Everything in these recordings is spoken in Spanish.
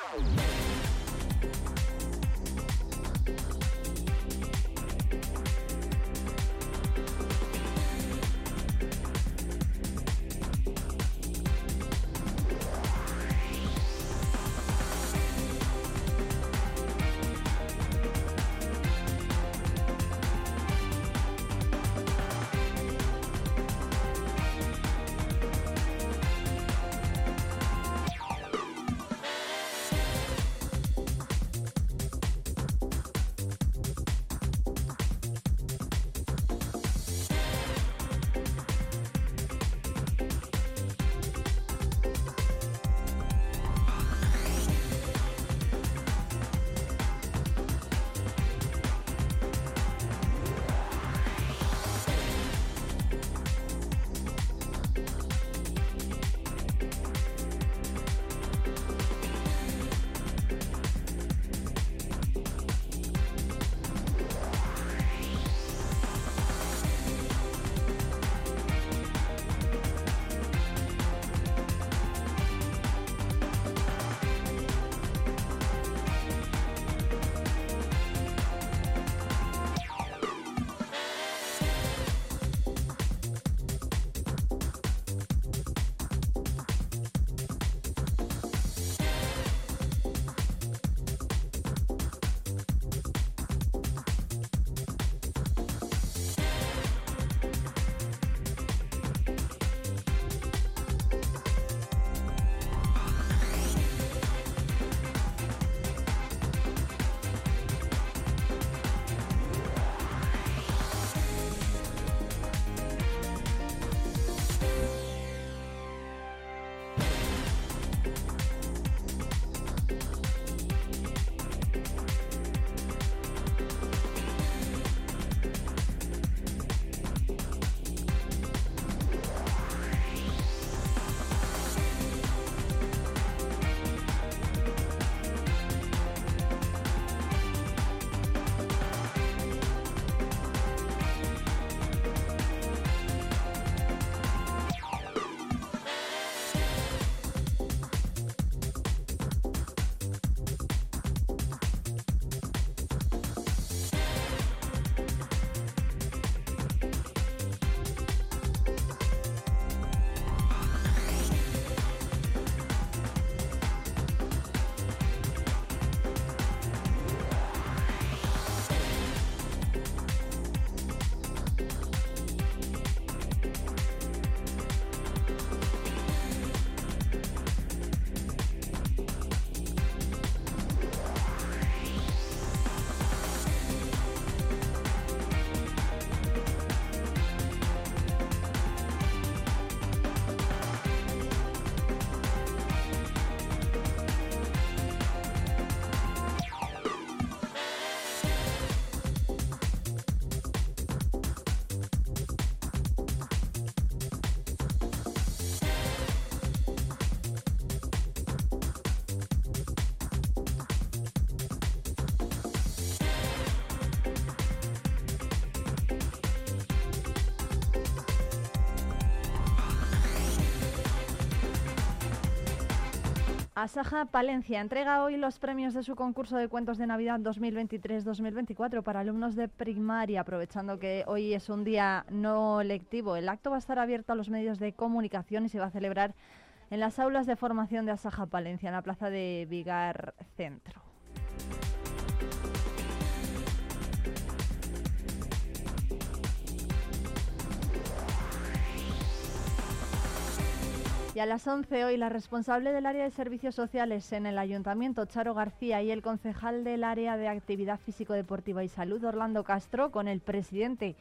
Bye. Asaja Palencia entrega hoy los premios de su concurso de cuentos de Navidad 2023-2024 para alumnos de primaria, aprovechando que hoy es un día no lectivo. El acto va a estar abierto a los medios de comunicación y se va a celebrar en las aulas de formación de Asaja Palencia, en la plaza de Vigar Centro. Y a las 11 hoy la responsable del área de servicios sociales en el ayuntamiento, Charo García, y el concejal del área de actividad físico-deportiva y salud, Orlando Castro, con el presidente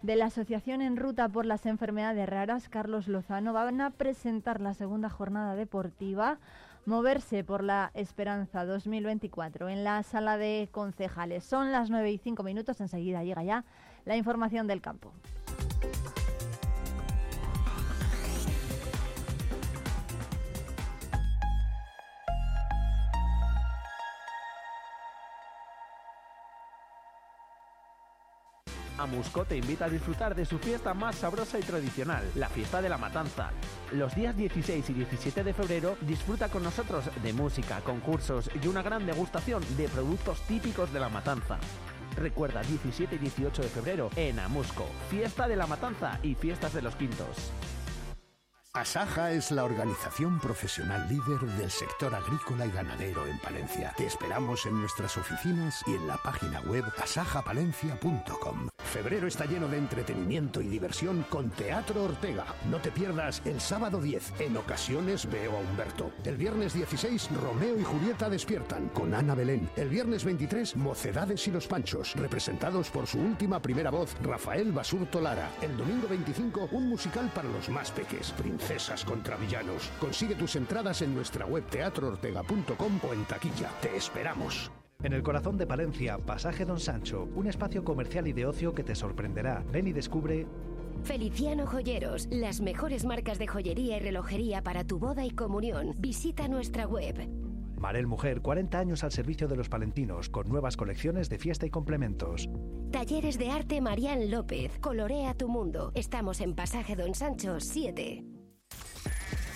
de la Asociación en Ruta por las Enfermedades Raras, Carlos Lozano, van a presentar la segunda jornada deportiva Moverse por la Esperanza 2024 en la sala de concejales. Son las 9 y 5 minutos, enseguida llega ya la información del campo. Amusco te invita a disfrutar de su fiesta más sabrosa y tradicional, la fiesta de la matanza. Los días 16 y 17 de febrero disfruta con nosotros de música, concursos y una gran degustación de productos típicos de la matanza. Recuerda 17 y 18 de febrero en Amusco, fiesta de la matanza y fiestas de los quintos. Asaja es la organización profesional líder del sector agrícola y ganadero en Palencia. Te esperamos en nuestras oficinas y en la página web asajapalencia.com. Febrero está lleno de entretenimiento y diversión con Teatro Ortega. No te pierdas el sábado 10. En ocasiones veo a Humberto. El viernes 16, Romeo y Julieta despiertan con Ana Belén. El viernes 23, Mocedades y los Panchos, representados por su última primera voz, Rafael Basurto Lara. El domingo 25, un musical para los más peques, Princesas contra Villanos. Consigue tus entradas en nuestra web teatroortega.com o en taquilla. Te esperamos. En el corazón de Palencia, Pasaje Don Sancho, un espacio comercial y de ocio que te sorprenderá. Ven y descubre Feliciano Joyeros, las mejores marcas de joyería y relojería para tu boda y comunión. Visita nuestra web. Marel Mujer, 40 años al servicio de los palentinos, con nuevas colecciones de fiesta y complementos. Talleres de arte Marián López, colorea tu mundo. Estamos en Pasaje Don Sancho 7.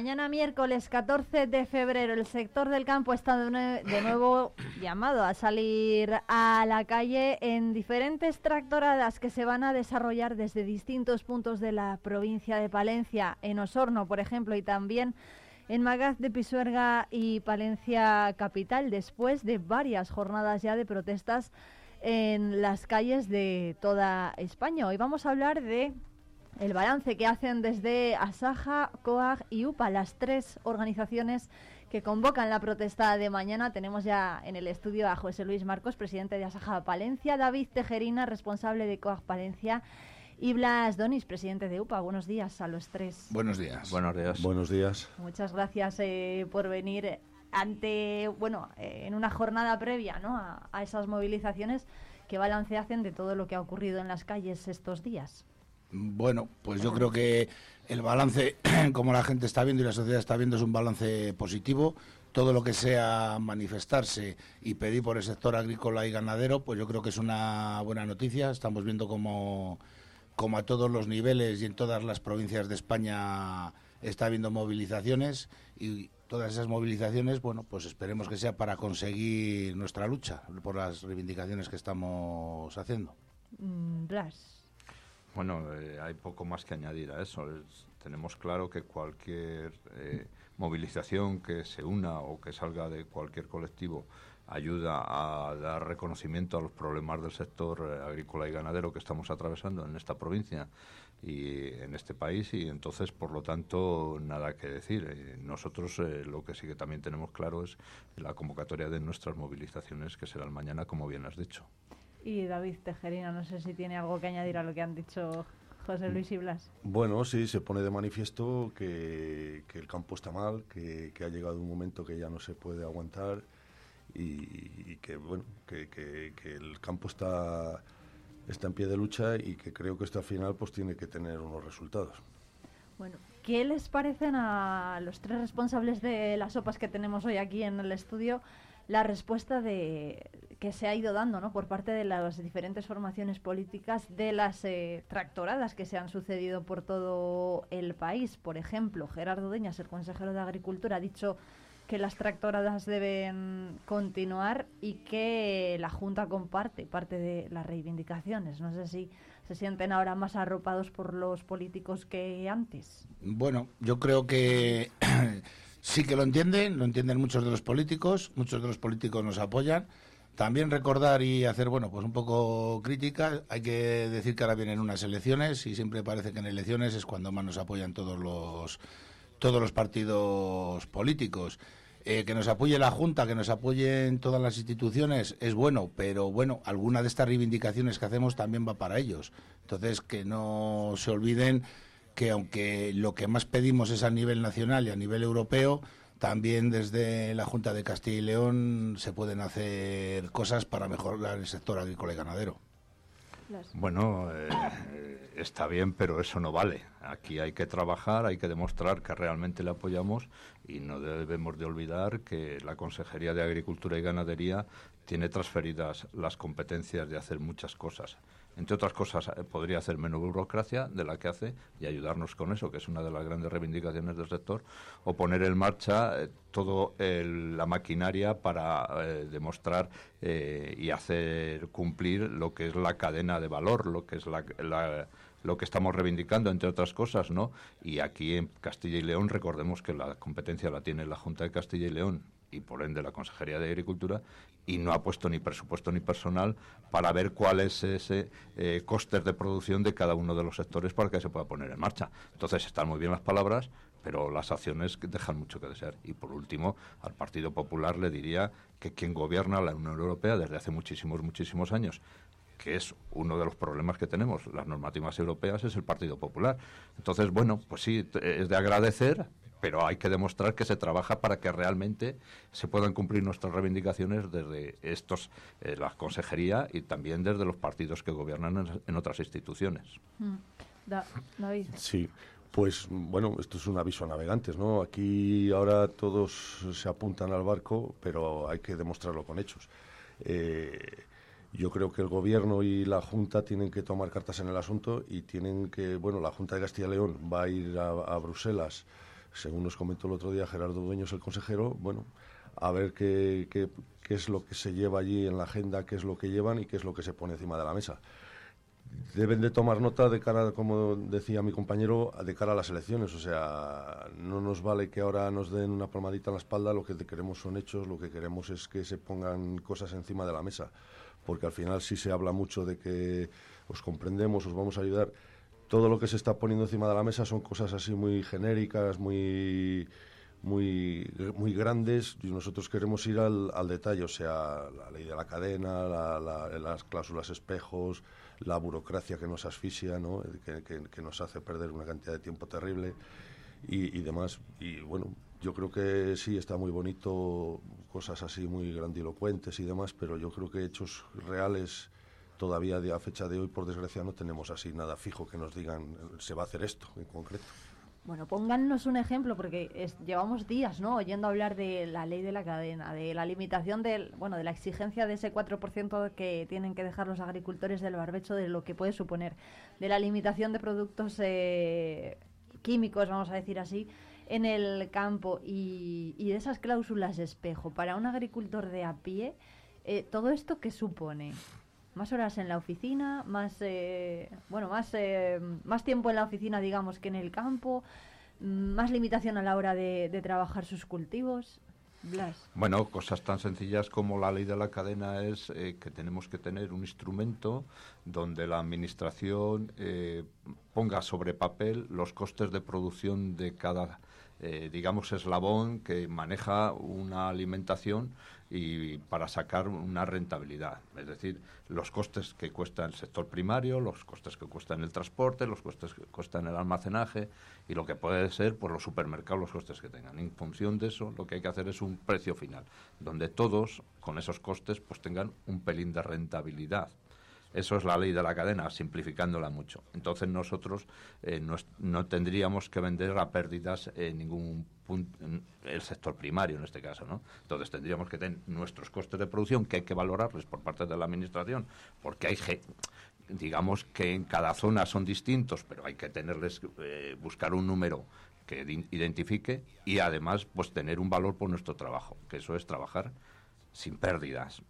Mañana miércoles 14 de febrero el sector del campo está de, nue- de nuevo llamado a salir a la calle en diferentes tractoradas que se van a desarrollar desde distintos puntos de la provincia de Palencia, en Osorno, por ejemplo, y también en Magaz de Pisuerga y Palencia Capital, después de varias jornadas ya de protestas en las calles de toda España. Hoy vamos a hablar de el balance que hacen desde Asaja, COAG y UPA, las tres organizaciones que convocan la protesta de mañana. Tenemos ya en el estudio a José Luis Marcos, presidente de Asaja Palencia, David Tejerina, responsable de COAG Palencia, y Blas Donis, presidente de UPA. Buenos días a los tres. Buenos días. Buenos días. Buenos días. Muchas gracias eh, por venir ante, bueno, eh, en una jornada previa ¿no? a, a esas movilizaciones. ¿Qué balance hacen de todo lo que ha ocurrido en las calles estos días? Bueno, pues yo creo que el balance, como la gente está viendo y la sociedad está viendo, es un balance positivo. Todo lo que sea manifestarse y pedir por el sector agrícola y ganadero, pues yo creo que es una buena noticia. Estamos viendo como, como a todos los niveles y en todas las provincias de España está habiendo movilizaciones y todas esas movilizaciones, bueno, pues esperemos que sea para conseguir nuestra lucha por las reivindicaciones que estamos haciendo. Mm, Blas. Bueno, eh, hay poco más que añadir a eso. Es- tenemos claro que cualquier eh, movilización que se una o que salga de cualquier colectivo ayuda a dar reconocimiento a los problemas del sector eh, agrícola y ganadero que estamos atravesando en esta provincia y en este país y entonces por lo tanto nada que decir Eh, nosotros eh, lo que sí que también tenemos claro es la convocatoria de nuestras movilizaciones que serán mañana como bien has dicho Y David Tejerina, no sé si tiene algo que añadir a lo que han dicho José Luis y Blas. Bueno, sí, se pone de manifiesto que, que el campo está mal, que, que ha llegado un momento que ya no se puede aguantar y, y que, bueno, que, que- el campo está, está en pie de lucha y que creo que esto al final pues tiene que tener unos resultados. Bueno, ¿qué les parecen a los tres responsables de las sopas que tenemos hoy aquí en el estudio la respuesta de que se ha ido dando ¿no? por parte de las diferentes formaciones políticas de las eh, tractoradas que se han sucedido por todo el país. Por ejemplo, Gerardo Deñas, el consejero de Agricultura, ha dicho que las tractoradas deben continuar y que la Junta comparte parte de las reivindicaciones. No sé si se sienten ahora más arropados por los políticos que antes. Bueno, yo creo que sí que lo entienden, lo entienden muchos de los políticos, muchos de los políticos nos apoyan. También recordar y hacer, bueno, pues un poco crítica. Hay que decir que ahora vienen unas elecciones y siempre parece que en elecciones es cuando más nos apoyan todos los todos los partidos políticos. Eh, que nos apoye la Junta, que nos apoyen todas las instituciones, es bueno, pero bueno, alguna de estas reivindicaciones que hacemos también va para ellos. Entonces, que no se olviden que aunque lo que más pedimos es a nivel nacional y a nivel europeo, también desde la Junta de Castilla y León se pueden hacer cosas para mejorar el sector agrícola y ganadero. Bueno, eh, está bien, pero eso no vale. Aquí hay que trabajar, hay que demostrar que realmente le apoyamos y no debemos de olvidar que la Consejería de Agricultura y Ganadería tiene transferidas las competencias de hacer muchas cosas. Entre otras cosas, eh, podría hacer menos burocracia de la que hace y ayudarnos con eso, que es una de las grandes reivindicaciones del sector, o poner en marcha eh, toda la maquinaria para eh, demostrar y hacer cumplir lo que es la cadena de valor, lo que es lo que estamos reivindicando, entre otras cosas, ¿no? Y aquí en Castilla y León, recordemos que la competencia la tiene la Junta de Castilla y León y por ende la Consejería de Agricultura y no ha puesto ni presupuesto ni personal para ver cuál es ese eh, coste de producción de cada uno de los sectores para que se pueda poner en marcha. Entonces están muy bien las palabras, pero las acciones dejan mucho que desear. Y por último, al Partido Popular le diría que quien gobierna la Unión Europea desde hace muchísimos, muchísimos años que es uno de los problemas que tenemos, las normativas europeas, es el Partido Popular. Entonces, bueno, pues sí, es de agradecer, pero hay que demostrar que se trabaja para que realmente se puedan cumplir nuestras reivindicaciones desde estos, eh, la consejería y también desde los partidos que gobiernan en, otras instituciones. Mm. David. Sí. Pues bueno, esto es un aviso a navegantes, ¿no? Aquí ahora todos se apuntan al barco, pero hay que demostrarlo con hechos. Eh, yo creo que el gobierno y la Junta tienen que tomar cartas en el asunto y tienen que, bueno, la Junta de Castilla y León va a ir a Bruselas según nos comentó el otro día Gerardo Dueños, el consejero, bueno, a ver qué, es lo que se lleva allí en la agenda, qué es lo que llevan y qué es lo que se pone encima de la mesa. Deben de tomar nota de cara, como decía mi compañero, de cara a las elecciones. O sea, no nos vale que ahora nos den una palmadita en la espalda, lo que queremos son hechos, lo que queremos es que se pongan cosas encima de la mesa. Porque al final sí se habla mucho de que os comprendemos, os vamos a ayudar todo lo que se está poniendo encima de la mesa son cosas así muy genéricas, muy muy, muy grandes y nosotros queremos ir al, detalle, o sea, la ley de la cadena, las cláusulas espejos, la burocracia que nos asfixia, ¿no? que, nos hace perder una cantidad de tiempo terrible y, y, demás. Y bueno, yo creo que sí, está muy bonito, cosas así muy grandilocuentes y demás, pero yo creo que hechos reales todavía a fecha de hoy, por desgracia, no tenemos así nada fijo que nos digan se va a hacer esto en concreto. Bueno, póngannos un ejemplo, porque llevamos días, ¿no? Oyendo hablar de la ley de la cadena, de la limitación del, bueno, de la exigencia de ese 4% que tienen que dejar los agricultores del barbecho, de lo que puede suponer, de la limitación de productos eh, químicos, vamos a decir así, en el campo y, de esas cláusulas espejo. Para un agricultor de a pie, eh, ¿todo esto qué supone? Más horas en la oficina, más eh, bueno, más eh, más tiempo en la oficina, digamos, que en el campo, mm, más limitación a la hora de, trabajar sus cultivos. Blas. Bueno, cosas tan sencillas como la ley de la cadena es eh, que tenemos que tener un instrumento donde la administración ponga sobre papel los costes de producción de cada eh, digamos, eslabón que maneja una alimentación y para sacar una rentabilidad. Es decir, los costes que cuesta el sector primario, los costes que cuesta en el transporte, los costes que cuesta en el almacenaje y lo que puede ser por los supermercados, los costes que tengan. En función de eso, lo que hay que hacer es un precio final, donde todos, con esos costes, pues tengan un pelín de rentabilidad. Eso es la ley de la cadena, simplificándola mucho. Entonces nosotros eh, no, no tendríamos que vender a pérdidas en ningún punto, en el sector primario en este caso, ¿no? Entonces tendríamos que tener nuestros costes de producción que hay que valorarles por parte de la administración, porque hay digamos que en cada zona son distintos, pero hay que tenerles eh, buscar un número que identifique y además pues tener un valor por nuestro trabajo, que eso es trabajar sin pérdidas,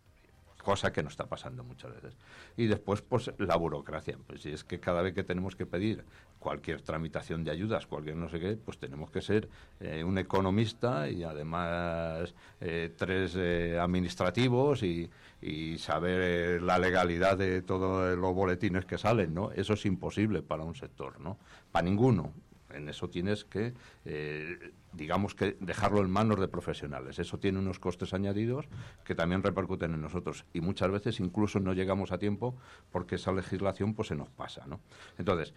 cosa que no está pasando muchas veces. Y después, pues la burocracia. Pues si es que cada vez que tenemos que pedir cualquier tramitación de ayudas, cualquier no sé qué, pues tenemos que ser eh, un economista y además eh, tres eh, administrativos y, y saber eh, la legalidad de todos los boletines que salen, ¿no? Eso es imposible para un sector, ¿no? Para ninguno. En eso tienes que, eh, digamos que dejarlo en manos de profesionales. Eso tiene unos costes añadidos que también repercuten en nosotros y muchas veces incluso no llegamos a tiempo porque esa legislación pues se nos pasa, ¿no? Entonces,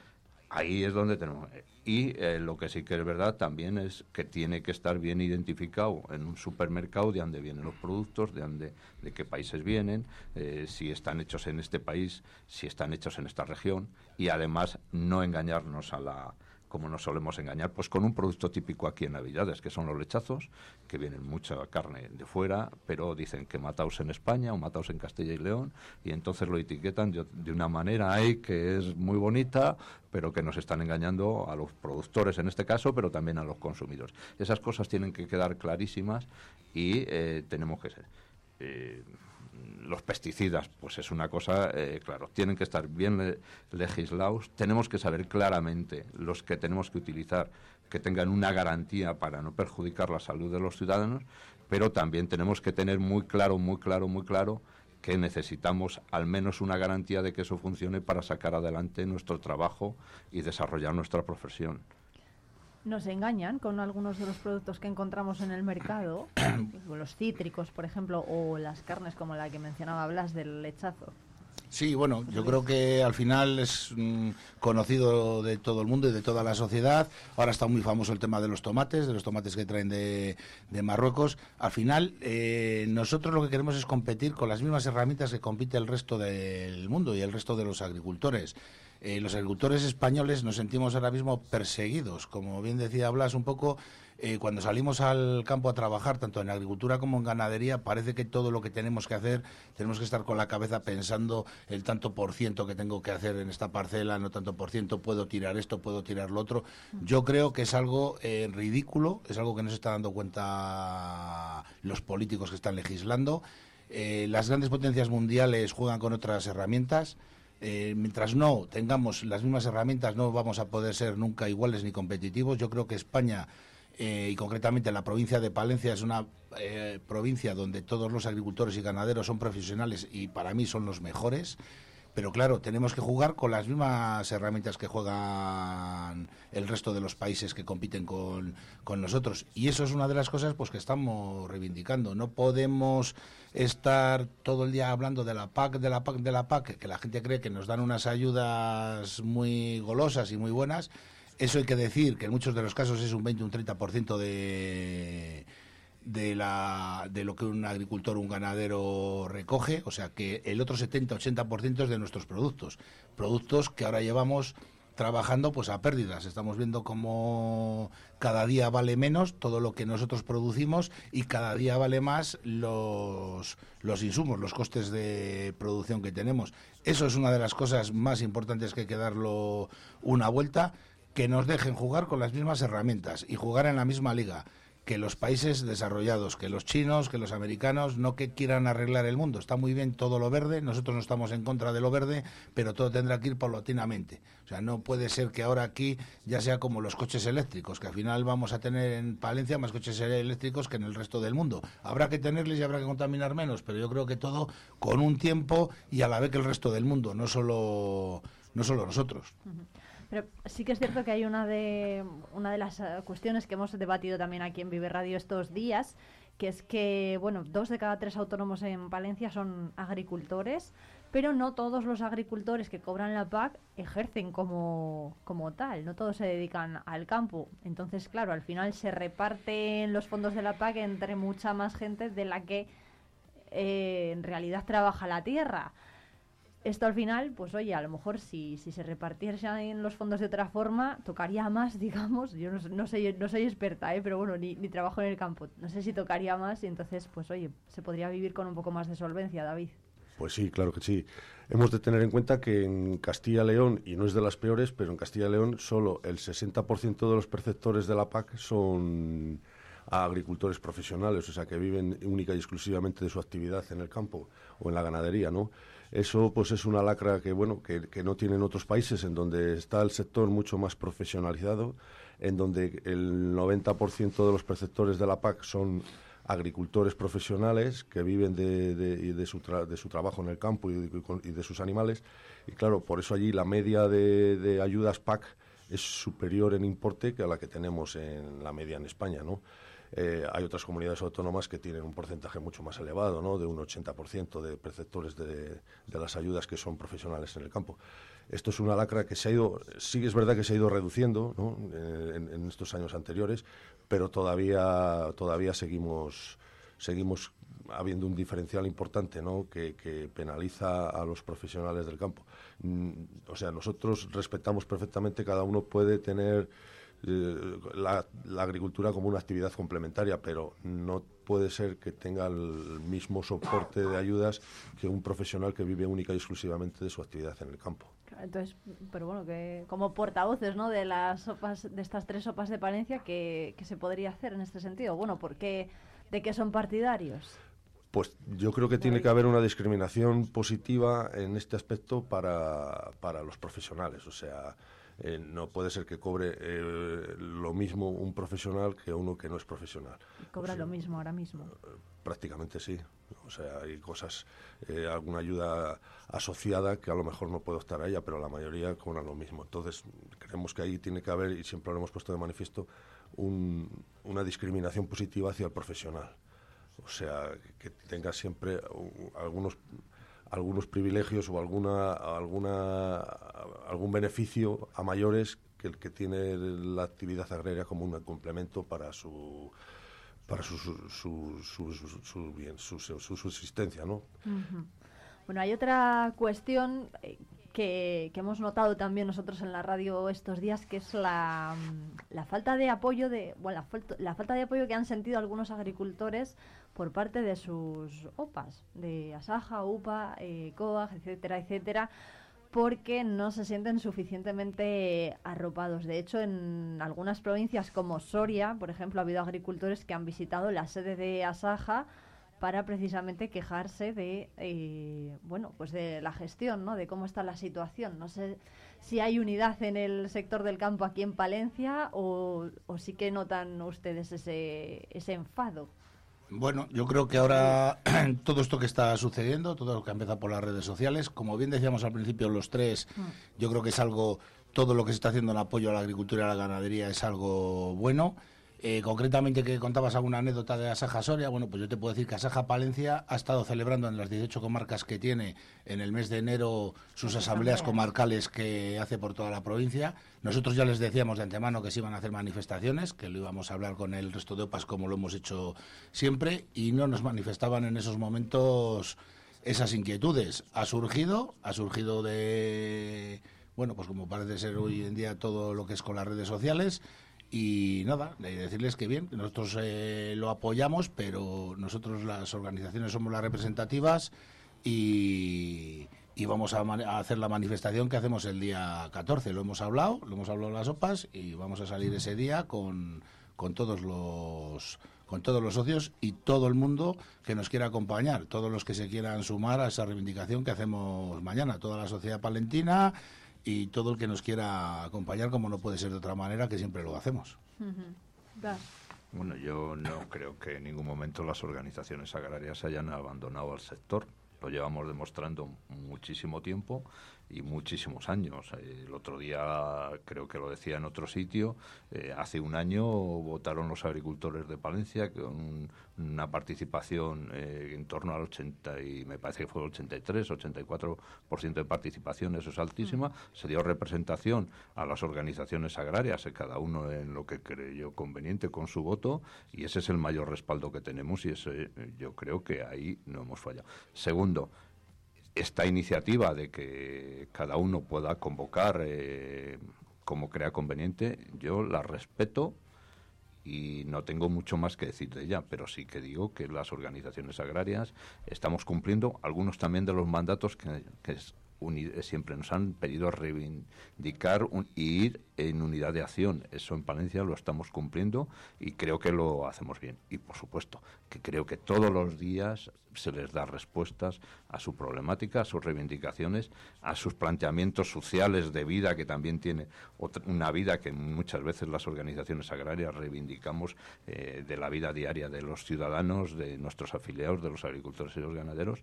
ahí es donde tenemos. Y eh, lo que sí que es verdad también es que tiene que estar bien identificado en un supermercado de dónde vienen los productos, de dónde, de qué países vienen, eh, si están hechos en este país, si están hechos en esta región y además no engañarnos a la como nos solemos engañar, pues con un producto típico aquí en Navidades, que son los lechazos, que vienen mucha carne de fuera, pero dicen que mataos en España o mataos en Castilla y León, y entonces lo etiquetan de, una manera ahí que es muy bonita, pero que nos están engañando a los productores en este caso, pero también a los consumidores. Esas cosas tienen que quedar clarísimas y eh, tenemos que ser. eh, los pesticidas, pues es una cosa, eh, claro, tienen que estar bien le- legislados, tenemos que saber claramente los que tenemos que utilizar, que tengan una garantía para no perjudicar la salud de los ciudadanos, pero también tenemos que tener muy claro, muy claro, muy claro que necesitamos al menos una garantía de que eso funcione para sacar adelante nuestro trabajo y desarrollar nuestra profesión. Nos engañan con algunos de los productos que encontramos en el mercado, pues, los cítricos, por ejemplo, o las carnes como la que mencionaba Blas del lechazo. Sí, bueno, yo creo que al final es mm, conocido de todo el mundo y de toda la sociedad. Ahora está muy famoso el tema de los tomates, de los tomates que traen de, de Marruecos. Al final, eh, nosotros lo que queremos es competir con las mismas herramientas que compite el resto del mundo y el resto de los agricultores. Eh, los agricultores españoles nos sentimos ahora mismo perseguidos. Como bien decía Blas un poco, eh, cuando salimos al campo a trabajar, tanto en agricultura como en ganadería, parece que todo lo que tenemos que hacer, tenemos que estar con la cabeza pensando el tanto por ciento que tengo que hacer en esta parcela, no tanto por ciento, puedo tirar esto, puedo tirar lo otro. Yo creo que es algo eh, ridículo, es algo que no se está dando cuenta los políticos que están legislando. Las grandes potencias mundiales juegan con otras herramientas. Eh, mientras no tengamos las mismas herramientas, no vamos a poder ser nunca iguales ni competitivos. Yo creo que España, eh, y concretamente la provincia de Palencia, es una eh, provincia donde todos los agricultores y ganaderos son profesionales y para mí son los mejores. Pero claro, tenemos que jugar con las mismas herramientas que juegan el resto de los países que compiten con, con nosotros. Y eso es una de las cosas pues que estamos reivindicando. No podemos estar todo el día hablando de la PAC, de la PAC, de la PAC, que la gente cree que nos dan unas ayudas muy golosas y muy buenas. Eso hay que decir que en muchos de los casos es un 20, un 30% de de, la, de lo que un agricultor un ganadero recoge, o sea que el otro 70-80% es de nuestros productos, productos que ahora llevamos trabajando pues a pérdidas. Estamos viendo cómo cada día vale menos todo lo que nosotros producimos y cada día vale más los, los insumos, los costes de producción que tenemos. Eso es una de las cosas más importantes que hay que darlo una vuelta, que nos dejen jugar con las mismas herramientas y jugar en la misma liga que los países desarrollados, que los chinos, que los americanos, no que quieran arreglar el mundo. Está muy bien todo lo verde, nosotros no estamos en contra de lo verde, pero todo tendrá que ir paulatinamente. O sea, no puede ser que ahora aquí ya sea como los coches eléctricos, que al final vamos a tener en Palencia más coches eléctricos que en el resto del mundo. Habrá que tenerles y habrá que contaminar menos, pero yo creo que todo con un tiempo y a la vez que el resto del mundo, no solo, no solo nosotros. Pero sí que es cierto que hay una de, una de las eh, cuestiones que hemos debatido también aquí en Vive Radio estos días, que es que, bueno, dos de cada tres autónomos en Palencia son agricultores, pero no todos los agricultores que cobran la PAC ejercen como, como tal, no todos se dedican al campo. Entonces, claro, al final se reparten los fondos de la PAC entre mucha más gente de la que eh, en realidad trabaja la tierra. Esto al final, pues oye, a lo mejor si, si se repartiesen los fondos de otra forma, tocaría más, digamos. Yo no, no soy, no soy experta, ¿eh? pero bueno, ni, ni trabajo en el campo. No sé si tocaría más y entonces, pues oye, se podría vivir con un poco más de solvencia, David. Pues sí, claro que sí. Hemos de tener en cuenta que en Castilla y León, y no es de las peores, pero en Castilla y León solo el 60% de los perceptores de la PAC son agricultores profesionales, o sea, que viven única y exclusivamente de su actividad en el campo o en la ganadería, ¿no? Eso pues es una lacra que bueno que, que no tienen otros países en donde está el sector mucho más profesionalizado, en donde el 90% de los perceptores de la PAC son agricultores profesionales que viven de, de, su, de su, trabajo en el campo y de, y de, sus animales. Y claro, por eso allí la media de, ayudas PAC es superior en importe que a la que tenemos en la media en España, ¿no? Eh, hay otras comunidades autónomas que tienen un porcentaje mucho más elevado, ¿no? de un 80% de perceptores de, de, las ayudas que son profesionales en el campo. Esto es una lacra que se ha ido, sí es verdad que se ha ido reduciendo ¿no? Eh, en, en, estos años anteriores, pero todavía, todavía seguimos, seguimos habiendo un diferencial importante ¿no? que, que penaliza a los profesionales del campo. Mm, o sea, nosotros respetamos perfectamente, cada uno puede tener la, la, agricultura como una actividad complementaria, pero no puede ser que tenga el mismo soporte de ayudas que un profesional que vive única y exclusivamente de su actividad en el campo. Entonces, pero bueno, que como portavoces ¿no? de las sopas, de estas tres sopas de Palencia, ¿qué, qué se podría hacer en este sentido? Bueno, ¿por qué, ¿de qué son partidarios? Pues yo creo que tiene que haber una discriminación positiva en este aspecto para, para los profesionales. O sea, eh, no puede ser que cobre eh, lo mismo un profesional que uno que no es profesional. ¿Y cobra o sea, lo mismo ahora mismo? Prácticamente sí. O sea, hay cosas, eh, alguna ayuda asociada que a lo mejor no puedo estar a ella, pero la mayoría cobra lo mismo. Entonces, creemos que ahí tiene que haber, y siempre lo hemos puesto de manifiesto, un, una discriminación positiva hacia el profesional. O sea, que tenga siempre algunos algunos privilegios o alguna, alguna, algún beneficio a mayores que el que tiene la actividad agraria como un complemento para su para su, su, su, su, su subsistencia, ¿no? Bueno, hay otra cuestión que, hemos notado también nosotros en la radio estos días, que es la, la falta de apoyo de, bueno, la, la, falta de apoyo que han sentido algunos agricultores por parte de sus OPAs, de Asaja, UPA, eh, COAG, etcétera, etcétera, porque no se sienten suficientemente arropados. De hecho, en algunas provincias como Soria, por ejemplo, ha habido agricultores que han visitado la sede de Asaja para precisamente quejarse de eh, bueno pues de la gestión no de cómo está la situación no sé si hay unidad en el sector del campo aquí en Palencia o, o sí que notan ustedes ese, ese enfado bueno, yo creo que ahora todo esto que está sucediendo, todo lo que empieza por las redes sociales, como bien decíamos al principio los tres, mm. yo creo que es algo, todo lo que se está haciendo en apoyo a la agricultura y a la ganadería es algo bueno. Eh, concretamente que contabas alguna anécdota de Asaja Soria, bueno, pues yo te puedo decir que Asaja Palencia ha estado celebrando en las 18 comarcas que tiene en el mes de enero sus asambleas comarcales que hace por toda la provincia. Nosotros ya les decíamos de antemano que se iban a hacer manifestaciones, que lo íbamos a hablar con el resto de OPAs como lo hemos hecho siempre, y no nos manifestaban en esos momentos esas inquietudes. Ha surgido, ha surgido de, bueno, pues como parece ser hoy en día todo lo que es con las redes sociales, y nada, decirles que bien, nosotros eh, lo apoyamos, pero nosotros las organizaciones somos las representativas y, y vamos a, a, hacer la manifestación que hacemos el día 14. Lo hemos hablado, lo hemos hablado en las OPAs y vamos a salir ese día con, con todos los con todos los socios y todo el mundo que nos quiera acompañar, todos los que se quieran sumar a esa reivindicación que hacemos mañana, toda la sociedad palentina y todo el que nos quiera acompañar, como no puede ser de otra manera, que siempre lo hacemos. Uh -huh. Bueno, yo no creo que en ningún momento las organizaciones agrarias hayan abandonado al sector. Lo llevamos demostrando muchísimo tiempo y muchísimos años. El otro día, creo que lo decía en otro sitio, eh, hace un año votaron los agricultores de Palencia con una participación eh, en torno al 80 y me parece que fue el 83, 84% de participación, eso es altísima. Mm. Se dio representación a las organizaciones agrarias, eh, cada uno en lo que creyó conveniente con su voto y ese es el mayor respaldo que tenemos y ese, yo creo que ahí no hemos fallado. Segundo, esta iniciativa de que cada uno pueda convocar eh, como crea conveniente, yo la respeto y no tengo mucho más que decir de ella, pero sí que digo que las organizaciones agrarias estamos cumpliendo algunos también de los mandatos que, que siempre nos han pedido reivindicar y ir en unidad de acción. Eso en Palencia lo estamos cumpliendo y creo que lo hacemos bien. Y por supuesto, que creo que todos los días se les da respuestas a su problemática, a sus reivindicaciones, a sus planteamientos sociales de vida que también tiene una vida que muchas veces las organizaciones agrarias reivindicamos eh, de la vida diaria de los ciudadanos, de nuestros afiliados, de los agricultores y los ganaderos.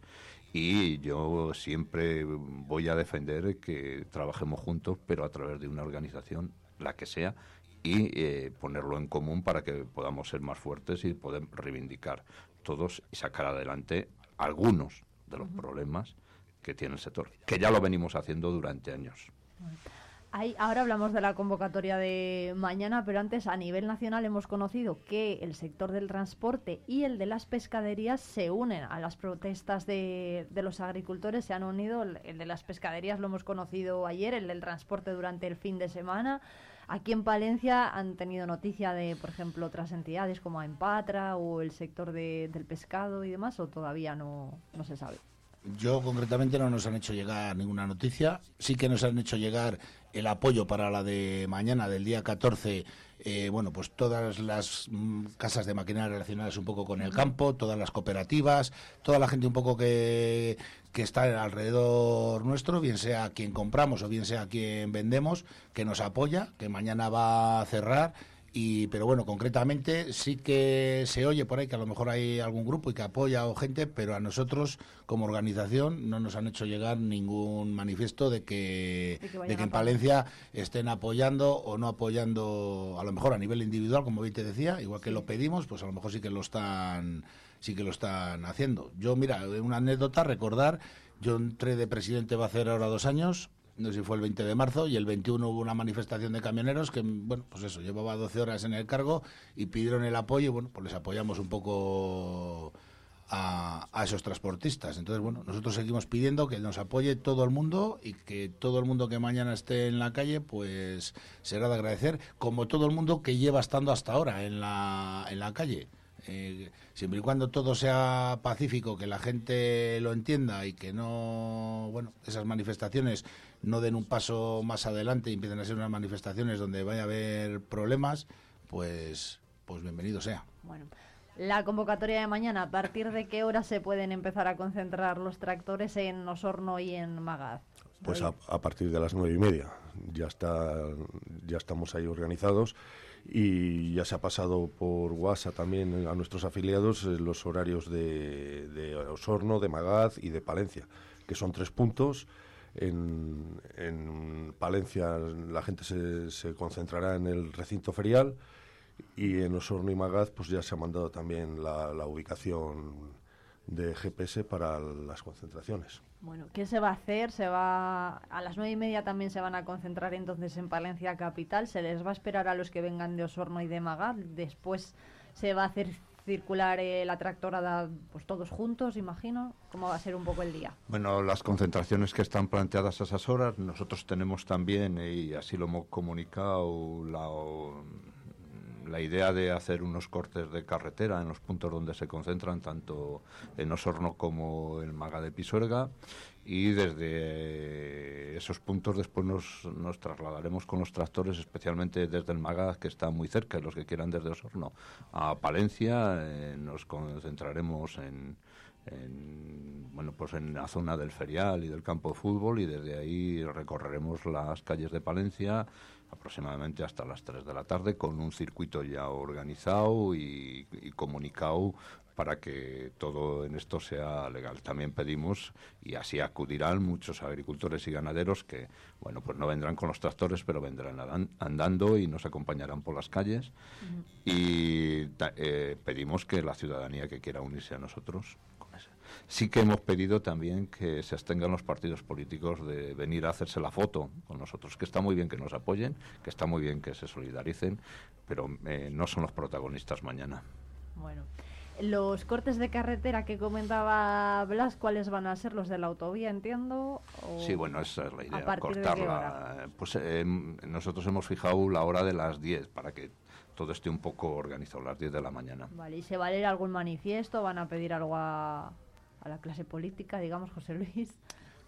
Y yo siempre voy a defender que trabajemos juntos, pero a través de una organización, la que sea, y eh, ponerlo en común para que podamos ser más fuertes y poder reivindicar todos y sacar adelante algunos de los problemas que tiene el sector, que ya lo venimos haciendo durante años. Ahora hablamos de la convocatoria de mañana, pero antes a nivel nacional hemos conocido que el sector del transporte y el de las pescaderías se unen a las protestas de, los agricultores, se han unido, el, el de las pescaderías lo hemos conocido ayer, el del transporte durante el fin de semana. Aquí en Palencia han tenido noticia de, por ejemplo, otras entidades como Empatra o el sector de- del pescado y demás, o todavía no, no se sabe. Yo concretamente no nos han hecho llegar ninguna noticia. Sí que nos han hecho llegar el apoyo para la de mañana, del día 14. eh, bueno, pues todas las mm, casas de maquinaria relacionadas un poco con el campo, todas las cooperativas, toda la gente un poco que, que está alrededor nuestro, bien sea quien compramos o bien sea quien vendemos, que nos apoya, que mañana va a cerrar y, pero bueno, concretamente sí que se oye por ahí que a lo mejor hay algún grupo y que apoya o gente, pero a nosotros como organización no nos han hecho llegar ningún manifiesto de que, De que de en. Palencia estén apoyando o no apoyando, a lo mejor a nivel individual, como bien te decía, igual que lo pedimos, pues a lo mejor sí que lo están sí que lo están haciendo. Yo, mira, una anécdota, recordar, yo entré de presidente va a hacer ahora dos años, no sé si fue el 20 de marzo, y el 21 hubo una manifestación de camioneros que, bueno, pues eso, llevaba 12 horas en el cargo y pidieron el apoyo y, bueno, pues les apoyamos un poco a, esos transportistas. Entonces, bueno, nosotros seguimos pidiendo que nos apoye todo el mundo y que todo el mundo que mañana esté en la calle, pues será de agradecer, como todo el mundo que lleva estando hasta ahora en la, en la calle. Eh, siempre y cuando todo sea pacífico, que la gente lo entienda y que no, bueno, esas manifestaciones no den un paso más adelante y empiecen a ser unas manifestaciones donde vaya a haber problemas, pues, pues bienvenido sea. Bueno, la convocatoria de mañana, ¿a partir de qué hora se pueden empezar a concentrar los tractores en Osorno y en Magaz? Pues a, a partir de las nueve y media. Ya está, ya estamos ahí organizados y ya se ha pasado por WhatsApp también a nuestros afiliados eh, los horarios de, de Osorno, de Magaz y de Palencia, que son tres puntos. En, en Palencia la gente se, se concentrará en el recinto ferial y en Osorno y Magaz pues ya se ha mandado también la, la ubicación de GPS para las concentraciones. Bueno, ¿qué se va a hacer? Se va a las nueve y media también se van a concentrar entonces en Palencia capital. Se les va a esperar a los que vengan de Osorno y de Magaz. Después se va a hacer circular eh, la tractorada, pues todos juntos, imagino. ¿Cómo va a ser un poco el día? Bueno, las concentraciones que están planteadas a esas horas, nosotros tenemos también, eh, y así lo hemos comunicado, la, la idea de hacer unos cortes de carretera en los puntos donde se concentran, tanto en Osorno como en Maga de Pisuerga, y desde esos puntos después nos, nos trasladaremos con los tractores, especialmente desde el Maga, que está muy cerca, y los que quieran desde Osorno. A Palencia, eh, nos concentraremos en, en, bueno, pues en la zona del ferial y del campo de fútbol y desde ahí recorreremos las calles de Palencia aproximadamente hasta las 3 de la tarde con un circuito ya organizado y comunicado para que todo en esto sea legal. También pedimos, y así acudirán muchos agricultores y ganaderos que, bueno, pues no vendrán con los tractores, pero vendrán andando y nos acompañarán por las calles. Y eh, pedimos que la ciudadanía que quiera unirse a nosotros con ese. Sí que hemos pedido también que se abstengan los partidos políticos de venir a hacerse la foto con nosotros, que está muy bien que nos apoyen, que está muy bien que se solidaricen, pero eh, no son los protagonistas mañana. Bueno. Los cortes de carretera que comentaba Blas, ¿cuáles van a ser los de la autovía, entiendo? o Sí, bueno, esa es la idea, partir de qué hora? cortarla. Pues eh, nosotros hemos fijado la hora de las 10 para que todo esté un poco organizado, las 10 de la mañana. Vale, ¿y se va a leer algún manifiesto? ¿Van a pedir algo a, a la clase política, digamos, José Luis?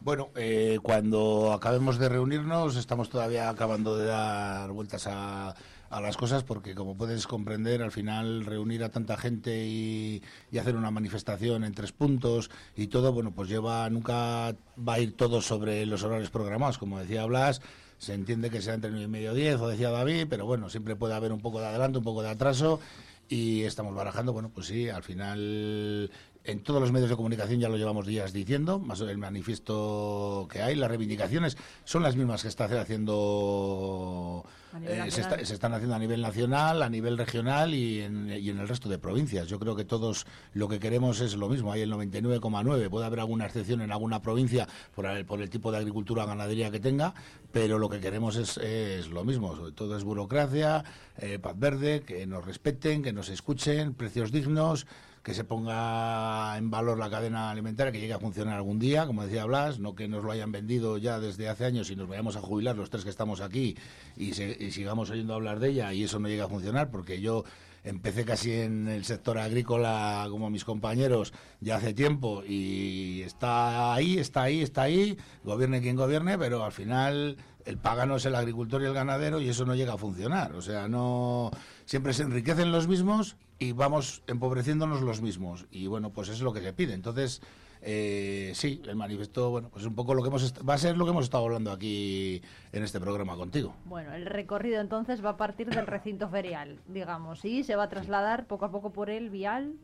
Bueno, eh, cuando acabemos de reunirnos, estamos todavía acabando de dar vueltas a, a las cosas, porque como puedes comprender, al final reunir a tanta gente y, hacer una manifestación en tres puntos y todo, bueno, pues lleva, nunca va a ir todo sobre los horarios programados, como decía Blas. Se entiende que sea entre 9 y medio 10, o decía David, pero bueno, siempre puede haber un poco de adelanto, un poco de atraso. Y estamos barajando, bueno, pues sí, al final en todos los medios de comunicación ya lo llevamos días diciendo, más el manifiesto que hay, las reivindicaciones son las mismas que está haciendo eh, se, nacional. está- se están haciendo a nivel nacional, a nivel regional y en, y en el resto de provincias. Yo creo que todos lo que queremos es lo mismo. Hay el 99,9. Puede haber alguna excepción en alguna provincia por el, por el tipo de agricultura o ganadería que tenga, pero lo que queremos es, es lo mismo. Sobre todo es burocracia, eh, paz verde, que nos respeten, que nos escuchen, precios dignos que se ponga en valor la cadena alimentaria, que llegue a funcionar algún día, como decía Blas, no que nos lo hayan vendido ya desde hace años y nos vayamos a jubilar los tres que estamos aquí y, se- y sigamos oyendo hablar de ella y eso no llegue a funcionar, porque yo empecé casi en el sector agrícola como mis compañeros ya hace tiempo y está ahí, está ahí, está ahí, gobierne quien gobierne, pero al final el pagano es el agricultor y el ganadero y eso no llega a funcionar. O sea, no siempre se enriquecen los mismos y vamos empobreciéndonos los mismos. Y bueno, pues eso es lo que se pide. Entonces, eh, sí, el manifiesto, bueno, pues un poco lo que hemos va a ser lo que hemos estado hablando aquí en este programa contigo. Bueno, el recorrido entonces va a partir del recinto ferial, digamos, y se va a trasladar poco a poco por el vial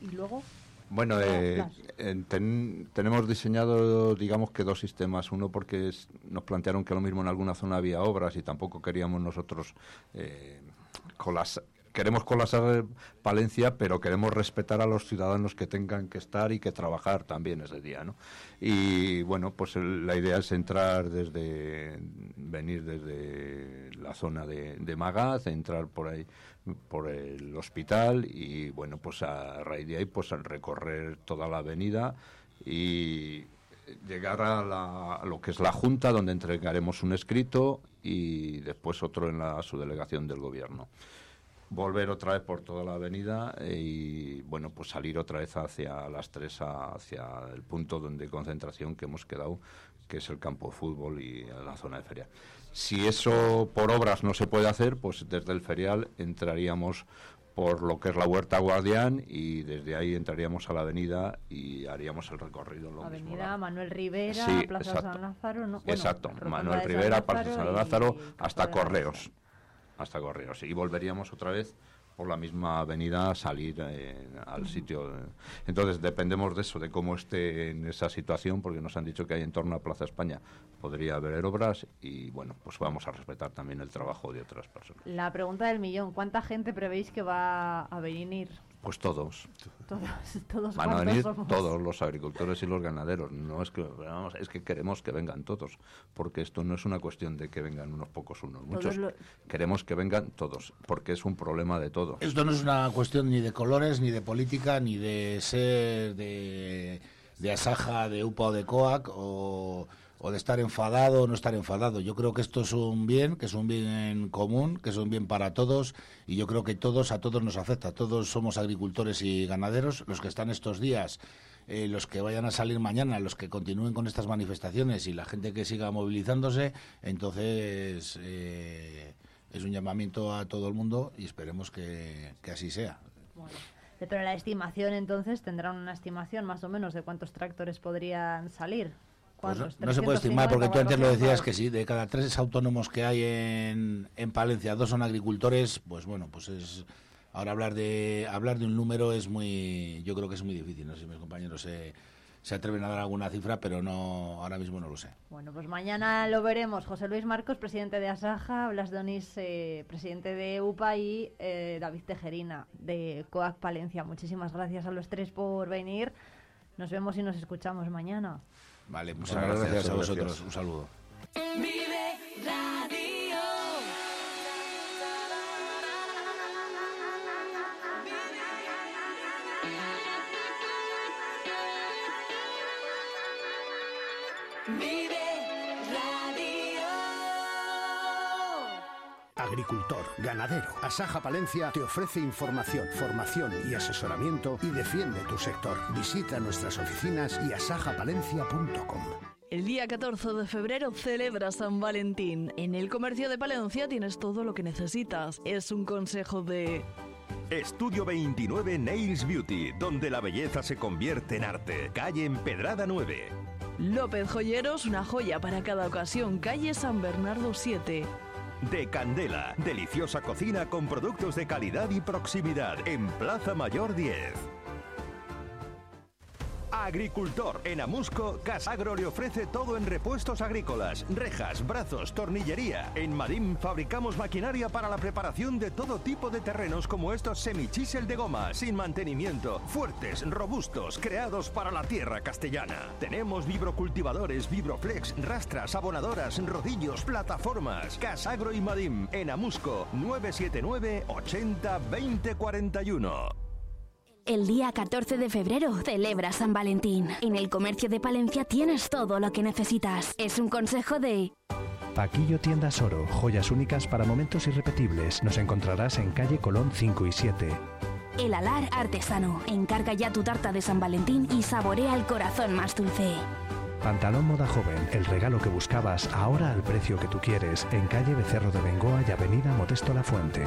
y luego... Bueno, eh, ten- tenemos diseñado, digamos que dos sistemas. Uno porque es- nos plantearon que lo mismo en alguna zona había obras y tampoco queríamos nosotros eh, colas- Queremos colapsar Palencia, pero queremos respetar a los ciudadanos que tengan que estar y que trabajar también ese día, ¿no? Y bueno, pues el- la idea es entrar desde, venir desde la zona de, de Magaz, entrar por ahí por el hospital y bueno, pues a raíz de ahí pues al recorrer toda la avenida y llegar a, la- a lo que es la Junta, donde entregaremos un escrito y después otro en la subdelegación del Gobierno. Volver otra vez por toda la avenida eh, y, bueno, pues salir otra vez hacia las tres, hacia el punto donde concentración que hemos quedado, que es el campo de fútbol y la zona de feria. Si eso por obras no se puede hacer, pues desde el ferial entraríamos por lo que es la Huerta Guardián y desde ahí entraríamos a la avenida y haríamos el recorrido. Lo mismo, Avenida la- Manuel Rivera, Sí, Plaza exacto. San Lázaro, ¿no? Bueno, Exacto, Manuel Rivera, Plaza San Lázaro, hasta Correos. Hasta Correos. Y volveríamos otra vez por la misma avenida a salir eh, al sitio. Entonces dependemos de eso, de cómo esté en esa situación, porque nos han dicho que hay en torno a Plaza España podría haber obras y bueno, pues vamos a respetar también el trabajo de otras personas. La pregunta del millón, ¿cuánta gente prevéis que va a venir? Pues todos. Todos, todos Van a ¿cuántos venir somos? todos los agricultores y los ganaderos. No es que vamos, es que queremos que vengan todos, porque esto no es una cuestión de que vengan unos pocos, unos muchos. lo- Queremos que vengan todos, porque es un problema de todos. Esto no es una cuestión ni de colores, ni de política, ni de ser de, de Asaja, de UPA o de COAC, o, o de estar enfadado o no estar enfadado. Yo creo que esto es un bien, que es un bien común, que es un bien para todos, y yo creo que todos, a todos nos afecta. Todos somos agricultores y ganaderos, los que están estos días. eh, los que vayan a salir mañana, los que continúen con estas manifestaciones y la gente que siga movilizándose, entonces eh, es un llamamiento a todo el mundo y esperemos que, que así sea. Bueno, pero la estimación entonces tendrán una estimación más o menos de cuántos tractores podrían salir. Pues no, se puede estimar 350, porque tú antes lo decías 400. que sí, de cada tres autónomos que hay en, en Palencia, dos son agricultores, pues bueno, pues es ahora hablar de hablar de un número es muy, yo creo que es muy difícil, no sé si mis compañeros se, se atreven a dar alguna cifra, pero no ahora mismo no lo sé. Bueno, pues mañana lo veremos. José Luis Marcos, presidente de Asaja, Blas Donis, eh, presidente de UPA y eh, David Tejerina, de COAC Palencia. Muchísimas gracias a los tres por venir. Nos vemos y nos escuchamos mañana. Vale, muchas gracias, a vosotros. Un saludo. Vive agricultor, ganadero. Asaja Palencia te ofrece información, formación y asesoramiento y defiende tu sector. Visita nuestras oficinas y asajapalencia.com. El día 14 de febrero celebra San Valentín. En el comercio de Palencia tienes todo lo que necesitas. Es un consejo de... Estudio 29 Nails Beauty, donde la belleza se convierte en arte. Calle Empedrada 9. López Joyeros, una joya para cada ocasión. Calle San Bernardo 7. De Candela, deliciosa cocina con productos de calidad y proximidad. En Plaza Mayor 10. Agricultor. En Amusco, Casagro le ofrece todo en repuestos agrícolas, rejas, brazos, tornillería. En Marín fabricamos maquinaria para la preparación de todo tipo de terrenos como estos semichisel de goma, sin mantenimiento, fuertes, robustos, creados para la tierra castellana. Tenemos vibrocultivadores, vibroflex, rastras, abonadoras, rodillos, plataformas. Casagro y Madim en Amusco 979 80 20 41. El día 14 de febrero celebra San Valentín. En el comercio de Palencia tienes todo lo que necesitas. Es un consejo de... Paquillo Tiendas Oro, joyas únicas para momentos irrepetibles. Nos encontrarás en calle Colón 5 y 7. El Alar Artesano. Encarga ya tu tarta de San Valentín y saborea el corazón más dulce. Pantalón Moda Joven, el regalo que buscabas ahora al precio que tú quieres, en calle Becerro de Bengoa y avenida Modesto La Fuente.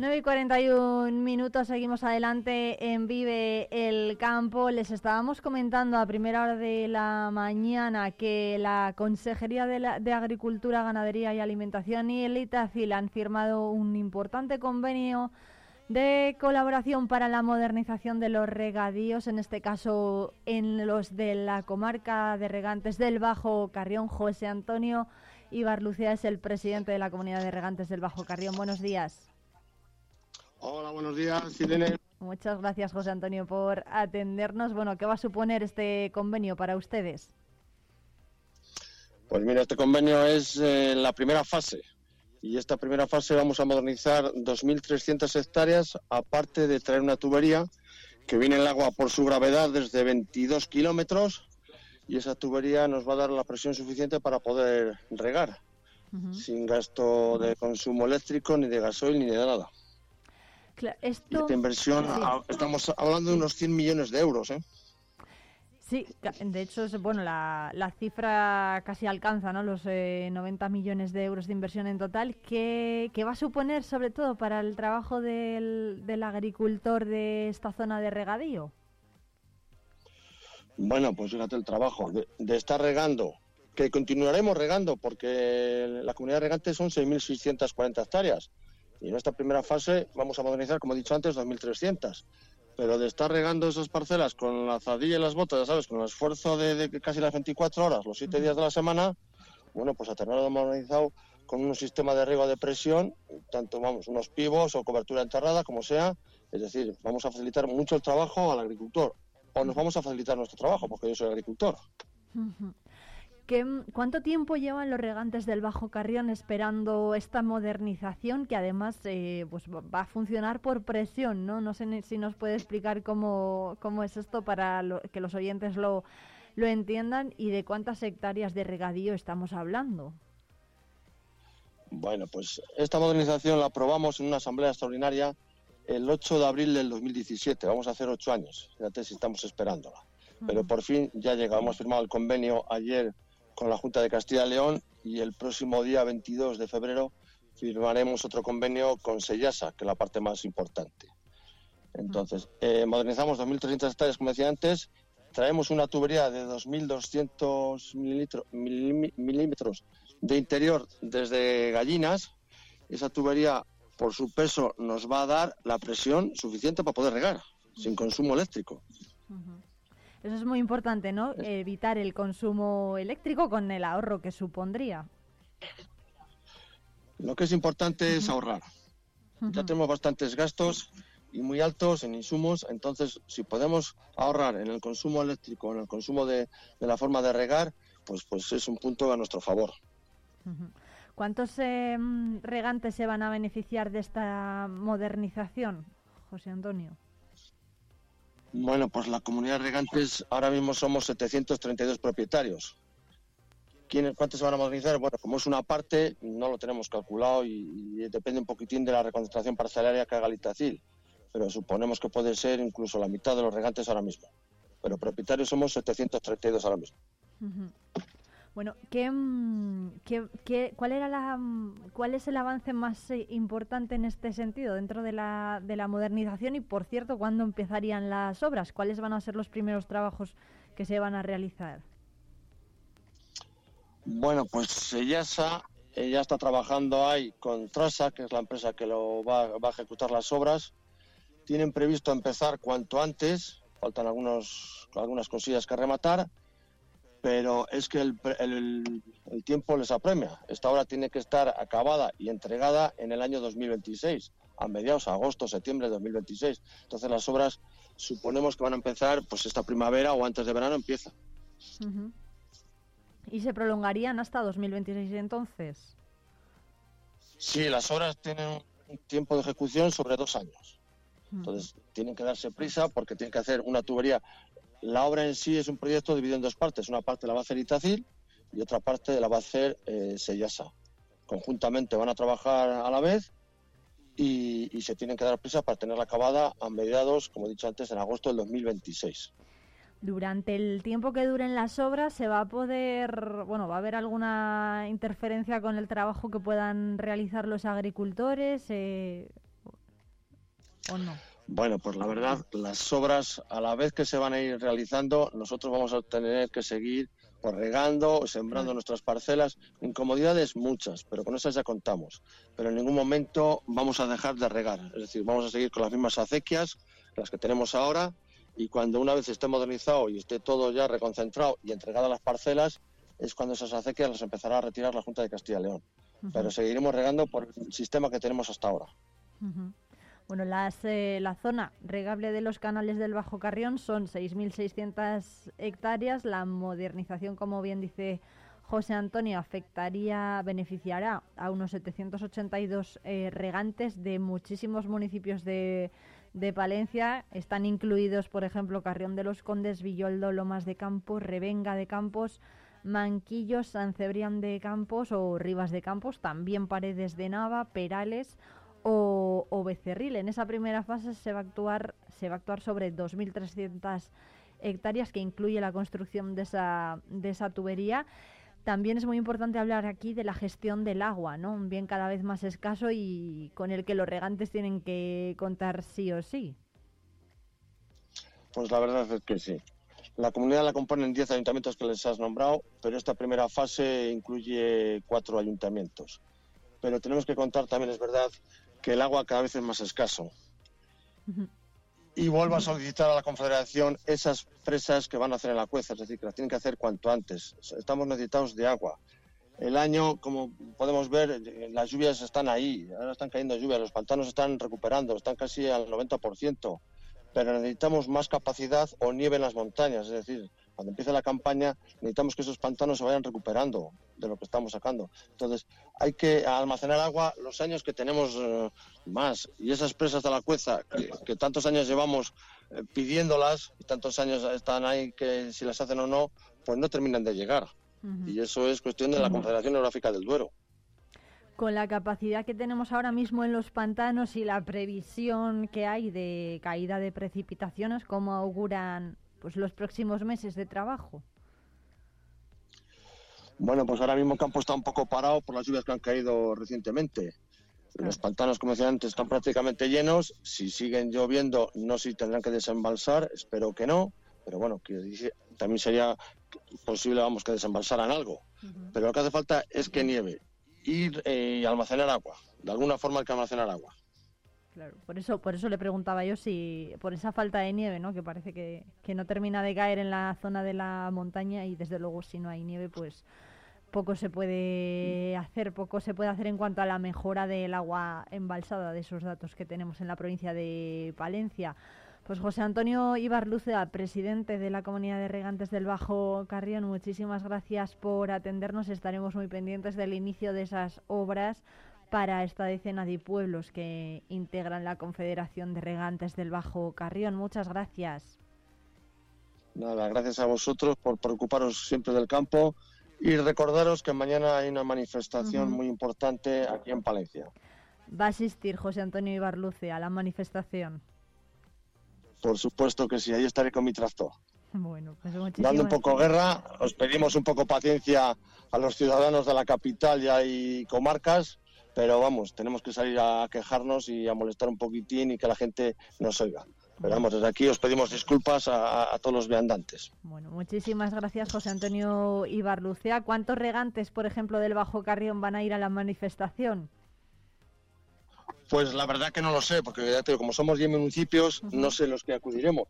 Nueve y 41 minutos, seguimos adelante en Vive el Campo. Les estábamos comentando a primera hora de la mañana que la Consejería de, la- de Agricultura, Ganadería y Alimentación y el ITACIL han firmado un importante convenio de colaboración para la modernización de los regadíos, en este caso en los de la comarca de regantes del Bajo Carrión. José Antonio Ibarlucea es el presidente de la comunidad de regantes del Bajo Carrión. Buenos días. Hola, buenos días, Irene. Muchas gracias, José Antonio, por atendernos. Bueno, ¿qué va a suponer este convenio para ustedes? Pues mira, este convenio es eh, la primera fase. Y esta primera fase vamos a modernizar 2.300 hectáreas, aparte de traer una tubería que viene el agua por su gravedad desde 22 kilómetros y esa tubería nos va a dar la presión suficiente para poder regar, sin gasto de consumo eléctrico, ni de gasoil, ni de nada. Cla- Y Esto, esta inversión, Sí. ah, estamos hablando de unos 100 millones de euros. ¿eh? sí, de hecho, es, bueno, la, la cifra casi alcanza ¿no? los eh, 90 millones de euros de inversión en total. ¿Qué, qué va a suponer, sobre todo, para el trabajo del, del agricultor de esta zona de regadío? Bueno, pues fíjate el trabajo de, de estar regando, que continuaremos regando porque la comunidad de regantes son 6.640 hectáreas y en esta primera fase vamos a modernizar, como he dicho antes, 2.300. Pero de estar regando esas parcelas con la zadilla y las botas, ya sabes, con el esfuerzo de, de casi las 24 horas, los 7 días de la semana, bueno, pues a tenerlo modernizado con un sistema de riego de presión, tanto, vamos, unos pivos o cobertura enterrada, como sea, es decir, vamos a facilitar mucho el trabajo al agricultor o nos vamos a facilitar nuestro trabajo, porque yo soy agricultor. ¿Qué, ¿Cuánto tiempo llevan los regantes del Bajo Carrión esperando esta modernización que además eh, pues va a funcionar por presión? No, no sé ni- si nos puede explicar cómo, cómo es esto para lo- que los oyentes lo, lo entiendan y de cuántas hectáreas de regadío estamos hablando. Bueno, pues esta modernización la aprobamos en una asamblea extraordinaria el 8 de abril del 2017. Vamos a hacer ocho años. Fíjate si estamos esperándola. Pero por fin ya llega. Hemos firmado el convenio ayer con la Junta de Castilla y León y el próximo día 22 de febrero firmaremos otro convenio con Sellasa, que es la parte más importante. Entonces, eh, modernizamos 2.300 hectáreas, como decía antes, extraemos una tubería de 2.200 mililitro- milímetros de interior desde gallinas. Esa tubería, por su peso, nos va a dar la presión suficiente para poder regar, sin consumo eléctrico. Eso es muy importante, ¿no? Evitar el consumo eléctrico con el ahorro que supondría. Lo que es importante es ahorrar. Ya tenemos bastantes gastos y muy altos en insumos, entonces si podemos ahorrar en el consumo eléctrico, en el consumo de, de la forma de regar, pues, pues es un punto a nuestro favor. ¿Cuántos eh, mm, regantes se van a beneficiar de esta modernización, José Antonio? Bueno, pues la comunidad regantes ahora mismo somos 732 propietarios. ¿Quiénes, ¿Cuántos se van a modernizar? Bueno, como es una parte, no lo tenemos calculado y, depende un poquitín de la reconcentración parcelaria que haga el Itacil. Pero suponemos que puede ser incluso la mitad de los regantes ahora mismo. Pero propietarios somos 732 ahora mismo. Bueno, ¿qué, mm, qué- qué- cuál, era la, mm, ¿cuál es el avance más eh, importante en este sentido dentro de la, de la modernización? Y, por cierto, ¿cuándo empezarían las obras? ¿Cuáles van a ser los primeros trabajos que se van a realizar? Bueno, pues eh, ya está trabajando ahí con Trasa, que es la empresa que lo va, va a ejecutar las obras. Tienen previsto empezar cuanto antes, faltan algunos, algunas cosillas que rematar, pero es que el, el- el tiempo les apremia. Esta obra tiene que estar acabada y entregada en el año 2026, a mediados, agosto, septiembre de 2026. Entonces las obras suponemos que van a empezar pues esta primavera o antes de verano empieza. ¿Y se prolongarían hasta 2026 entonces? Sí, las obras tienen un tiempo de ejecución sobre dos años. Entonces, tienen que darse prisa porque tienen que hacer una tubería. La obra en sí es un proyecto dividido en dos partes. Una parte la va a hacer Itacil y otra parte la va a hacer eh, Sellasa. Conjuntamente van a trabajar a la vez y, se tienen que dar prisa para tenerla acabada a mediados, como he dicho antes, en agosto del 2026. Durante el tiempo que duren las obras se va a poder, bueno, va a haber alguna interferencia con el trabajo que puedan realizar los agricultores eh, o no. Bueno, pues la verdad, las obras a la vez que se van a ir realizando, nosotros vamos a tener que seguir pues, regando, sembrando nuestras parcelas. Incomodidades muchas, pero con esas ya contamos. Pero en ningún momento vamos a dejar de regar. Es decir, vamos a seguir con las mismas acequias, las que tenemos ahora, y cuando una vez esté modernizado y esté todo ya reconcentrado y entregado a las parcelas, es cuando esas acequias las empezará a retirar la Junta de Castilla y León. Pero seguiremos regando por el sistema que tenemos hasta ahora. Ujú. Bueno, las, eh, la zona regable de los canales del Bajo Carrión son 6.600 hectáreas. La modernización, como bien dice José Antonio, afectaría, beneficiará a unos 782 eh, regantes de muchísimos municipios de, de Palencia. Están incluidos, por ejemplo, Carrión de los Condes, Villoldo, Lomas de Campos, Revenga de Campos, Manquillos, San Cebrián de Campos o Rivas de Campos, también Paredes de Nava, Perales o, Becerril. En esa primera fase se va a actuar, se va a actuar sobre 2.300 hectáreas que incluye la construcción de esa, de esa tubería. También es muy importante hablar aquí de la gestión del agua, ¿no? Un bien cada vez más escaso y con el que los regantes tienen que contar sí o sí. Pues la verdad es que sí. La comunidad la componen 10 ayuntamientos que les has nombrado, pero esta primera fase incluye cuatro ayuntamientos. Pero tenemos que contar también, es verdad, que el agua cada vez es más escaso. Y vuelvo a solicitar a la Confederación esas presas que van a hacer en la cueza, es decir, que las tienen que hacer cuanto antes. Estamos necesitados de agua. El año, como podemos ver, las lluvias están ahí, ahora están cayendo lluvias, los pantanos están recuperando, están casi al 90%, pero necesitamos más capacidad o nieve en las montañas, es decir, cuando empiece la campaña necesitamos que esos pantanos se vayan recuperando de lo que estamos sacando. Entonces, hay que almacenar agua los años que tenemos eh, más. Y esas presas de la cueza, que, que tantos años llevamos eh, pidiéndolas, y tantos años están ahí que si las hacen o no, pues no terminan de llegar. Y eso es cuestión de la Confederación Geográfica del Duero. Con la capacidad que tenemos ahora mismo en los pantanos y la previsión que hay de caída de precipitaciones, ¿cómo auguran pues, los próximos meses de trabajo? Bueno, pues ahora mismo el campo está un poco parado por las lluvias que han caído recientemente. Los pantanos, como decía antes, están prácticamente llenos. Si siguen lloviendo, no sé si tendrán que desembalsar, espero que no, pero bueno, también sería posible, vamos, que desembalsaran algo. Pero lo que hace falta es que nieve y eh, almacenar agua. De alguna forma hay que almacenar agua. Por eso, por eso le preguntaba yo si por esa falta de nieve, ¿no? Que parece que, que no termina de caer en la zona de la montaña y desde luego si no hay nieve, pues poco se puede hacer, poco se puede hacer en cuanto a la mejora del agua embalsada de esos datos que tenemos en la provincia de Palencia. Pues José Antonio Ibarlucea, presidente de la Comunidad de Regantes del Bajo Carrión, muchísimas gracias por atendernos. Estaremos muy pendientes del inicio de esas obras para esta decena de pueblos que integran la Confederación de Regantes del Bajo Carrión. Muchas gracias. Nada, gracias a vosotros por preocuparos siempre del campo y recordaros que mañana hay una manifestación muy importante aquí en Palencia. Va a asistir José Antonio Ibarluce a la manifestación. Por supuesto que sí, ahí estaré con mi tractor. Bueno, pues Dando un poco guerra, os pedimos un poco paciencia a los ciudadanos de la capital y hay comarcas, pero vamos, tenemos que salir a quejarnos y a molestar un poquitín y que la gente nos oiga. Pero vamos, desde aquí os pedimos disculpas a, todos los viandantes. Bueno, muchísimas gracias, José Antonio Ibarlucea. ¿Cuántos regantes, por ejemplo, del Bajo Carrión van a ir a la manifestación? Pues la verdad que no lo sé, porque ya te como somos 10 municipios, no sé los que acudiremos.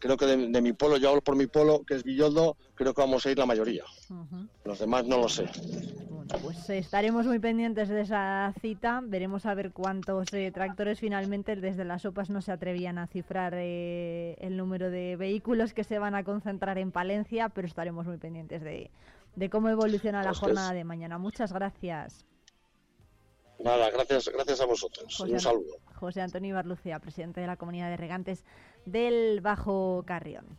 Creo que de, mi polo, yo hablo por mi polo, que es Villoldo, creo que vamos a ir la mayoría. Los demás no lo sé. Bueno, pues estaremos muy pendientes de esa cita. Veremos a ver cuántos eh, tractores finalmente desde las sopas no se atrevían a cifrar eh, el número de vehículos que se van a concentrar en Palencia, pero estaremos muy pendientes de, cómo evoluciona la pues jornada de mañana. Muchas gracias. Nada, gracias, gracias a vosotros. Un saludo. José Antonio Barlucea, presidente de la Comunidad de Regantes del Bajo Carrión.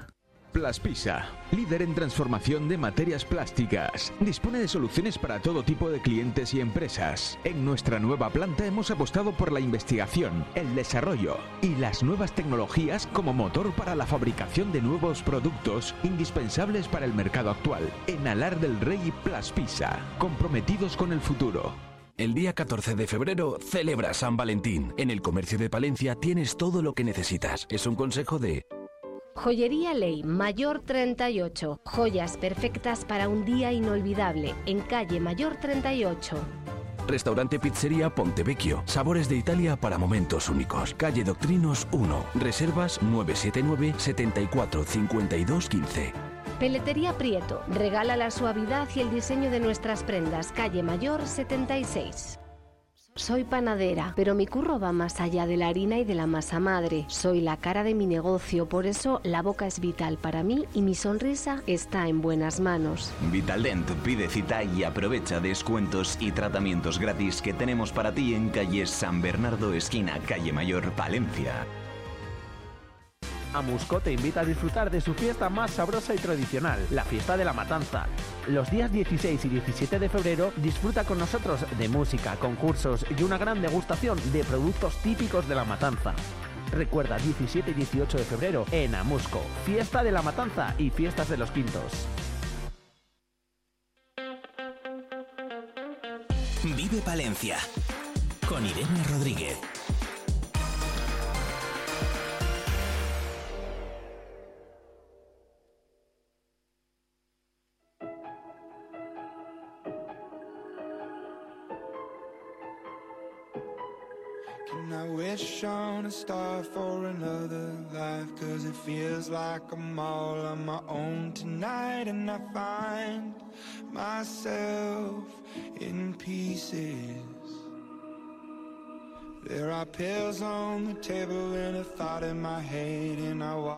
Plaspisa, líder en transformación de materias plásticas. Dispone de soluciones para todo tipo de clientes y empresas. En nuestra nueva planta hemos apostado por la investigación, el desarrollo y las nuevas tecnologías como motor para la fabricación de nuevos productos indispensables para el mercado actual. En Alar del Rey Plaspisa, comprometidos con el futuro. El día 14 de febrero celebra San Valentín. En el comercio de Palencia tienes todo lo que necesitas. Es un consejo de Joyería Ley, Mayor 38. Joyas perfectas para un día inolvidable, en calle Mayor 38. Restaurante Pizzería Pontevecchio. Sabores de Italia para momentos únicos. Calle Doctrinos 1. Reservas 979 74 52 15. Peletería Prieto. Regala la suavidad y el diseño de nuestras prendas. Calle Mayor 76. Soy panadera, pero mi curro va más allá de la harina y de la masa madre. Soy la cara de mi negocio, por eso la boca es vital para mí y mi sonrisa está en buenas manos. Vitaldent pide cita y aprovecha descuentos y tratamientos gratis que tenemos para ti en calle San Bernardo, esquina Calle Mayor, Palencia. Amusco te invita a disfrutar de su fiesta más sabrosa y tradicional, la fiesta de la matanza. Los días 16 y 17 de febrero disfruta con nosotros de música, concursos y una gran degustación de productos típicos de la matanza. Recuerda 17 y 18 de febrero en Amusco, fiesta de la matanza y fiestas de los quintos. Vive Palencia con Irene Rodríguez. On a star for another life? Cause it feels like I'm all on my own tonight, and I find myself in pieces.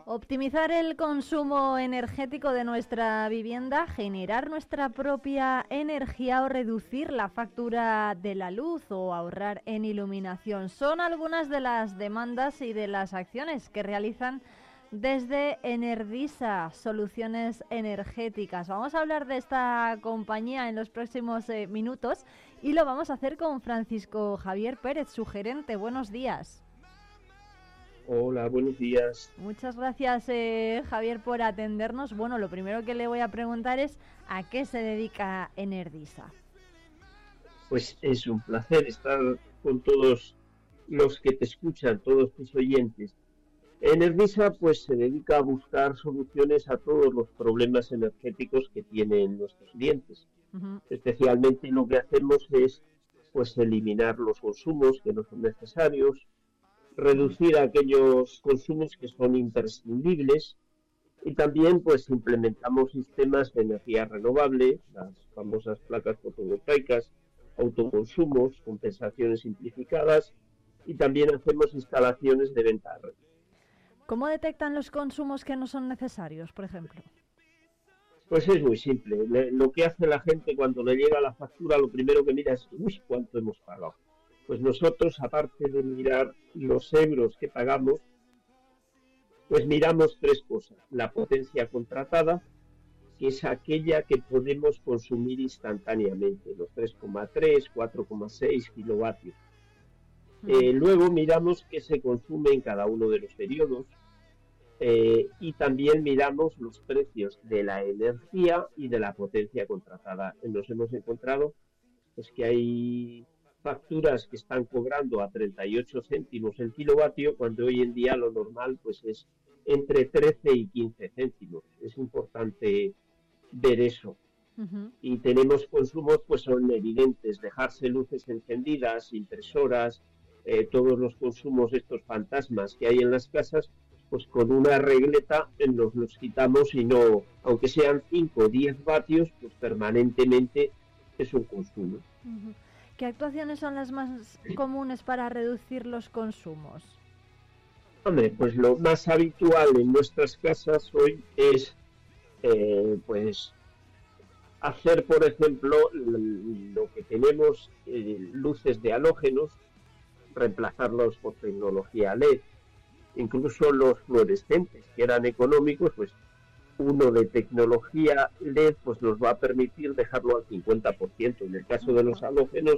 Optimizar el consumo energético de nuestra vivienda, generar nuestra propia energía o reducir la factura de la luz o ahorrar en iluminación son algunas de las demandas y de las acciones que realizan desde Enerdisa, soluciones energéticas. Vamos a hablar de esta compañía en los próximos eh, minutos y lo vamos a hacer con Francisco Javier Pérez, su gerente. Buenos días. Hola, buenos días. Muchas gracias, eh, Javier, por atendernos. Bueno, lo primero que le voy a preguntar es a qué se dedica Enerdisa. Pues es un placer estar con todos los que te escuchan, todos tus oyentes. Enerdisa pues se dedica a buscar soluciones a todos los problemas energéticos que tienen nuestros clientes. Especialmente lo que hacemos es pues eliminar los consumos que no son necesarios, reducir aquellos consumos que son imprescindibles y también pues implementamos sistemas de energía renovable, las famosas placas fotovoltaicas, autoconsumos, compensaciones simplificadas y también hacemos instalaciones de venta a red. ¿Cómo detectan los consumos que no son necesarios, por ejemplo? Pues es muy simple. Le- lo que hace la gente cuando le llega la factura, lo primero que mira es, uy, ¿cuánto hemos pagado? Pues nosotros, aparte de mirar los euros que pagamos, pues miramos tres cosas. La potencia contratada, que es aquella que podemos consumir instantáneamente, los 3,3, 4,6 kilovatios. Eh, luego miramos qué se consume en cada uno de los periodos eh, y también miramos los precios de la energía y de la potencia contratada. Nos hemos encontrado pues, que hay facturas que están cobrando a 38 céntimos el kilovatio, cuando hoy en día lo normal pues es entre 13 y 15 céntimos. Es importante ver eso y tenemos consumos pues son evidentes, dejarse luces encendidas, impresoras, eh, todos los consumos estos fantasmas que hay en las casas, pues con una regleta eh, nos los quitamos y no, aunque sean 5 o 10 vatios, pues permanentemente es un consumo. ¿Qué actuaciones son las más comunes para reducir los consumos? Hombre, pues lo más habitual en nuestras casas hoy es, eh, pues, hacer, por ejemplo, lo que tenemos, eh, luces de halógenos, reemplazarlos por tecnología LED. Incluso los fluorescentes, que eran económicos, pues uno de tecnología LED pues nos va a permitir dejarlo al 50%. En el caso de los halógenos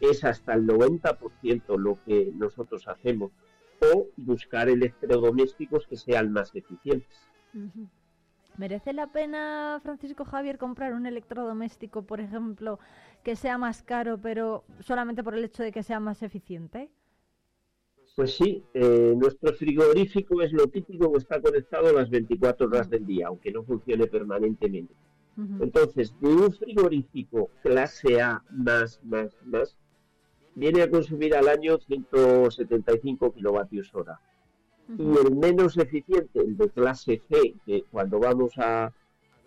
es hasta el 90% lo que nosotros hacemos. O buscar electrodomésticos que sean más eficientes. ¿Merece la pena, Francisco Javier, comprar un electrodoméstico, por ejemplo, que sea más caro, pero solamente por el hecho de que sea más eficiente? Pues sí, eh, nuestro frigorífico es lo típico que está conectado las 24 horas del día, aunque no funcione permanentemente. Entonces, de un frigorífico clase A más, más, más, viene a consumir al año 175 kilovatios hora. Y el menos eficiente, el de clase C, que cuando vamos a,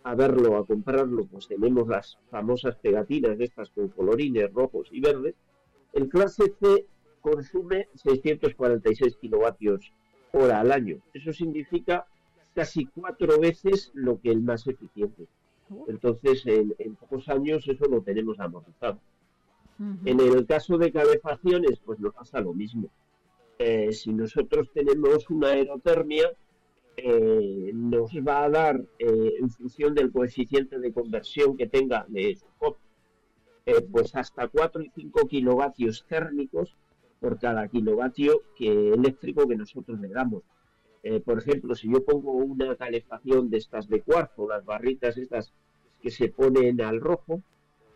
a verlo, a comprarlo, pues tenemos las famosas pegatinas de estas con colorines rojos y verdes, El clase C consume 646 kilovatios hora al año. Eso significa casi cuatro veces lo que el más eficiente. Entonces, en, pocos años eso lo tenemos amortizado. En el caso de calefacciones, pues nos pasa lo mismo. Eh, si nosotros tenemos una aerotermia, eh, nos va a dar, eh, en función del coeficiente de conversión que tenga de su COP, pues hasta 4 y 5 kilovatios térmicos por cada kilovatio que eléctrico que nosotros le damos. por ejemplo, si yo pongo una calefacción de estas de cuarzo, las barritas estas que se ponen al rojo,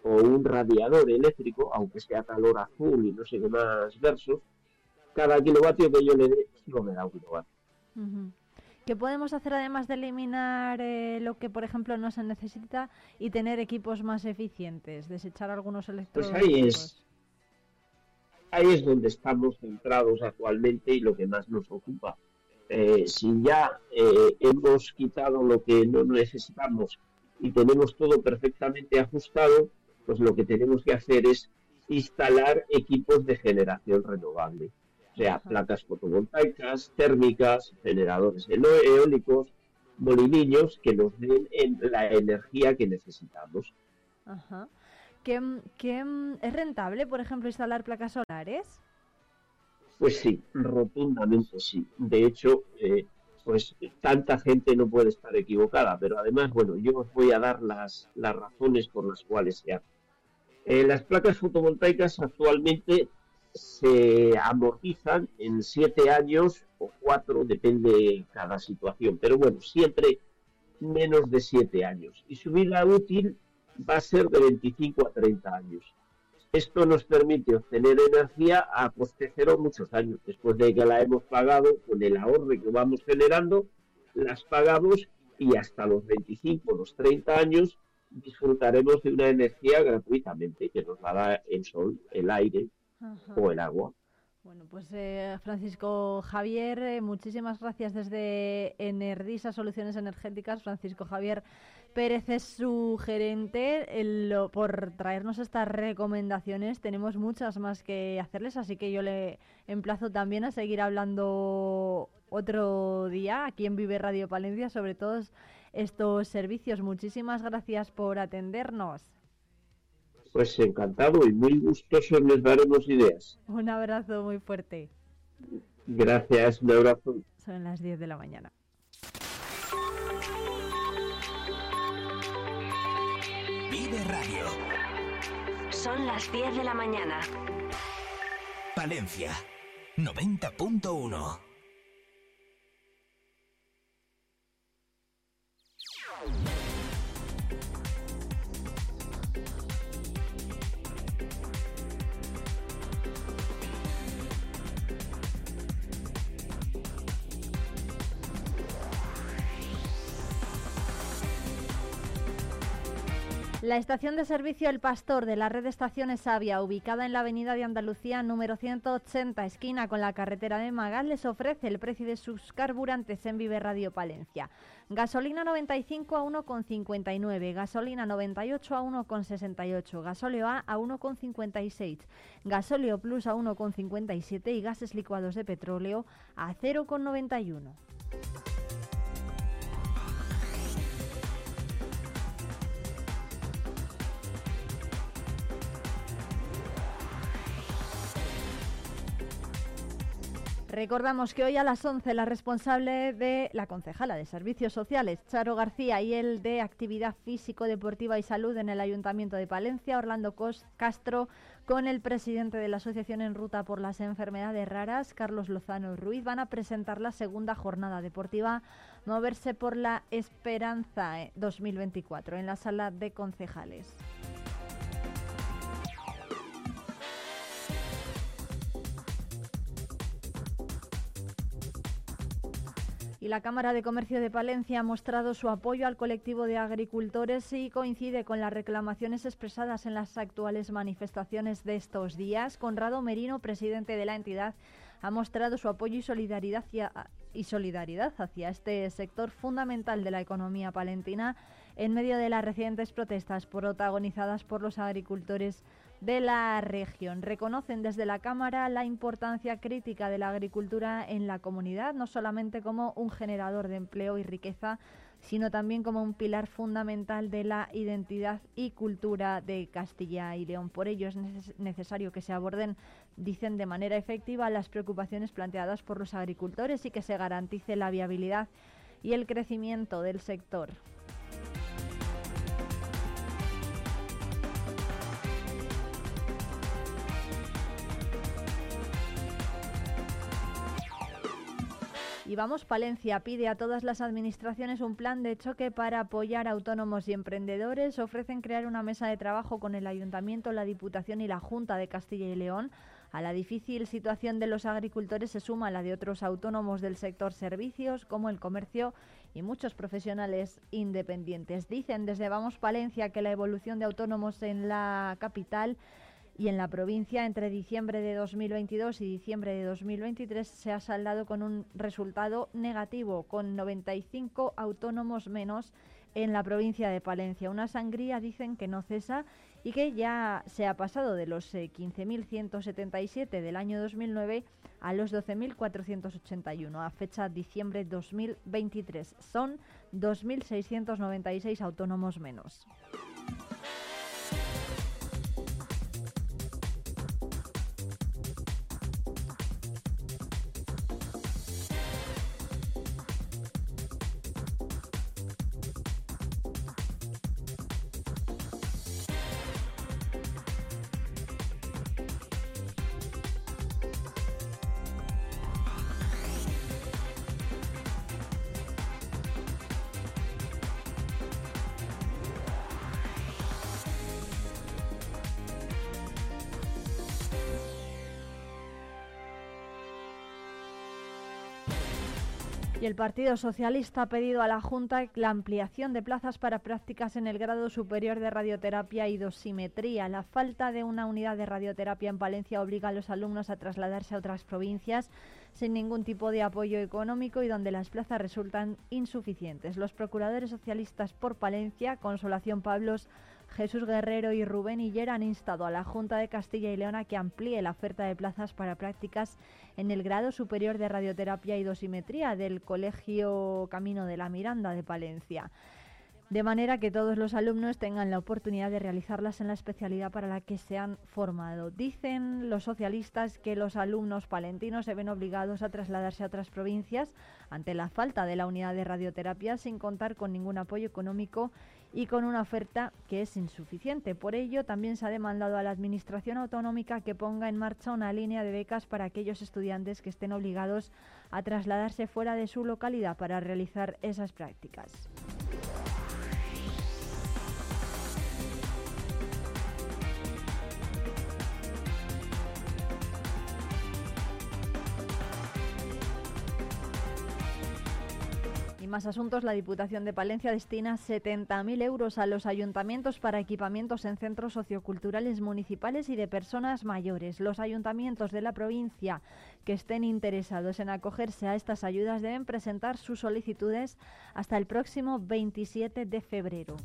o un radiador eléctrico, aunque sea calor azul y no sé qué más versos, cada kilovatio que yo le dé no me da un kilovatio. ¿Qué podemos hacer además de eliminar eh, lo que, por ejemplo, no se necesita y tener equipos más eficientes? Desechar algunos electrónicos. Pues ahí es, ahí es donde estamos centrados actualmente y lo que más nos ocupa. Eh, si ya eh, hemos quitado lo que no necesitamos y tenemos todo perfectamente ajustado, pues lo que tenemos que hacer es instalar equipos de generación renovable, o sea, placas fotovoltaicas, térmicas, generadores eólicos, molinillos que nos den la energía que necesitamos. Ajá. ¿Qué, es rentable, por ejemplo, instalar placas solares? Pues sí, rotundamente sí. De hecho, eh, pues tanta gente no puede estar equivocada, pero además, bueno, yo os voy a dar las, las razones por las cuales se hace. Eh, las placas fotovoltaicas actualmente se amortizan en siete años o cuatro, depende de cada situación, pero bueno, siempre menos de siete años. Y su vida útil va a ser de 25 a 30 años. Esto nos permite obtener energía a coste cero muchos años. Después de que la hemos pagado, con el ahorro que vamos generando, las pagamos y hasta los 25, los 30 años disfrutaremos de una energía gratuitamente que nos va a el sol, el aire o el agua. Bueno, pues eh, Francisco Javier, eh, muchísimas gracias desde Enerdisa Soluciones Energéticas. Francisco Javier Pérez es su gerente por traernos estas recomendaciones. Tenemos muchas más que hacerles, así que yo le emplazo también a seguir hablando otro día aquí en Vive Radio Palencia sobre todos estos servicios. Muchísimas gracias por atendernos. Pues encantado y muy gustoso nos daremos ideas. Un abrazo muy fuerte. Gracias, un abrazo. Son las 10 de la mañana. Radio. Son las 10 de la mañana. Palencia, 90.1. La estación de servicio El Pastor de la red de estaciones Avia, ubicada en la avenida de Andalucía número 180, esquina con la carretera de Magal, les ofrece el precio de sus carburantes en Vive Radio Palencia. Gasolina 95 a 1,59, gasolina 98 a 1,68, gasóleo A a 1,56, gasóleo Plus a 1,57 y gases licuados de petróleo a 0,91. Recordamos que hoy a las 11 la responsable de la concejala de Servicios Sociales, Charo García, y el de Actividad Físico, Deportiva y Salud en el Ayuntamiento de Palencia, Orlando Castro, con el presidente de la Asociación en Ruta por las Enfermedades Raras, Carlos Lozano Ruiz, van a presentar la segunda jornada deportiva Moverse por la Esperanza 2024 en la sala de concejales. Y la Cámara de Comercio de Palencia ha mostrado su apoyo al colectivo de agricultores y coincide con las reclamaciones expresadas en las actuales manifestaciones de estos días. Conrado Merino, presidente de la entidad, ha mostrado su apoyo y solidaridad hacia, y solidaridad hacia este sector fundamental de la economía palentina en medio de las recientes protestas protagonizadas por los agricultores de la región. Reconocen desde la Cámara la importancia crítica de la agricultura en la comunidad, no solamente como un generador de empleo y riqueza, sino también como un pilar fundamental de la identidad y cultura de Castilla y León. Por ello es necesario que se aborden, dicen, de manera efectiva las preocupaciones planteadas por los agricultores y que se garantice la viabilidad y el crecimiento del sector. Y vamos, Palencia pide a todas las administraciones un plan de choque para apoyar a autónomos y emprendedores. Ofrecen crear una mesa de trabajo con el Ayuntamiento, la Diputación y la Junta de Castilla y León. A la difícil situación de los agricultores se suma la de otros autónomos del sector servicios, como el comercio y muchos profesionales independientes. Dicen desde Vamos Palencia que la evolución de autónomos en la capital y en la provincia entre diciembre de 2022 y diciembre de 2023 se ha saldado con un resultado negativo, con 95 autónomos menos en la provincia de Palencia. Una sangría dicen que no cesa y que ya se ha pasado de los 15.177 eh, del año 2009 a los 12.481 a fecha diciembre 2023. Son 2.696 autónomos menos. Partido Socialista ha pedido a la Junta la ampliación de plazas para prácticas en el grado superior de radioterapia y dosimetría. La falta de una unidad de radioterapia en Palencia obliga a los alumnos a trasladarse a otras provincias sin ningún tipo de apoyo económico y donde las plazas resultan insuficientes. Los procuradores socialistas por Palencia, Consolación Pablos, Jesús Guerrero y Rubén Hiller han instado a la Junta de Castilla y León a que amplíe la oferta de plazas para prácticas en el grado superior de radioterapia y dosimetría del Colegio Camino de la Miranda de Palencia de manera que todos los alumnos tengan la oportunidad de realizarlas en la especialidad para la que se han formado. Dicen los socialistas que los alumnos palentinos se ven obligados a trasladarse a otras provincias ante la falta de la unidad de radioterapia sin contar con ningún apoyo económico y con una oferta que es insuficiente. Por ello, también se ha demandado a la Administración Autonómica que ponga en marcha una línea de becas para aquellos estudiantes que estén obligados a trasladarse fuera de su localidad para realizar esas prácticas. Más asuntos, la Diputación de Palencia destina 70.000 euros a los ayuntamientos para equipamientos en centros socioculturales municipales y de personas mayores. Los ayuntamientos de la provincia que estén interesados en acogerse a estas ayudas deben presentar sus solicitudes hasta el próximo 27 de febrero.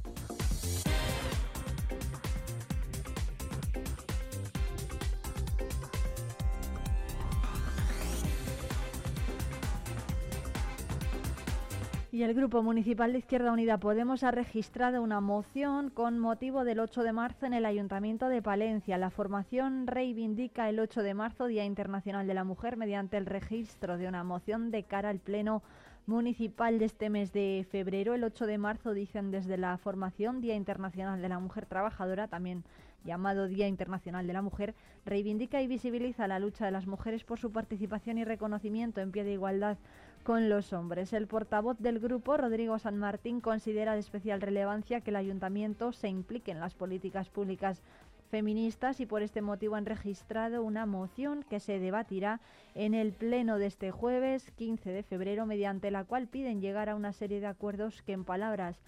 Y el Grupo Municipal de Izquierda Unida Podemos ha registrado una moción con motivo del 8 de marzo en el Ayuntamiento de Palencia. La formación reivindica el 8 de marzo, Día Internacional de la Mujer, mediante el registro de una moción de cara al Pleno Municipal de este mes de febrero. El 8 de marzo, dicen desde la formación Día Internacional de la Mujer Trabajadora, también llamado Día Internacional de la Mujer, reivindica y visibiliza la lucha de las mujeres por su participación y reconocimiento en pie de igualdad con los hombres. El portavoz del grupo, Rodrigo San Martín, considera de especial relevancia que el ayuntamiento se implique en las políticas públicas feministas y por este motivo han registrado una moción que se debatirá en el pleno de este jueves 15 de febrero mediante la cual piden llegar a una serie de acuerdos que en palabras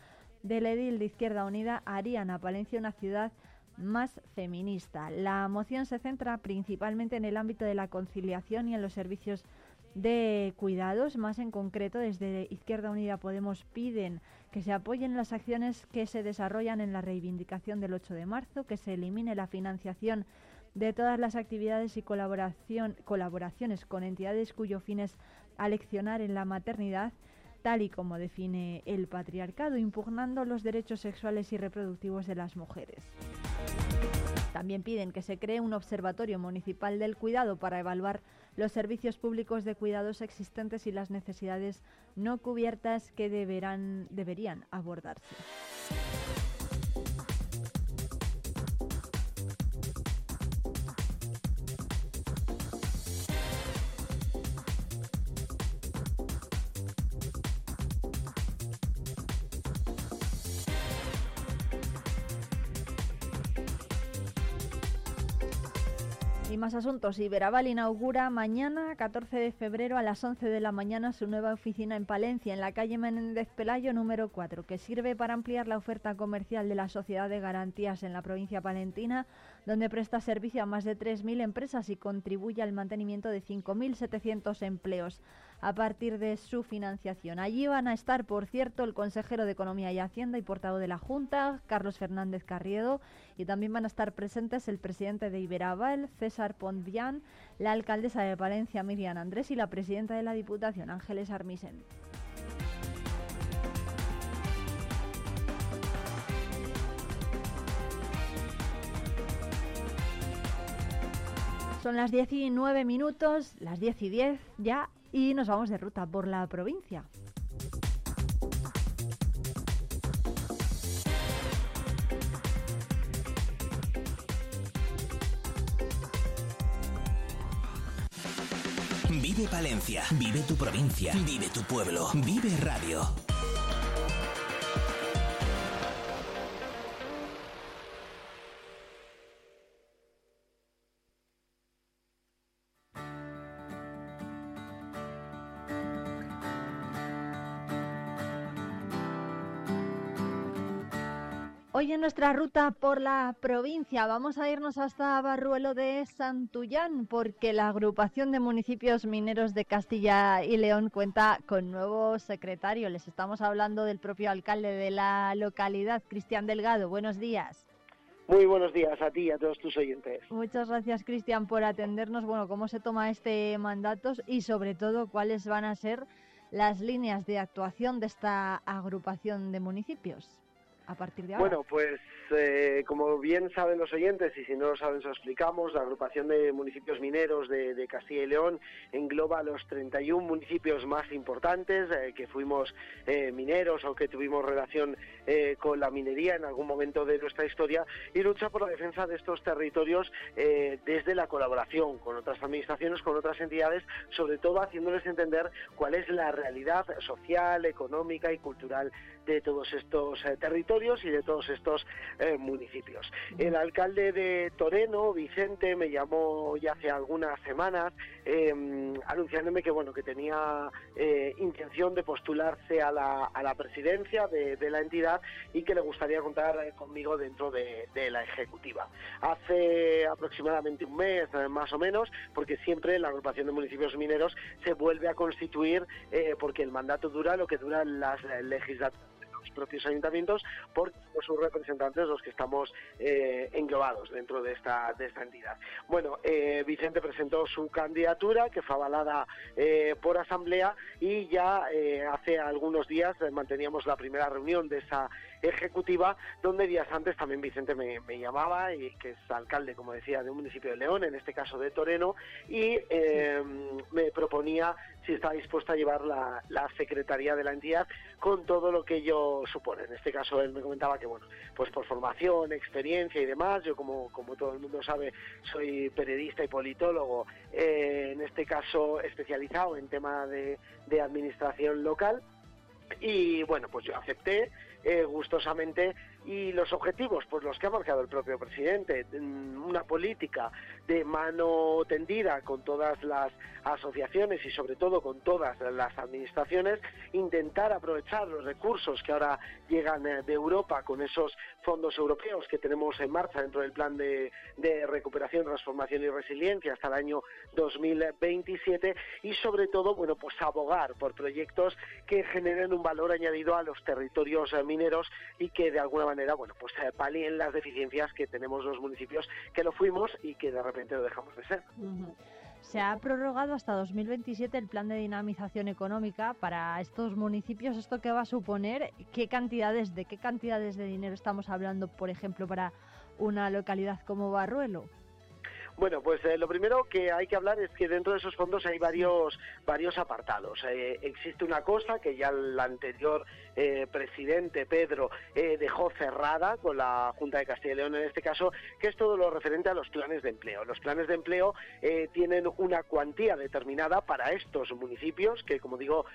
del edil de Izquierda Unida harían a Palencia una ciudad más feminista. La moción se centra principalmente en el ámbito de la conciliación y en los servicios de cuidados. Más en concreto, desde Izquierda Unida Podemos piden que se apoyen las acciones que se desarrollan en la reivindicación del 8 de marzo, que se elimine la financiación de todas las actividades y colaboraciones con entidades cuyo fin es aleccionar en la maternidad, tal y como define el patriarcado, impugnando los derechos sexuales y reproductivos de las mujeres. También piden que se cree un observatorio municipal del cuidado para evaluar los servicios públicos de cuidados existentes y las necesidades no cubiertas que deberán, deberían abordarse. Y más asuntos. Iberaval inaugura mañana, 14 de febrero, a las 11 de la mañana, su nueva oficina en Palencia, en la calle Menéndez Pelayo número 4, que sirve para ampliar la oferta comercial de la Sociedad de Garantías en la provincia palentina, donde presta servicio a más de 3.000 empresas y contribuye al mantenimiento de 5.700 empleos a partir de su financiación. Allí van a estar, por cierto, el consejero de Economía y Hacienda y portavoz de la Junta, Carlos Fernández Carriedo, y también van a estar presentes el presidente de Iberaval, César Pontvian, la alcaldesa de Palencia, Miriam Andrés, y la presidenta de la Diputación, Ángeles Armisen. Son las 19 minutos, las 10 y 10 ya, y nos vamos de ruta por la provincia. Vive Palencia, vive tu provincia, vive tu pueblo, vive radio. En nuestra ruta por la provincia vamos a irnos hasta Barruelo de Santullán porque la agrupación de municipios mineros de Castilla y León cuenta con nuevo secretario. Les estamos hablando del propio alcalde de la localidad, Cristian Delgado. Buenos días. Muy buenos días a ti y a todos tus oyentes. Muchas gracias, Cristian, por atendernos. Bueno, cómo se toma este mandato y sobre todo cuáles van a ser las líneas de actuación de esta agrupación de municipios Bueno, pues eh, como bien saben los oyentes, y si no lo saben, se lo explicamos, la agrupación de municipios mineros de, Castilla y León engloba los 31 municipios más importantes eh, que fuimos eh, mineros o que tuvimos relación con la minería en algún momento de nuestra historia y lucha por la defensa de estos territorios desde la colaboración con otras administraciones, con otras entidades, sobre todo haciéndoles entender cuál es la realidad social, económica y cultural de todos estos territorios y de todos estos eh, municipios. El alcalde de Toreno, Vicente, me llamó ya hace algunas semanas em, anunciándome que bueno que tenía eh, intención de postularse a la, a la presidencia de, la entidad y que le gustaría contar eh, conmigo dentro de, la ejecutiva. Hace aproximadamente un mes más o menos, porque siempre la agrupación de municipios mineros se vuelve a constituir porque el mandato dura lo que duran las legislaturas propios ayuntamientos por sus representantes los que estamos eh, englobados dentro de esta, de esta entidad. Bueno, eh, Vicente presentó su candidatura que fue avalada eh, por asamblea y ya hace algunos días manteníamos la primera reunión de esa ejecutiva, donde días antes también Vicente me, llamaba, y que es alcalde, como decía, de un municipio de León, en este caso de Toreno, y em, me proponía si estaba dispuesta a llevar la, secretaría de la entidad con todo lo que ello supone. En este caso él me comentaba que, bueno, pues por formación, experiencia y demás, yo como, como todo el mundo sabe, soy periodista y politólogo, eh, en este caso especializado en tema de administración local, y bueno, pues yo acepté eh, gustosamente Y los objetivos, pues los que ha marcado el propio presidente, una política de mano tendida con todas las asociaciones y sobre todo con todas las administraciones, intentar aprovechar los recursos que ahora llegan eh, de Europa con esos fondos europeos que tenemos en marcha dentro del plan de, recuperación, transformación y resiliencia hasta el año 2027 y sobre todo, bueno, pues abogar por proyectos que generen un valor añadido a los territorios eh, mineros y que de alguna manera, bueno, pues eh, palien las deficiencias que tenemos los municipios que lo fuimos y que de repente lo dejamos de ser. Se ha prorrogado hasta 2027 el plan de dinamización económica para estos municipios. ¿Esto qué va a suponer? ¿Qué cantidades, de qué cantidades de dinero estamos hablando, por ejemplo, para una localidad como Barruelo? Bueno, pues eh, lo primero que hay que hablar es que dentro de esos fondos hay varios varios apartados. Eh, existe una cosa que ya el anterior eh, presidente Pedro dejó cerrada con la Junta de Castilla y León en este caso, que es todo lo referente a los planes de empleo. Los planes de empleo tienen una cuantía determinada para estos municipios, que como digo,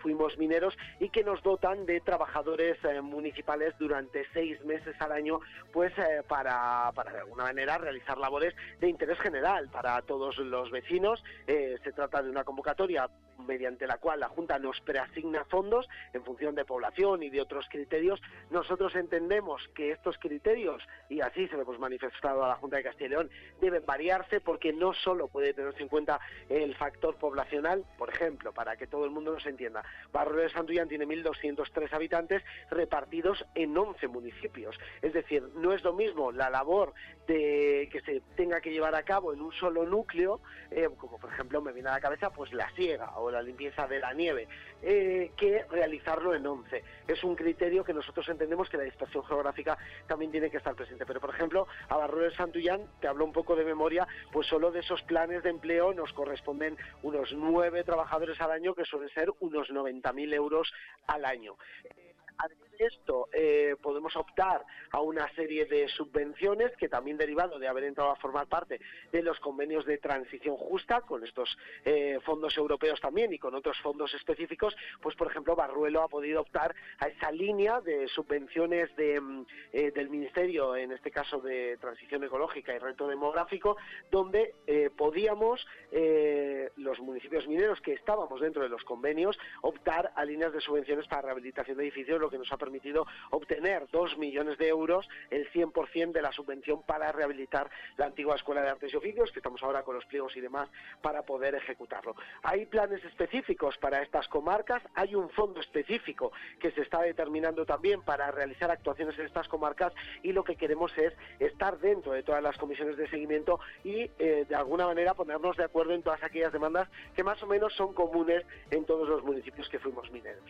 fuimos mineros, y que nos dotan de trabajadores municipales durante seis meses al año, pues para, para de alguna manera realizar labores de interés general para todos los vecinos. Eh, se trata de una convocatoria mediante la cual la Junta nos preasigna fondos en función de población y de otros criterios. Nosotros entendemos que estos criterios, y así se lo hemos manifestado a la Junta de Castilla y León, deben variarse porque no solo puede tenerse en cuenta el factor poblacional, por ejemplo, para que todo el mundo nos entienda, Barrio de Santullán tiene 1.203 habitantes repartidos en 11 municipios. Es decir, no es lo mismo la labor de que se tenga que llevar a cabo en un solo núcleo, eh, como por ejemplo me viene a la cabeza pues la siega o la limpieza de la nieve, eh, que realizarlo en 11. Es un criterio que nosotros entendemos que la dispersión geográfica también tiene que estar presente. Pero, por ejemplo, a Barro de Santullán, te hablo un poco de memoria, pues solo de esos planes de empleo nos corresponden unos nueve trabajadores al año, que suelen ser unos 90.000 euros al año esto eh, podemos optar a una serie de subvenciones que también derivado de haber entrado a formar parte de los convenios de transición justa con estos eh, fondos europeos también y con otros fondos específicos, pues por ejemplo Barruelo ha podido optar a esa línea de subvenciones de, mm, eh, del Ministerio, en este caso de Transición Ecológica y Reto Demográfico, donde podíamos los municipios mineros que estábamos dentro de los convenios optar a líneas de subvenciones para rehabilitación de edificios, lo que nos ha permitido obtener dos millones de euros, el 100% de la subvención para rehabilitar la antigua Escuela de Artes y Oficios, que estamos ahora con los pliegos y demás para poder ejecutarlo. Hay planes específicos para estas comarcas, hay un fondo específico que se está determinando también para realizar actuaciones en estas comarcas y lo que queremos es estar dentro de todas las comisiones de seguimiento y eh, de alguna manera ponernos de acuerdo en todas aquellas demandas que más o menos son comunes en todos los municipios que fuimos mineros.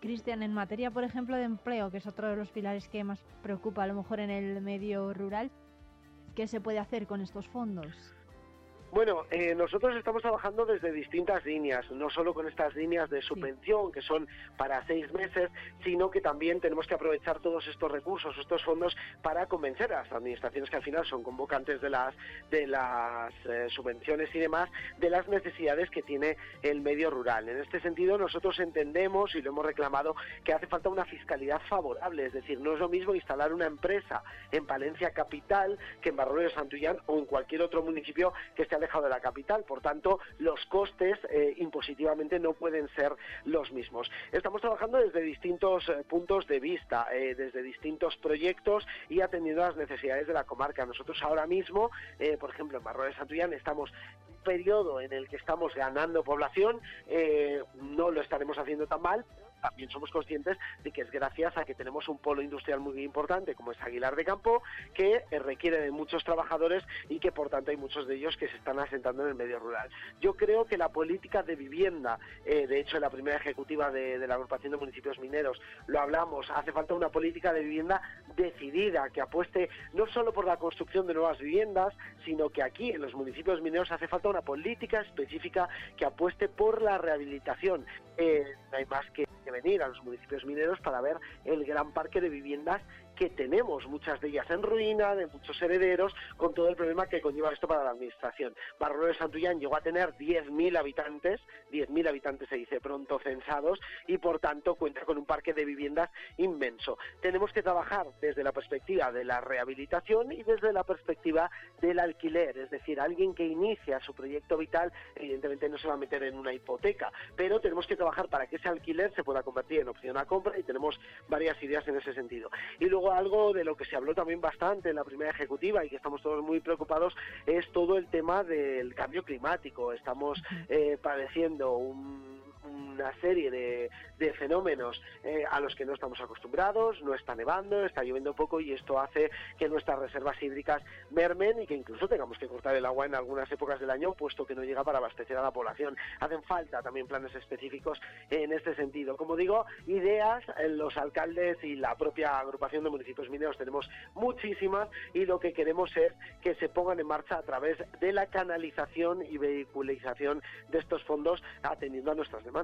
Cristian, en materia, por ejemplo, de empleo, que es otro de los pilares que más preocupa a lo mejor en el medio rural, ¿qué se puede hacer con estos fondos? Bueno, eh, nosotros estamos trabajando desde distintas líneas, no solo con estas líneas de subvención que son para seis meses, sino que también tenemos que aprovechar todos estos recursos, estos fondos, para convencer a las administraciones que al final son convocantes de las de las eh, subvenciones y demás, de las necesidades que tiene el medio rural. En este sentido, nosotros entendemos y lo hemos reclamado que hace falta una fiscalidad favorable, es decir, no es lo mismo instalar una empresa en Palencia capital que en Barrio de Santullán o en cualquier otro municipio que esté alejado de la capital. Por tanto, los costes eh, impositivamente no pueden ser los mismos. Estamos trabajando desde distintos eh, puntos de vista, eh, desde distintos proyectos y atendiendo a las necesidades de la comarca. Nosotros ahora mismo, por ejemplo, en Barro de Santullán estamos periodo en el que estamos ganando población, no lo estaremos haciendo tan mal, también somos conscientes de que es gracias a que tenemos un polo industrial muy importante como es Aguilar de Campo, que eh, requiere de muchos trabajadores y que por tanto hay muchos de ellos que se están asentando en el medio rural. Yo creo que la política de vivienda, eh, de hecho en la primera ejecutiva de, la agrupación de municipios mineros lo hablamos, hace falta una política de vivienda decidida, que apueste no solo por la construcción de nuevas viviendas, sino que aquí en los municipios mineros hace falta una política específica que apueste por la rehabilitación. Eh, no hay más que venir a los municipios mineros para ver el gran parque de viviendas que tenemos muchas de ellas en ruina, de muchos herederos, con todo el problema que conlleva esto para la administración. Barro de Santullán llegó a tener 10.000 habitantes, 10.000 habitantes se dice pronto censados, y por tanto cuenta con un parque de viviendas inmenso. Tenemos que trabajar desde la perspectiva de la rehabilitación y desde la perspectiva del alquiler, es decir, alguien que inicia su proyecto vital, evidentemente no se va a meter en una hipoteca, pero tenemos que trabajar para que ese alquiler se pueda convertir en opción a compra y tenemos varias ideas en ese sentido. Y luego algo de lo que se habló también bastante en la primera ejecutiva y que estamos todos muy preocupados es todo el tema del cambio climático. Estamos eh, padeciendo un una serie de, fenómenos eh, a los que no estamos acostumbrados, no está nevando, está lloviendo poco y esto hace que nuestras reservas hídricas mermen y que incluso tengamos que cortar el agua en algunas épocas del año puesto que no llega para abastecer a la población. Hacen falta también planes específicos en este sentido. Como digo, ideas, los alcaldes y la propia agrupación de municipios mineros tenemos muchísimas y lo que queremos es que se pongan en marcha a través de la canalización y vehiculización de estos fondos atendiendo a nuestras demandas.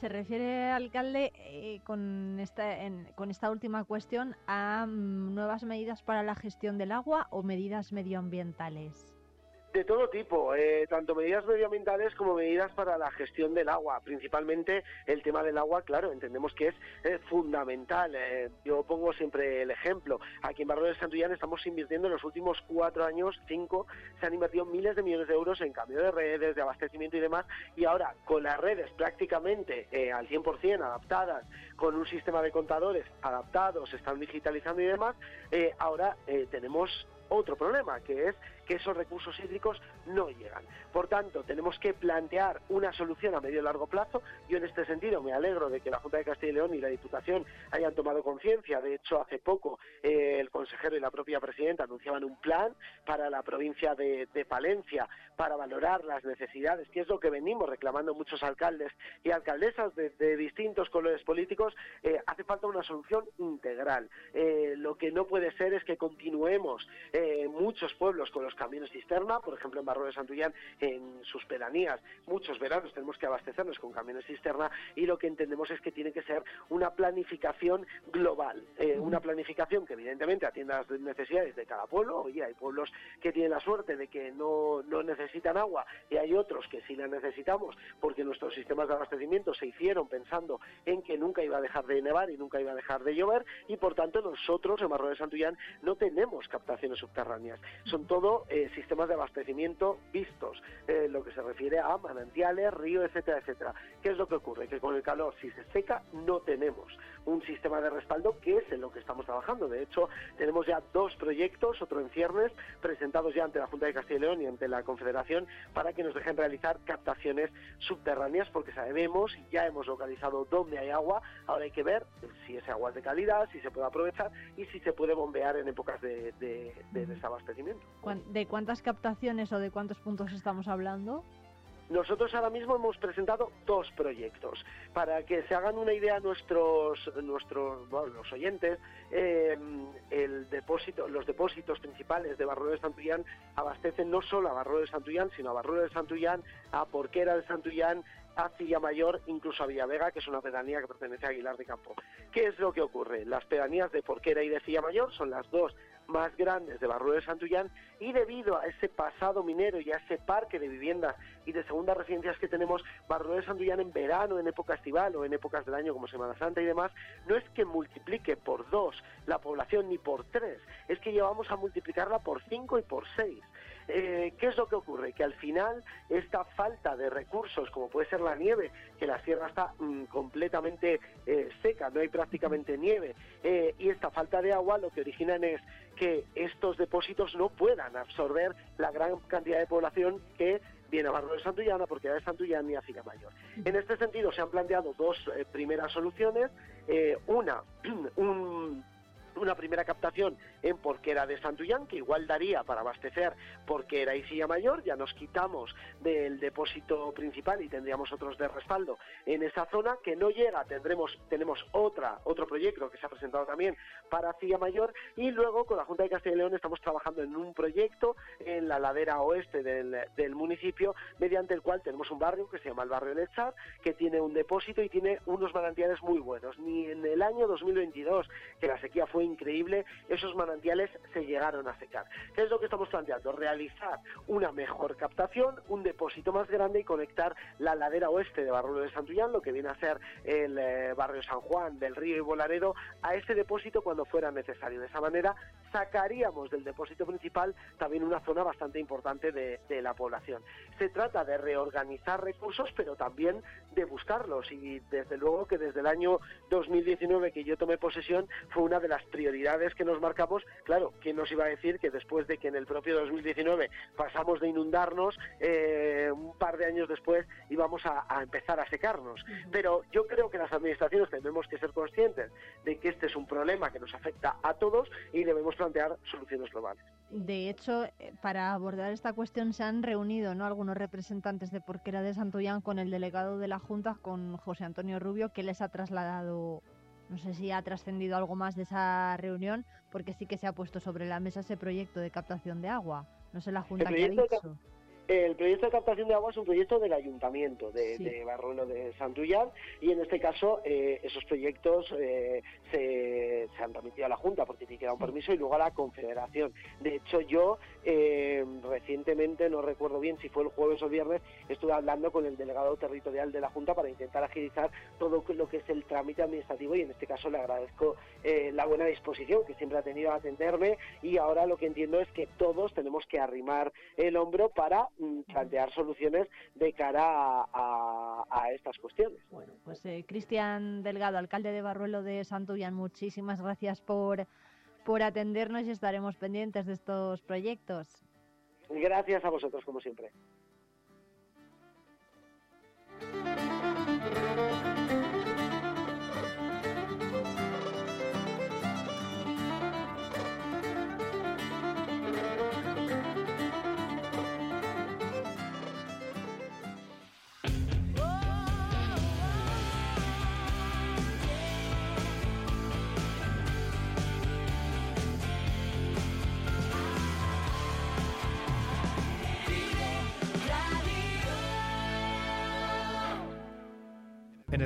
Se refiere, alcalde, eh, con, esta, con esta última cuestión a mm, nuevas medidas para la gestión del agua o medidas medioambientales. De todo tipo, eh, tanto medidas medioambientales como medidas para la gestión del agua. Principalmente el tema del agua, claro, entendemos que es eh, fundamental. Eh, yo pongo siempre el ejemplo. Aquí en Barrio de Santullán estamos invirtiendo en los últimos cuatro años, cinco, se han invertido miles de millones de euros en cambio de redes, de abastecimiento y demás. Y ahora, con las redes prácticamente al 100% adaptadas, con un sistema de contadores adaptados, se están digitalizando y demás, ahora tenemos otro problema, que es que esos recursos hídricos no llegan. Por tanto, tenemos que plantear una solución a medio y largo plazo. Yo en este sentido me alegro de que la Junta de Castilla y León y la Diputación hayan tomado conciencia. De hecho, hace poco eh, el consejero y la propia presidenta anunciaban un plan para la provincia de, Palencia para valorar las necesidades, que es lo que venimos reclamando muchos alcaldes y alcaldesas de, distintos colores políticos. Eh, hace falta una solución integral. Eh, lo que no puede ser es que continuemos muchos pueblos con los camiones cisterna, por ejemplo en Barro de Santullán, en sus pedanías, muchos veranos tenemos que abastecernos con camiones cisterna y lo que entendemos es que tiene que ser una planificación global, eh, una planificación que evidentemente atienda las necesidades de cada pueblo, oye, hay pueblos que tienen la suerte de que no, no necesitan agua y hay otros que sí la necesitamos porque nuestros sistemas de abastecimiento se hicieron pensando en que nunca iba a dejar de nevar y nunca iba a dejar de llover y por tanto nosotros en Barro de Santullán no tenemos captaciones subterráneas, son todo eh, sistemas de abastecimiento vistos, eh, lo que se refiere a manantiales, ríos, etcétera, etcétera. ¿Qué es lo que ocurre? Que con el calor, si se seca, no tenemos un sistema de respaldo que es en lo que estamos trabajando. De hecho, tenemos ya dos proyectos, otro en ciernes, presentados ya ante la Junta de Castilla y León y ante la Confederación para que nos dejen realizar captaciones subterráneas porque sabemos y ya hemos localizado dónde hay agua. Ahora hay que ver si ese agua es de calidad, si se puede aprovechar y si se puede bombear en épocas de desabastecimiento. ¿De cuántas captaciones o de cuántos puntos estamos hablando? Nosotros ahora mismo hemos presentado dos proyectos. Para que se hagan una idea nuestros, nuestros los oyentes, eh, el depósito, los depósitos principales de Barro de Santullán abastecen no solo a Barro de Santullán, sino a Barro de Santullán, a Porquera de Santullán, a Cilla Mayor, incluso a Villavega, que es una pedanía que pertenece a Aguilar de Campo. ¿Qué es lo que ocurre? Las pedanías de Porquera y de Cilla Mayor son las dos más grandes de Barrio de Santullán y debido a ese pasado minero y a ese parque de viviendas y de segundas residencias que tenemos, Barrio de Santullán en verano, en época estival o en épocas del año como Semana Santa y demás, no es que multiplique por dos la población ni por tres, es que llevamos a multiplicarla por cinco y por seis. Eh, ¿Qué es lo que ocurre? Que al final esta falta de recursos, como puede ser la nieve, que la sierra está mm, completamente eh, seca, no hay prácticamente nieve, eh, y esta falta de agua lo que originan es que estos depósitos no puedan absorber la gran cantidad de población que viene a Barro de Santullana, porque de Santullán y a Mayor. En este sentido se han planteado dos primeras soluciones, una, un una primera captación en Porquera de Santullán, que igual daría para abastecer Porquera y Silla Mayor, ya nos quitamos del depósito principal y tendríamos otros de respaldo en esa zona, que no llega, tendremos, tenemos otra, otro proyecto que se ha presentado también para Silla Mayor, y luego con la Junta de Castilla y León estamos trabajando en un proyecto en la ladera oeste del, del municipio, mediante el cual tenemos un barrio que se llama el barrio Lechar, que tiene un depósito y tiene unos manantiales muy buenos. Ni en el año 2022, que la sequía fue increíble, esos manantiales se llegaron a secar. ¿Qué es lo que estamos planteando? Realizar una mejor captación, un depósito más grande y conectar la ladera oeste de Barruelo de Santullán, lo que viene a ser el eh, barrio San Juan, del Río y Volaredo, a ese depósito cuando fuera necesario. De esa manera sacaríamos del depósito principal también una zona bastante importante de, de la población. Se trata de reorganizar recursos, pero también de buscarlos y desde luego que desde el año 2019 que yo tomé posesión fue una de las prioridades que nos marcamos. Claro, ¿quién nos iba a decir que después de que en el propio 2019 pasamos de inundarnos, eh, un par de años después íbamos a, a empezar a secarnos? Pero yo creo que las administraciones tenemos que ser conscientes de que este es un problema que nos afecta a todos y debemos plantear soluciones globales. De hecho, eh, para abordar esta cuestión se han reunido ¿no? algunos representantes de Porquera de Santullán con el delegado de la Junta, con José Antonio Rubio, que les ha trasladado, no sé si ha trascendido algo más de esa reunión, porque sí que se ha puesto sobre la mesa ese proyecto de captación de agua. No sé la Junta qué ha dicho. El proyecto de captación de agua es un proyecto del ayuntamiento de, Sí. de Barruelo de Santullán y en este caso eh, esos proyectos eh, se, se han remitido a la Junta porque tiene que dar un permiso y luego a la Confederación. De hecho yo eh, recientemente, no recuerdo bien si fue el jueves o el viernes, estuve hablando con el delegado territorial de la Junta para intentar agilizar todo lo que es el trámite administrativo y en este caso le agradezco eh, la buena disposición que siempre ha tenido a atenderme y ahora lo que entiendo es que todos tenemos que arrimar el hombro para plantear soluciones de cara a, a- a estas cuestiones. Bueno, pues eh, Cristian Delgado, alcalde de Barruelo de Santullán, muchísimas gracias por, por atendernos y estaremos pendientes de estos proyectos. Gracias a vosotros, como siempre.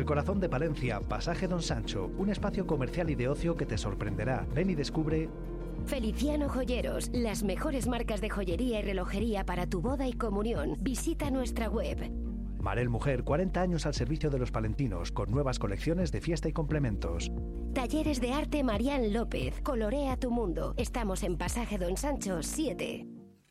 Corazón de Palencia, Pasaje Don Sancho, un espacio comercial y de ocio que te sorprenderá. Ven y descubre Feliciano Joyeros, las mejores marcas de joyería y relojería para tu boda y comunión. Visita nuestra web. Marel Mujer, 40 años al servicio de los palentinos, con nuevas colecciones de fiesta y complementos. Talleres de arte Marián López. Colorea tu mundo. Estamos en Pasaje Don Sancho 7.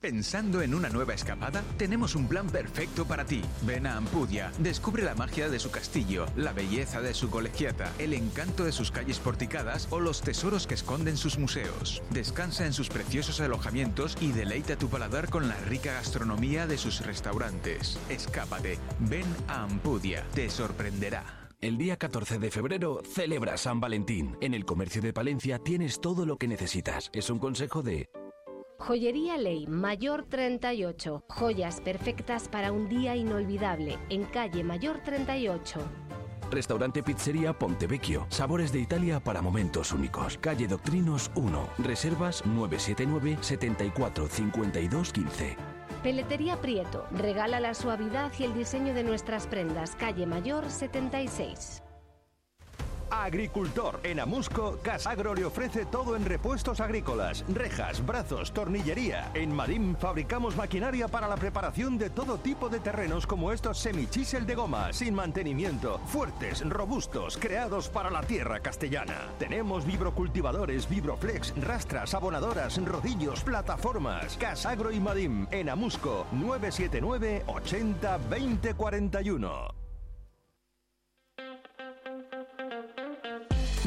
¿Pensando en una nueva escapada? Tenemos un plan perfecto para ti. Ven a Ampudia, descubre la magia de su castillo, la belleza de su colegiata, el encanto de sus calles porticadas o los tesoros que esconden sus museos. Descansa en sus preciosos alojamientos y deleita tu paladar con la rica gastronomía de sus restaurantes. Escápate, ven a Ampudia, te sorprenderá. El día 14 de febrero celebra San Valentín. En el comercio de Palencia tienes todo lo que necesitas. Es un consejo de Joyería Ley, Mayor 38. Joyas perfectas para un día inolvidable. En calle Mayor 38. Restaurante Pizzería Pontevecchio. Sabores de Italia para momentos únicos. Calle Doctrinos 1. Reservas 979 74 52 15. Peletería Prieto. Regala la suavidad y el diseño de nuestras prendas. Calle Mayor 76. Agricultor. En Amusco, Casagro le ofrece todo en repuestos agrícolas, rejas, brazos, tornillería. En Madim fabricamos maquinaria para la preparación de todo tipo de terrenos como estos semichisel de goma, sin mantenimiento, fuertes, robustos, creados para la tierra castellana. Tenemos vibrocultivadores, vibroflex, rastras, abonadoras, rodillos, plataformas. Casagro y Madim. En Amusco, 979 80 20 41.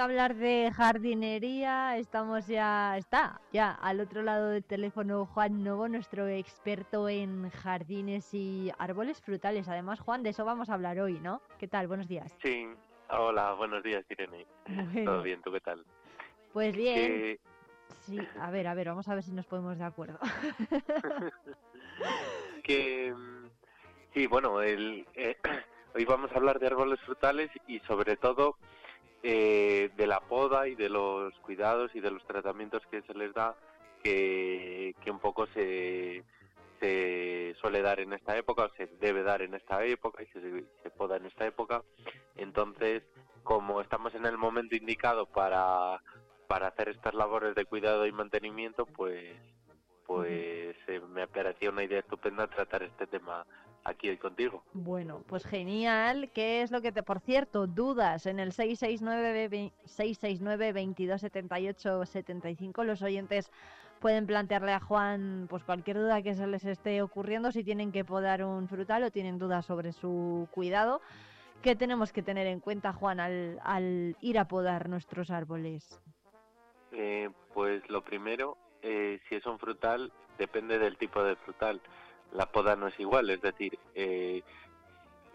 Hablar de jardinería. Estamos ya, está ya al otro lado del teléfono Juan Novo, nuestro experto en jardines y árboles frutales. Además, Juan, de eso vamos a hablar hoy, ¿no? ¿Qué tal? Buenos días. Sí, hola, buenos días, Irene. Bueno. ¿Todo bien? ¿Tú qué tal? Pues bien. Sí, a ver, a ver, vamos a ver si nos ponemos de acuerdo. que mm, sí bueno el, eh, hoy vamos a hablar de árboles frutales y sobre todo eh, de la poda y de los cuidados y de los tratamientos que se les da que, que un poco se se suele dar en esta época o se debe dar en esta época y se, se poda en esta época. Entonces como estamos en el momento indicado para para hacer estas labores de cuidado y mantenimiento pues pues eh, me parecía una idea estupenda tratar este tema aquí hoy contigo. Bueno, pues genial. ¿Qué es lo que te, por cierto, dudas en el 669 ve- 669 2278 75 los oyentes pueden plantearle a Juan pues cualquier duda que se les esté ocurriendo si tienen que podar un frutal o tienen dudas sobre su cuidado. ¿Qué tenemos que tener en cuenta, Juan, al, al ir a podar nuestros árboles? Eh, pues lo primero, eh, si es un frutal, depende del tipo de frutal. La poda no es igual, es decir, eh,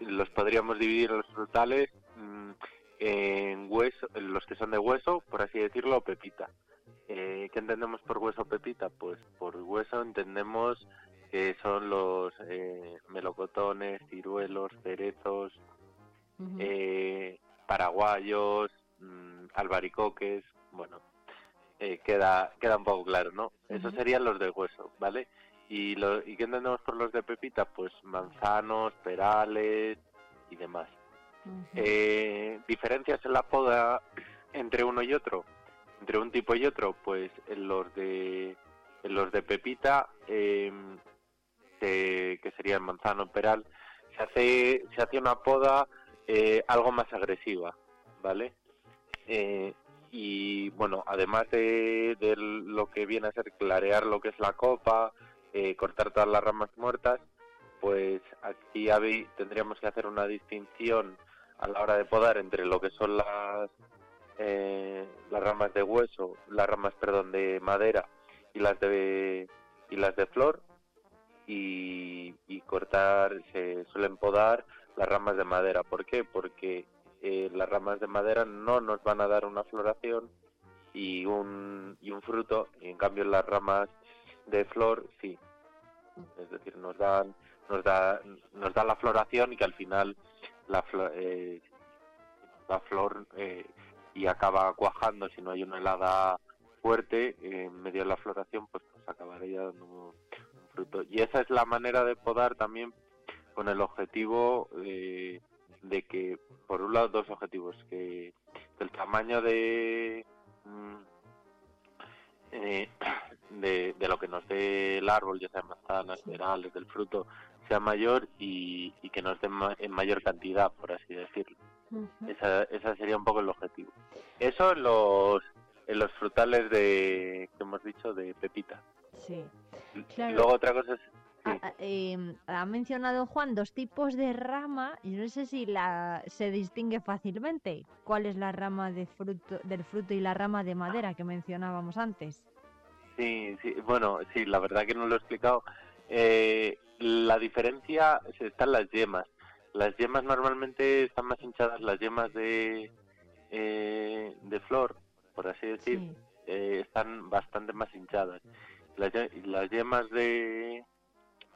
los podríamos dividir los frutales mm, en hueso, los que son de hueso, por así decirlo, o pepita. Eh, ¿Qué entendemos por hueso o pepita? Pues por hueso entendemos que son los eh, melocotones, ciruelos, cerezos, eh, paraguayos, mm, albaricoques, bueno, eh, queda queda un poco claro, ¿no? Esos serían los de hueso, ¿vale? Y, lo, ¿Y qué entendemos por los de pepita? Pues manzanos, perales y demás. Eh, ¿Diferencias en la poda entre uno y otro? Entre un tipo y otro, pues en los de en los de pepita, eh, que, que sería el manzano peral, se hace se hace una poda eh, algo más agresiva, ¿vale? Eh, y bueno, además de, de lo que viene a ser clarear lo que es la copa, eh, cortar todas las ramas muertas, pues aquí tendríamos que hacer una distinción a la hora de podar entre lo que son las eh, las ramas de hueso, las ramas, perdón, de madera y las de y las de flor y, y cortar, se suelen podar las ramas de madera. ¿Por qué? Porque eh, las ramas de madera no nos van a dar una floración y un, y un fruto, y en cambio las ramas de flor sí. Es decir, nos dan nos da nos da la floración y que al final la flo- eh, la flor eh, y acaba cuajando si no hay una helada fuerte eh, en medio de la floración pues, pues acabaría dando un, fruto. Y esa es la manera de podar también con el objetivo de, de que por un lado dos objetivos que el tamaño de mm, eh, de, de lo que nos dé el árbol, ya sea manzanas, perales, del fruto, sea mayor y, y que nos dé ma- en mayor cantidad, por así decirlo. Esa, esa sería un poco el objetivo. Eso en los, en los frutales de, que hemos dicho, de pepita. Sí. Y Claro. luego otra cosa es... Ah, eh, ha mencionado Juan dos tipos de rama y no sé si la se distingue fácilmente. ¿Cuál es la rama de fruto, del fruto y la rama de madera que mencionábamos antes? Sí, sí, bueno, sí, la verdad que no lo he explicado. Eh, la diferencia está en las yemas. Las yemas normalmente están más hinchadas, las yemas de, eh, de flor, por así decir, eh, están bastante más hinchadas. Las, ye- las yemas de,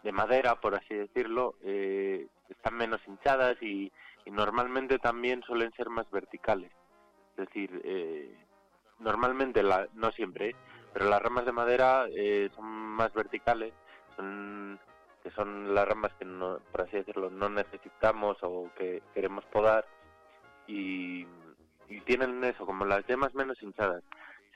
de madera, por así decirlo, eh, están menos hinchadas y, y normalmente también suelen ser más verticales. Es decir, eh, normalmente, la, no siempre, ¿eh? Pero las ramas de madera eh, son más verticales, son que son las ramas que, no, por así decirlo, no necesitamos o que queremos podar y, y tienen eso, como las yemas menos hinchadas.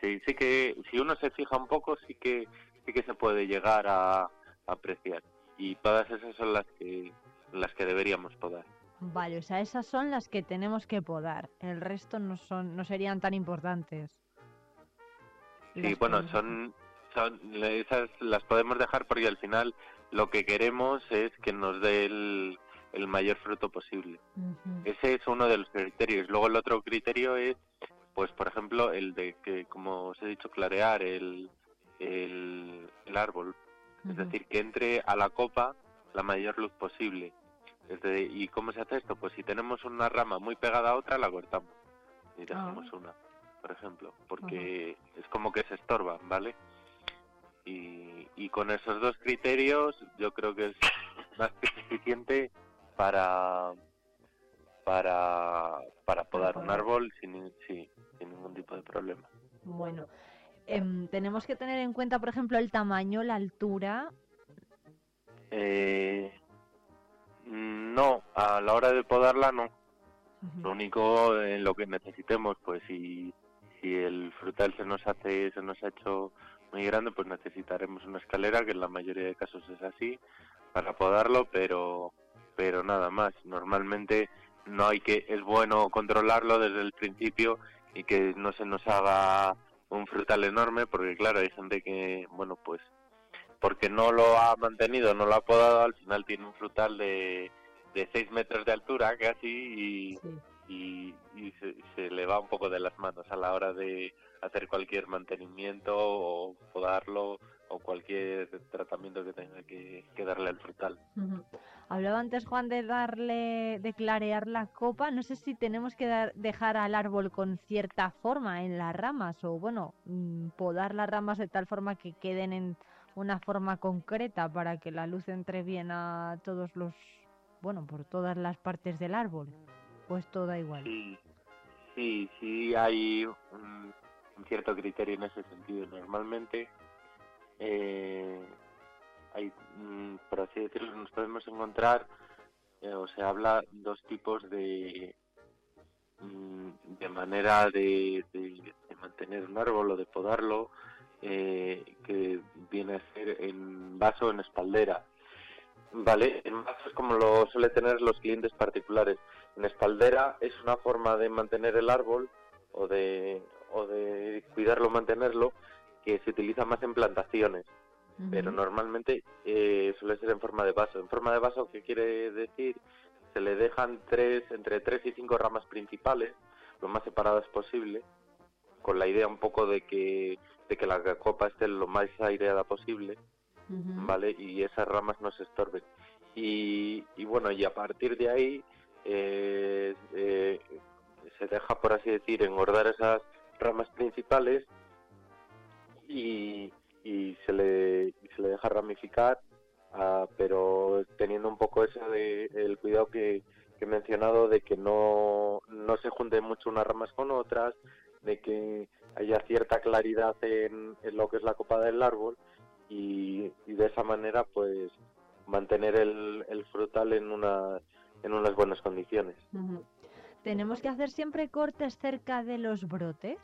Sí, sí que si uno se fija un poco, sí que sí que se puede llegar a, a apreciar. Y todas esas son las que las que deberíamos podar. Vale, o sea, esas son las que tenemos que podar. El resto no son, no serían tan importantes. Sí, bueno, son, son esas las podemos dejar porque al final lo que queremos es que nos dé el, el mayor fruto posible. Ese es uno de los criterios. Luego el otro criterio es pues por ejemplo el de que, como os he dicho, clarear el, el, el árbol, es decir, que entre a la copa la mayor luz posible. Desde- ¿Y cómo se hace esto? Pues si tenemos una rama muy pegada a otra, la cortamos y dejamos una, por ejemplo, porque es como que se estorban, ¿vale? Y, y con esos dos criterios yo creo que es más que suficiente para para para podar un árbol sin, sí, sin ningún tipo de problema. Bueno, em, tenemos que tener en cuenta, por ejemplo, el tamaño, la altura. Eh, no, a la hora de podarla no. Lo único en lo que necesitemos, pues si, si el frutal se nos hace, se nos ha hecho muy grande, pues necesitaremos una escalera, que en la mayoría de casos es así, para podarlo, pero, pero nada más. Normalmente no hay que, es bueno controlarlo desde el principio y que no se nos haga un frutal enorme, porque claro, hay gente que, bueno, pues porque no lo ha mantenido, no lo ha podado, al final tiene un frutal de, de 6 metros de altura casi y, y, y se, le va un poco de las manos a la hora de hacer cualquier mantenimiento o podarlo o cualquier tratamiento que tenga que, darle al frutal. Hablaba antes Juan de darle, de clarear la copa. No sé si tenemos que dar- dejar al árbol con cierta forma en las ramas o bueno, mm, podar las ramas de tal forma que queden en una forma concreta para que la luz entre bien a todos los, bueno, por todas las partes del árbol. Pues todo da igual. Sí, sí, sí hay un, cierto criterio en ese sentido. Normalmente, eh, hay, mm, por así decirlo, nos podemos encontrar, eh, o se habla dos tipos de mm, de manera de, de- mantener un árbol o de podarlo, eh, que viene a ser en vaso en espaldera. Vale, en vaso es como lo suele tener los clientes particulares. En espaldera es una forma de mantener el árbol o de, o de cuidarlo, mantenerlo, que se utiliza más en plantaciones. Pero normalmente eh, suele ser en forma de vaso. En forma de vaso, ¿qué quiere decir? Se le dejan tres, entre tres y cinco ramas principales, lo más separadas posible, con la idea un poco de que, de que la copa esté lo más aireada posible. ¿vale? Y esas ramas no se estorben. Y, y bueno, y a partir de ahí eh, eh, se deja, por así decir, engordar esas ramas principales y, y se, le, se le deja ramificar, ah, pero teniendo un poco ese de, el cuidado que, que he mencionado de que no, no se junten mucho unas ramas con otras, de que haya cierta claridad en, en lo que es la copa del árbol y, y de esa manera pues mantener el, el frutal en una en unas buenas condiciones. ¿Tenemos que hacer siempre cortes cerca de los brotes?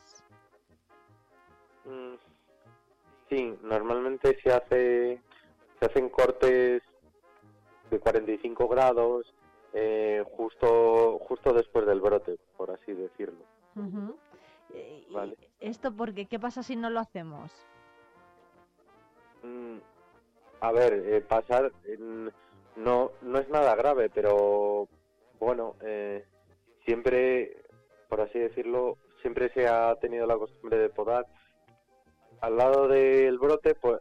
Mm, Sí, normalmente se hace se hacen cortes de 45 grados eh, justo justo después del brote, por así decirlo. Y Vale. ¿Esto porque ¿Qué pasa si no lo hacemos? Mm, A ver, eh, pasar en- no no es nada grave, pero bueno, eh, siempre, por así decirlo, siempre se ha tenido la costumbre de podar. Al lado del brote, pues,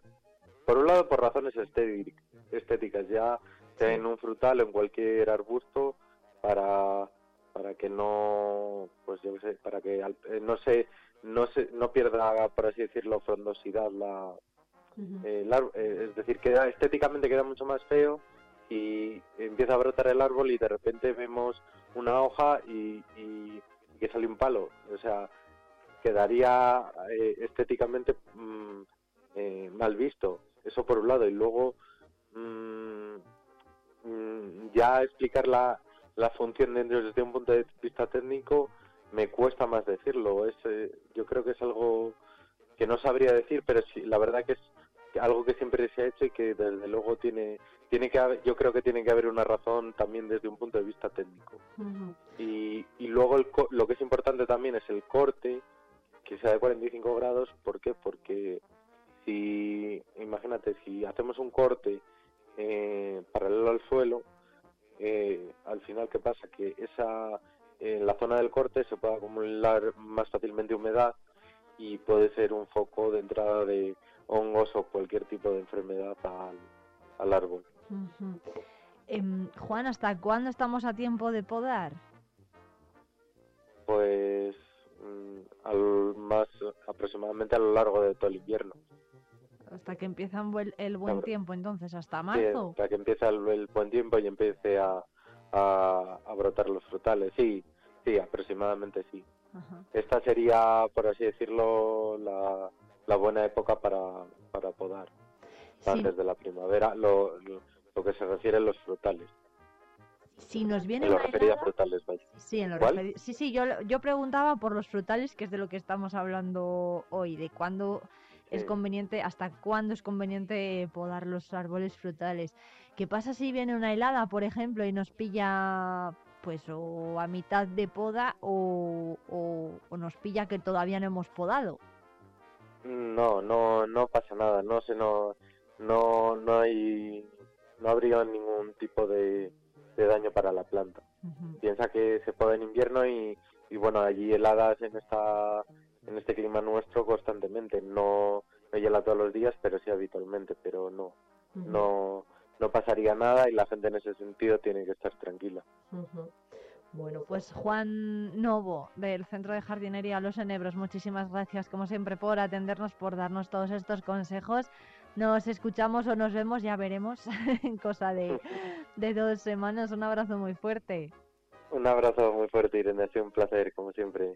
por un lado por razones estétic- estéticas, ya sea en un frutal o en cualquier arbusto, para para que no, pues yo sé, para que al- eh, no se no se no pierda, por así decirlo, frondosidad la eh, eh, es decir, queda estéticamente queda mucho más feo y empieza a brotar el árbol y de repente vemos una hoja y, que sale un palo. O sea, quedaría eh, estéticamente mm, eh, mal visto. Eso por un lado. Y luego mm, mm, ya explicar la, la función dentro desde un punto de vista técnico me cuesta más decirlo. Es, eh, yo creo que es algo que no sabría decir, pero sí, la verdad que es algo que siempre se ha hecho y que desde luego tiene tiene que haber- yo creo que tiene que haber una razón también desde un punto de vista técnico y, y luego el lo que es importante también es el corte que sea de 45 grados ¿por qué? porque si imagínate si hacemos un corte eh, paralelo al suelo eh, al final qué pasa que esa en la zona del corte se puede acumular más fácilmente humedad y puede ser un foco de entrada de hongos o cualquier tipo de enfermedad al, al árbol. Em, Juan, ¿hasta cuándo estamos a tiempo de podar? Pues mm, al más aproximadamente a lo largo de todo el invierno. Hasta que empieza el buen tiempo, entonces, hasta Sí, marzo. hasta que empiece el, el buen tiempo y empiece a, a, a brotar los frutales. Sí, sí, aproximadamente sí. Ajá. Esta sería, por así decirlo, la, la buena época para, para podar. Sí. Antes de la primavera, lo, lo, lo que se refiere a los frutales. Si nos viene En lo referido a frutales, vaya. Sí, en lo sí, sí, yo, yo preguntaba por los frutales, que es de lo que estamos hablando hoy, de cuándo es conveniente, hasta cuándo es conveniente podar los árboles frutales. ¿Qué pasa si viene una helada, por ejemplo, y nos pilla pues o a mitad de poda o, o- o nos pilla que todavía no hemos podado? No, no, no pasa nada. No sé, no, no, no hay, no habría ningún tipo de, de daño para la planta. Piensa que se poda en invierno y, y bueno, allí heladas en esta, en este clima nuestro constantemente. No, no hiela todos los días, pero sí habitualmente. Pero no, no, no pasaría nada y la gente en ese sentido tiene que estar tranquila. Bueno, pues Juan Novo, del Centro de Jardinería Los Enebros, muchísimas gracias como siempre por atendernos, por darnos todos estos consejos. Nos escuchamos o nos vemos, ya veremos, en cosa de, de dos semanas. Un abrazo muy fuerte. Un abrazo muy fuerte, Irene. Ha sido un placer, como siempre.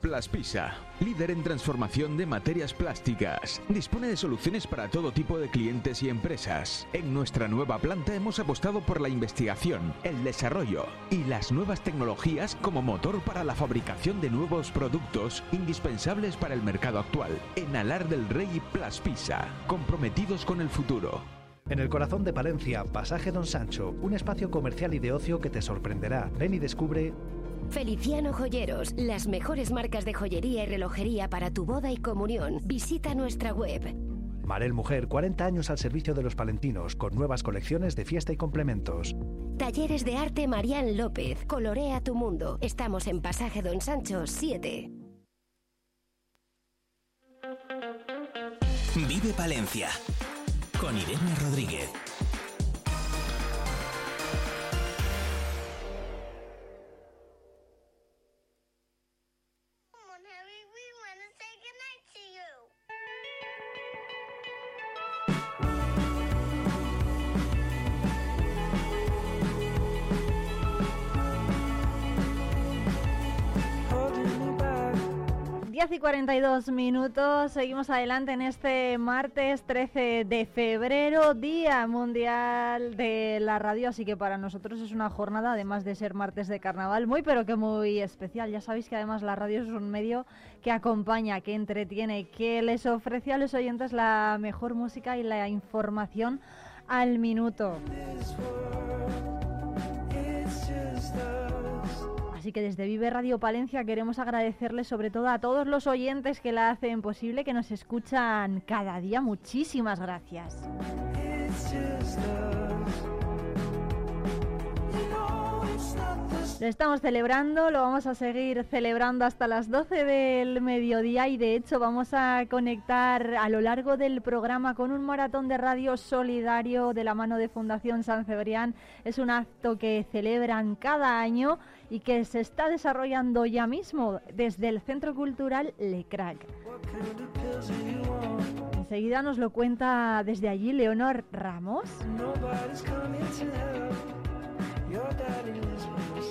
Plaspisa, líder en transformación de materias plásticas. Dispone de soluciones para todo tipo de clientes y empresas. En nuestra nueva planta hemos apostado por la investigación, el desarrollo y las nuevas tecnologías como motor para la fabricación de nuevos productos indispensables para el mercado actual. En Alar del Rey Plaspisa, comprometidos con el futuro. En el corazón de Palencia, Pasaje Don Sancho, un espacio comercial y de ocio que te sorprenderá. Ven y descubre Feliciano Joyeros, las mejores marcas de joyería y relojería para tu boda y comunión. Visita nuestra web. Marel Mujer, 40 años al servicio de los palentinos, con nuevas colecciones de fiesta y complementos. Talleres de arte Marian López, colorea tu mundo. Estamos en Pasaje Don Sancho 7. Vive Palencia con Irene Rodríguez. Y 42 minutos, seguimos adelante en este martes 13 de febrero, Día Mundial de la Radio, así que para nosotros es una jornada, además de ser martes de carnaval, muy pero que muy especial. Ya sabéis que además la radio es un medio que acompaña, que entretiene, que les ofrece a los oyentes la mejor música y la información al minuto. Así que desde Vive Radio Palencia queremos agradecerles sobre todo a todos los oyentes que la hacen posible, que nos escuchan cada día. Muchísimas gracias. Lo estamos celebrando, lo vamos a seguir celebrando hasta las 12 del mediodía y de hecho vamos a conectar a lo largo del programa con un maratón de radio solidario de la mano de Fundación San Cebrián. Es un acto que celebran cada año y que se está desarrollando ya mismo desde el Centro Cultural Le Crac. Enseguida nos lo cuenta desde allí Leonor Ramos.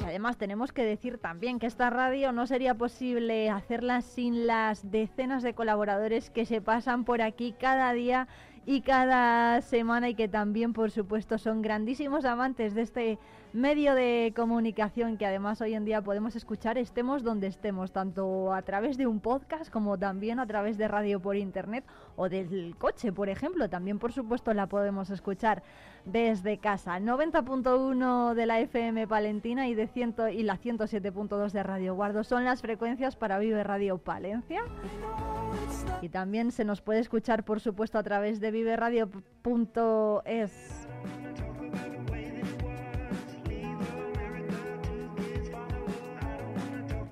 Además tenemos que decir también que esta radio no sería posible hacerla sin las decenas de colaboradores que se pasan por aquí cada día y cada semana y que también por supuesto son grandísimos amantes de este medio de comunicación que además hoy en día podemos escuchar estemos donde estemos, tanto a través de un podcast como también a través de radio por internet o del coche, por ejemplo. También, por supuesto, la podemos escuchar desde casa. 90.1 de la FM Palentina y, de ciento, y la 107.2 de Radio Guardo son las frecuencias para Vive Radio Palencia. Y también se nos puede escuchar, por supuesto, a través de viveradio.es.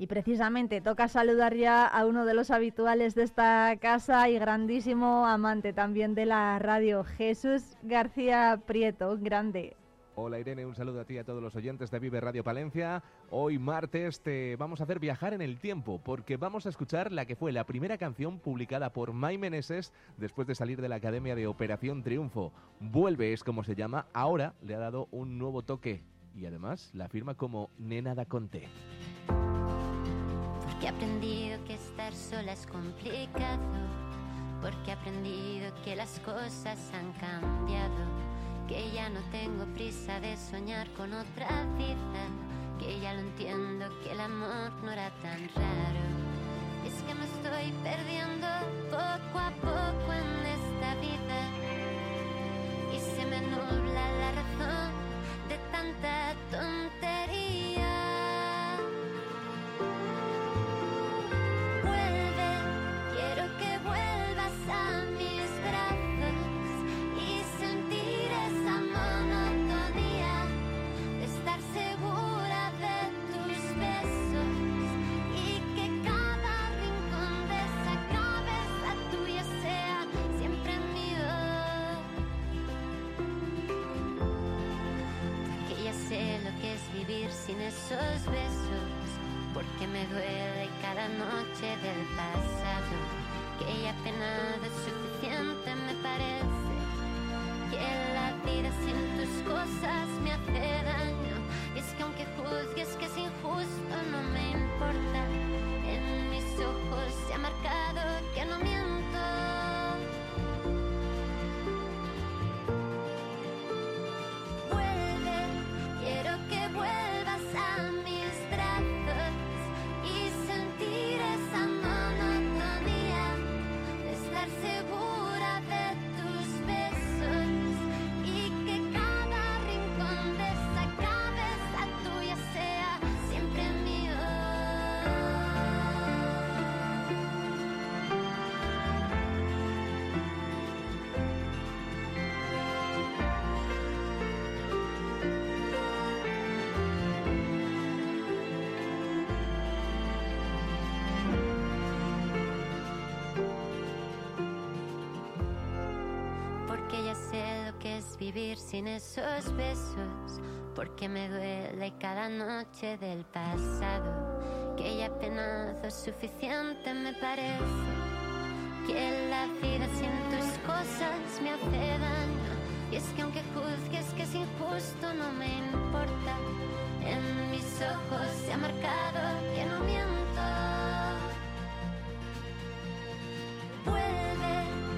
Y precisamente toca saludar ya a uno de los habituales de esta casa y grandísimo amante también de la radio, Jesús García Prieto, grande. Hola Irene, un saludo a ti y a todos los oyentes de Vive Radio Palencia. Hoy martes te vamos a hacer viajar en el tiempo porque vamos a escuchar la que fue la primera canción publicada por Mai Meneses después de salir de la Academia de Operación Triunfo. Vuelve es como se llama, ahora le ha dado un nuevo toque y además la firma como Nena da Conte. Porque he aprendido que estar sola es complicado. Porque he aprendido que las cosas han cambiado. Que ya no tengo prisa de soñar con otra vida. Que ya lo entiendo, que el amor no era tan raro. Es que me estoy perdiendo poco a poco en esta vida. Y se me nubla la razón de tanta tontería. Esos besos, porque me duele cada noche del pasado, que ya penado es suficiente me parece, que la vida sin tus cosas me hace daño, y es que aunque juzgues que es injusto no me importa, en mis ojos se ha marcado que no miento. sin esos besos, porque me duele cada noche del pasado, que ya penado suficiente me parece, que la vida sin tus cosas me hace daño, y es que aunque juzgues que es injusto no me importa, en mis ojos se ha marcado que no miento. Vuelve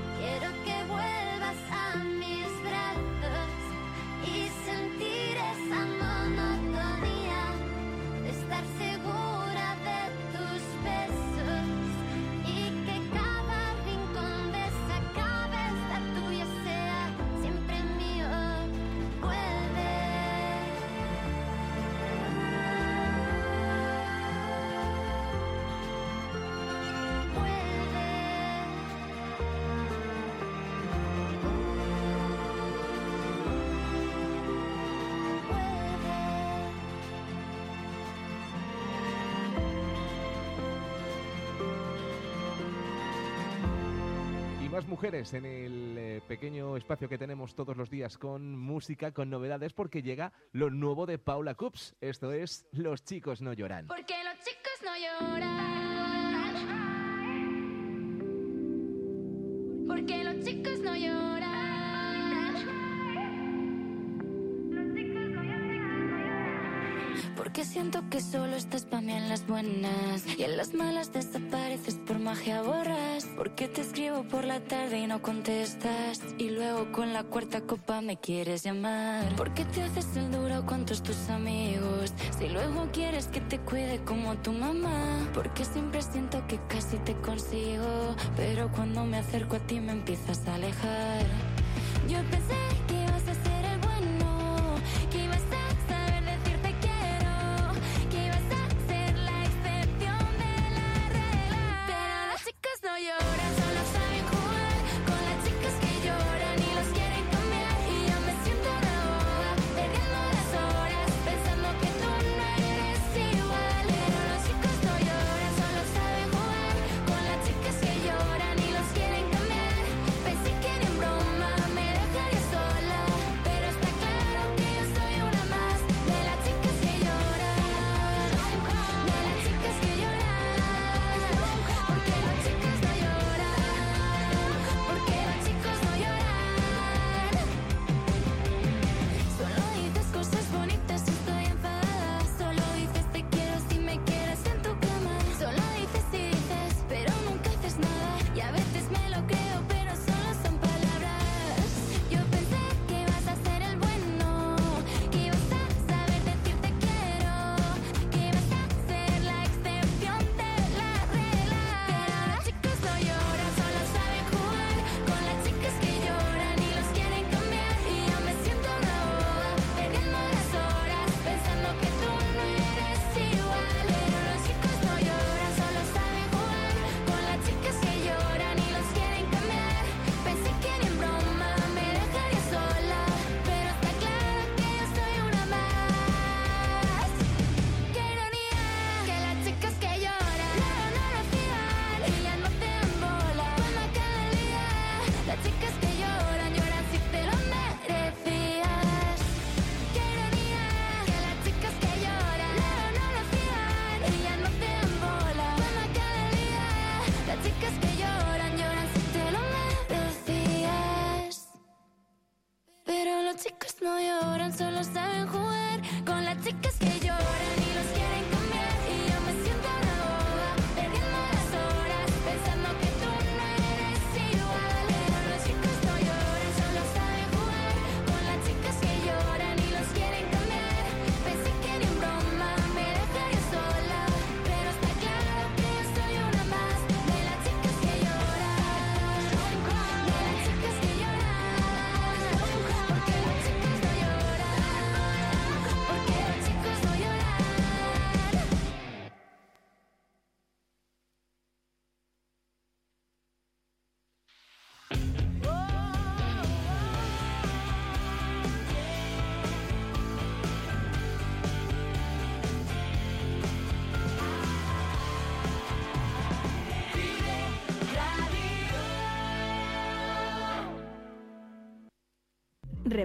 las mujeres en el eh, pequeño espacio que tenemos todos los días con música, con novedades, porque llega lo nuevo de Paula Cups. Esto es Los chicos no lloran. Porque los chicos no lloran. Siento que solo estás para mí en las buenas y en las malas desapareces por magia borras. Porque te escribo por la tarde y no contestas y luego con la cuarta copa me quieres llamar. Porque te haces el duro con todos tus amigos si luego quieres que te cuide como tu mamá. Porque siempre siento que casi te consigo, pero cuando me acerco a ti me empiezas a alejar. Yo pensé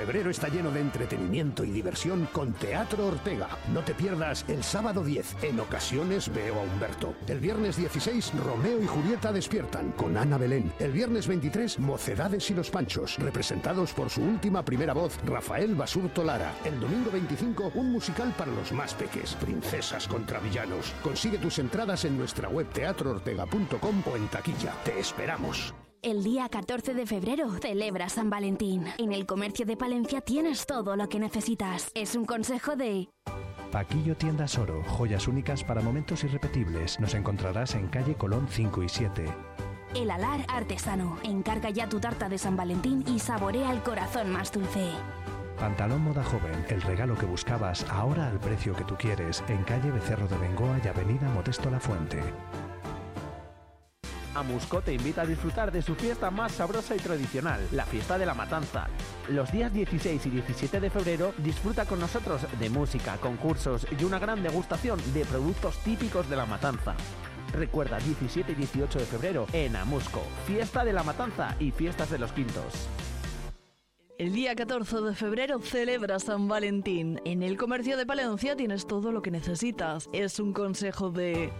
Febrero está lleno de entretenimiento y diversión con Teatro Ortega. No te pierdas el sábado 10. En ocasiones veo a Humberto. El viernes 16, Romeo y Julieta despiertan con Ana Belén. El viernes 23, Mocedades y los Panchos, representados por su última primera voz, Rafael Basurto Lara. El domingo 25, un musical para los más peques, Princesas contra Villanos. Consigue tus entradas en nuestra web teatroortega.com o en taquilla. Te esperamos. El día 14 de febrero celebra San Valentín. En el comercio de Palencia tienes todo lo que necesitas. Es un consejo de... Paquillo Tiendas Oro, joyas únicas para momentos irrepetibles. Nos encontrarás en calle Colón 5 y 7. El Alar Artesano. Encarga ya tu tarta de San Valentín y saborea el corazón más dulce. Pantalón Moda Joven, el regalo que buscabas ahora al precio que tú quieres, en calle Becerro de Bengoa y avenida Modesto La Fuente. Amusco te invita a disfrutar de su fiesta más sabrosa y tradicional, la fiesta de la matanza. Los días 16 y 17 de febrero disfruta con nosotros de música, concursos y una gran degustación de productos típicos de la matanza. Recuerda 17 y 18 de febrero en Amusco, fiesta de la matanza y fiestas de los quintos. El día 14 de febrero celebra San Valentín. En el comercio de Palencia tienes todo lo que necesitas. Es un consejo de...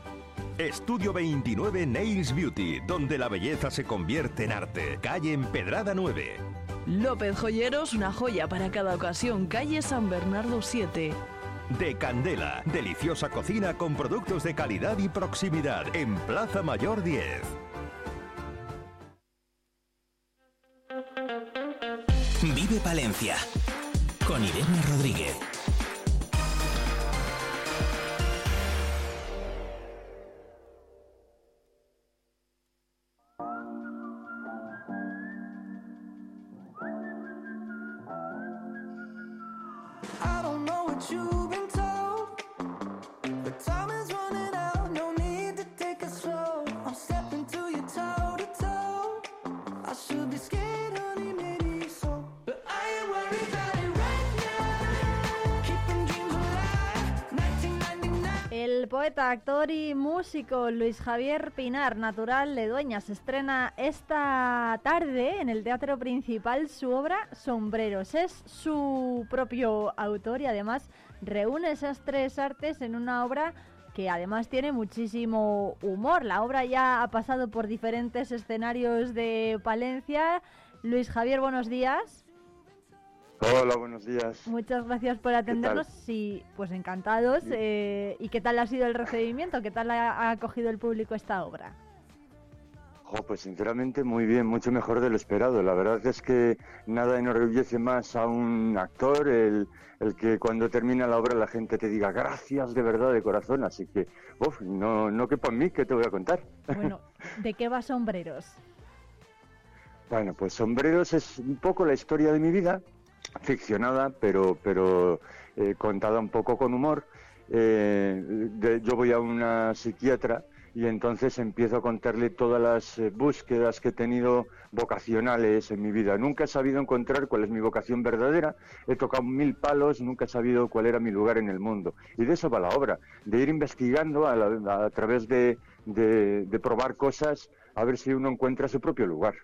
Estudio 29 Nails Beauty, donde la belleza se convierte en arte. Calle Empedrada 9. López Joyeros, una joya para cada ocasión. Calle San Bernardo 7. De Candela, deliciosa cocina con productos de calidad y proximidad. En Plaza Mayor 10. Vive Palencia con Irene Rodríguez. Actor y músico Luis Javier Pinar, natural de Dueñas, estrena esta tarde en el Teatro Principal su obra Sombreros. Es su propio autor y además reúne esas tres artes en una obra que además tiene muchísimo humor. La obra ya ha pasado por diferentes escenarios de Palencia. Luis Javier, buenos días. Hola, buenos días. Muchas gracias por atendernos. Sí, pues encantados. Eh, ¿Y qué tal ha sido el recibimiento? ¿Qué tal ha acogido el público esta obra? Jo, pues sinceramente muy bien, mucho mejor de lo esperado. La verdad es que nada enorgullece más a un actor el, el que cuando termina la obra la gente te diga gracias de verdad, de corazón. Así que, uf, no, no quepa en mí, ¿qué te voy a contar? Bueno, ¿de qué va Sombreros? Bueno, pues Sombreros es un poco la historia de mi vida, ficcionada, pero, pero eh, contada un poco con humor. Eh, de- yo voy a una psiquiatra y entonces empiezo a contarle todas las eh, búsquedas que he tenido vocacionales en mi vida. Nunca he sabido encontrar cuál es mi vocación verdadera, he tocado mil palos, nunca he sabido cuál era mi lugar en el mundo. Y de eso va la obra, de ir investigando a, la- a través de, de- de probar cosas a ver si uno encuentra su propio lugar.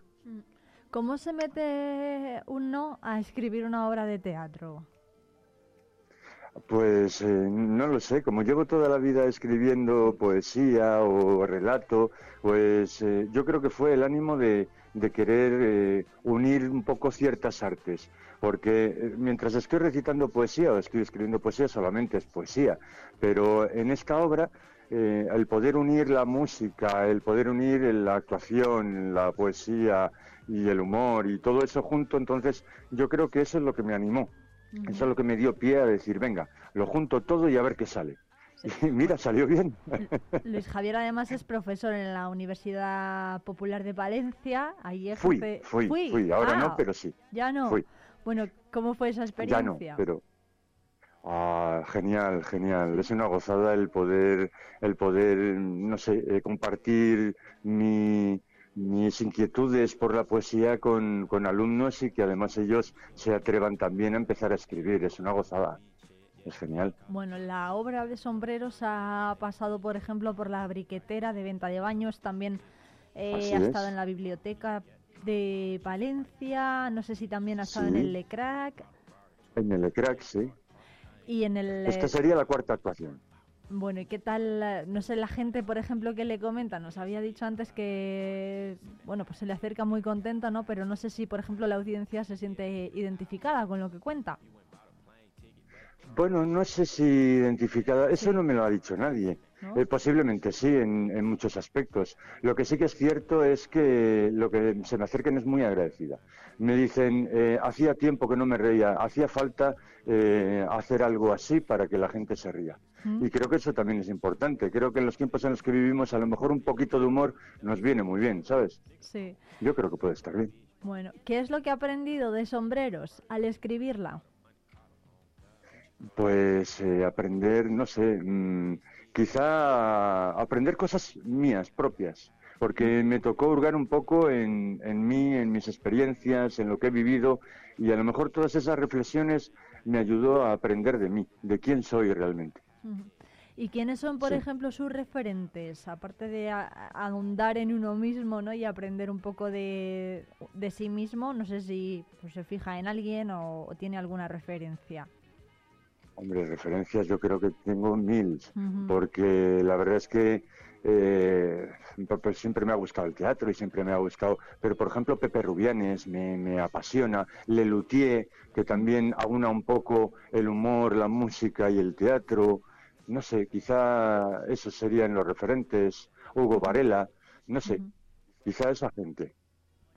¿Cómo se mete uno a escribir una obra de teatro? Pues eh, no lo sé, como llevo toda la vida escribiendo poesía o relato, pues eh, yo creo que fue el ánimo de, de querer eh, unir un poco ciertas artes, porque eh, mientras estoy recitando poesía o estoy escribiendo poesía solamente es poesía, pero en esta obra eh, el poder unir la música, el poder unir la actuación, la poesía y el humor y todo eso junto, entonces yo creo que eso es lo que me animó. Eso es lo que me dio pie a decir, venga, lo junto todo y a ver qué sale. Y mira, salió bien. Luis Javier además es profesor en la Universidad Popular de Valencia. Ahí Fui, ejerce- fui, fui, ahora Ah, no, pero sí. Ya no. Fui. Bueno, ¿cómo fue esa Ya experiencia? no, pero... Ah, genial, genial. Es una gozada el poder, el poder, no sé, eh, compartir mi, mis inquietudes por la poesía con, con alumnos y que además ellos se atrevan también a empezar a escribir. Es una gozada. Es genial. Bueno, la obra de sombreros ha pasado, por ejemplo, por la briquetera de venta de baños, también eh, ha es. estado en la biblioteca de Palencia, no sé si también ha estado en el Lecrac En el crack, sí. Y en el... Esta eh, sería la cuarta actuación. Bueno, ¿y qué tal? No sé, la gente, por ejemplo, que le comenta, nos había dicho antes que, bueno, pues se le acerca muy contenta, ¿no? Pero no sé si, por ejemplo, la audiencia se siente identificada con lo que cuenta. Bueno, no sé si identificada, eso no me lo ha dicho nadie. ¿No? Eh, posiblemente sí, en, en muchos aspectos. Lo que sí que es cierto es que lo que se me acercan es muy agradecida. Me dicen, eh, hacía tiempo que no me reía, hacía falta eh, hacer algo así para que la gente se ría. Y creo que eso también es importante. Creo que en los tiempos en los que vivimos, a lo mejor un poquito de humor nos viene muy bien, ¿sabes? Sí. Yo creo que puede estar bien. Bueno, ¿qué es lo que ha aprendido de sombreros al escribirla? Pues eh, aprender, no sé, mm, quizá aprender cosas mías, propias, porque me tocó hurgar un poco en, en mí, en mis experiencias, en lo que he vivido, y a lo mejor todas esas reflexiones me ayudó a aprender de mí, de quién soy realmente. ¿Y quiénes son, por Sí. ejemplo, sus referentes? Aparte de ahondar en uno mismo ¿no? y aprender un poco de, de sí mismo, no sé si pues, se fija en alguien o, o tiene alguna referencia. Hombre, referencias yo creo que tengo mil, porque la verdad es que eh, pues siempre me ha gustado el teatro y siempre me ha gustado, pero por ejemplo Pepe Rubianes me, me apasiona, Lelutier, que también aúna un poco el humor, la música y el teatro, no sé, quizá esos serían los referentes, Hugo Varela, no sé, quizá esa gente.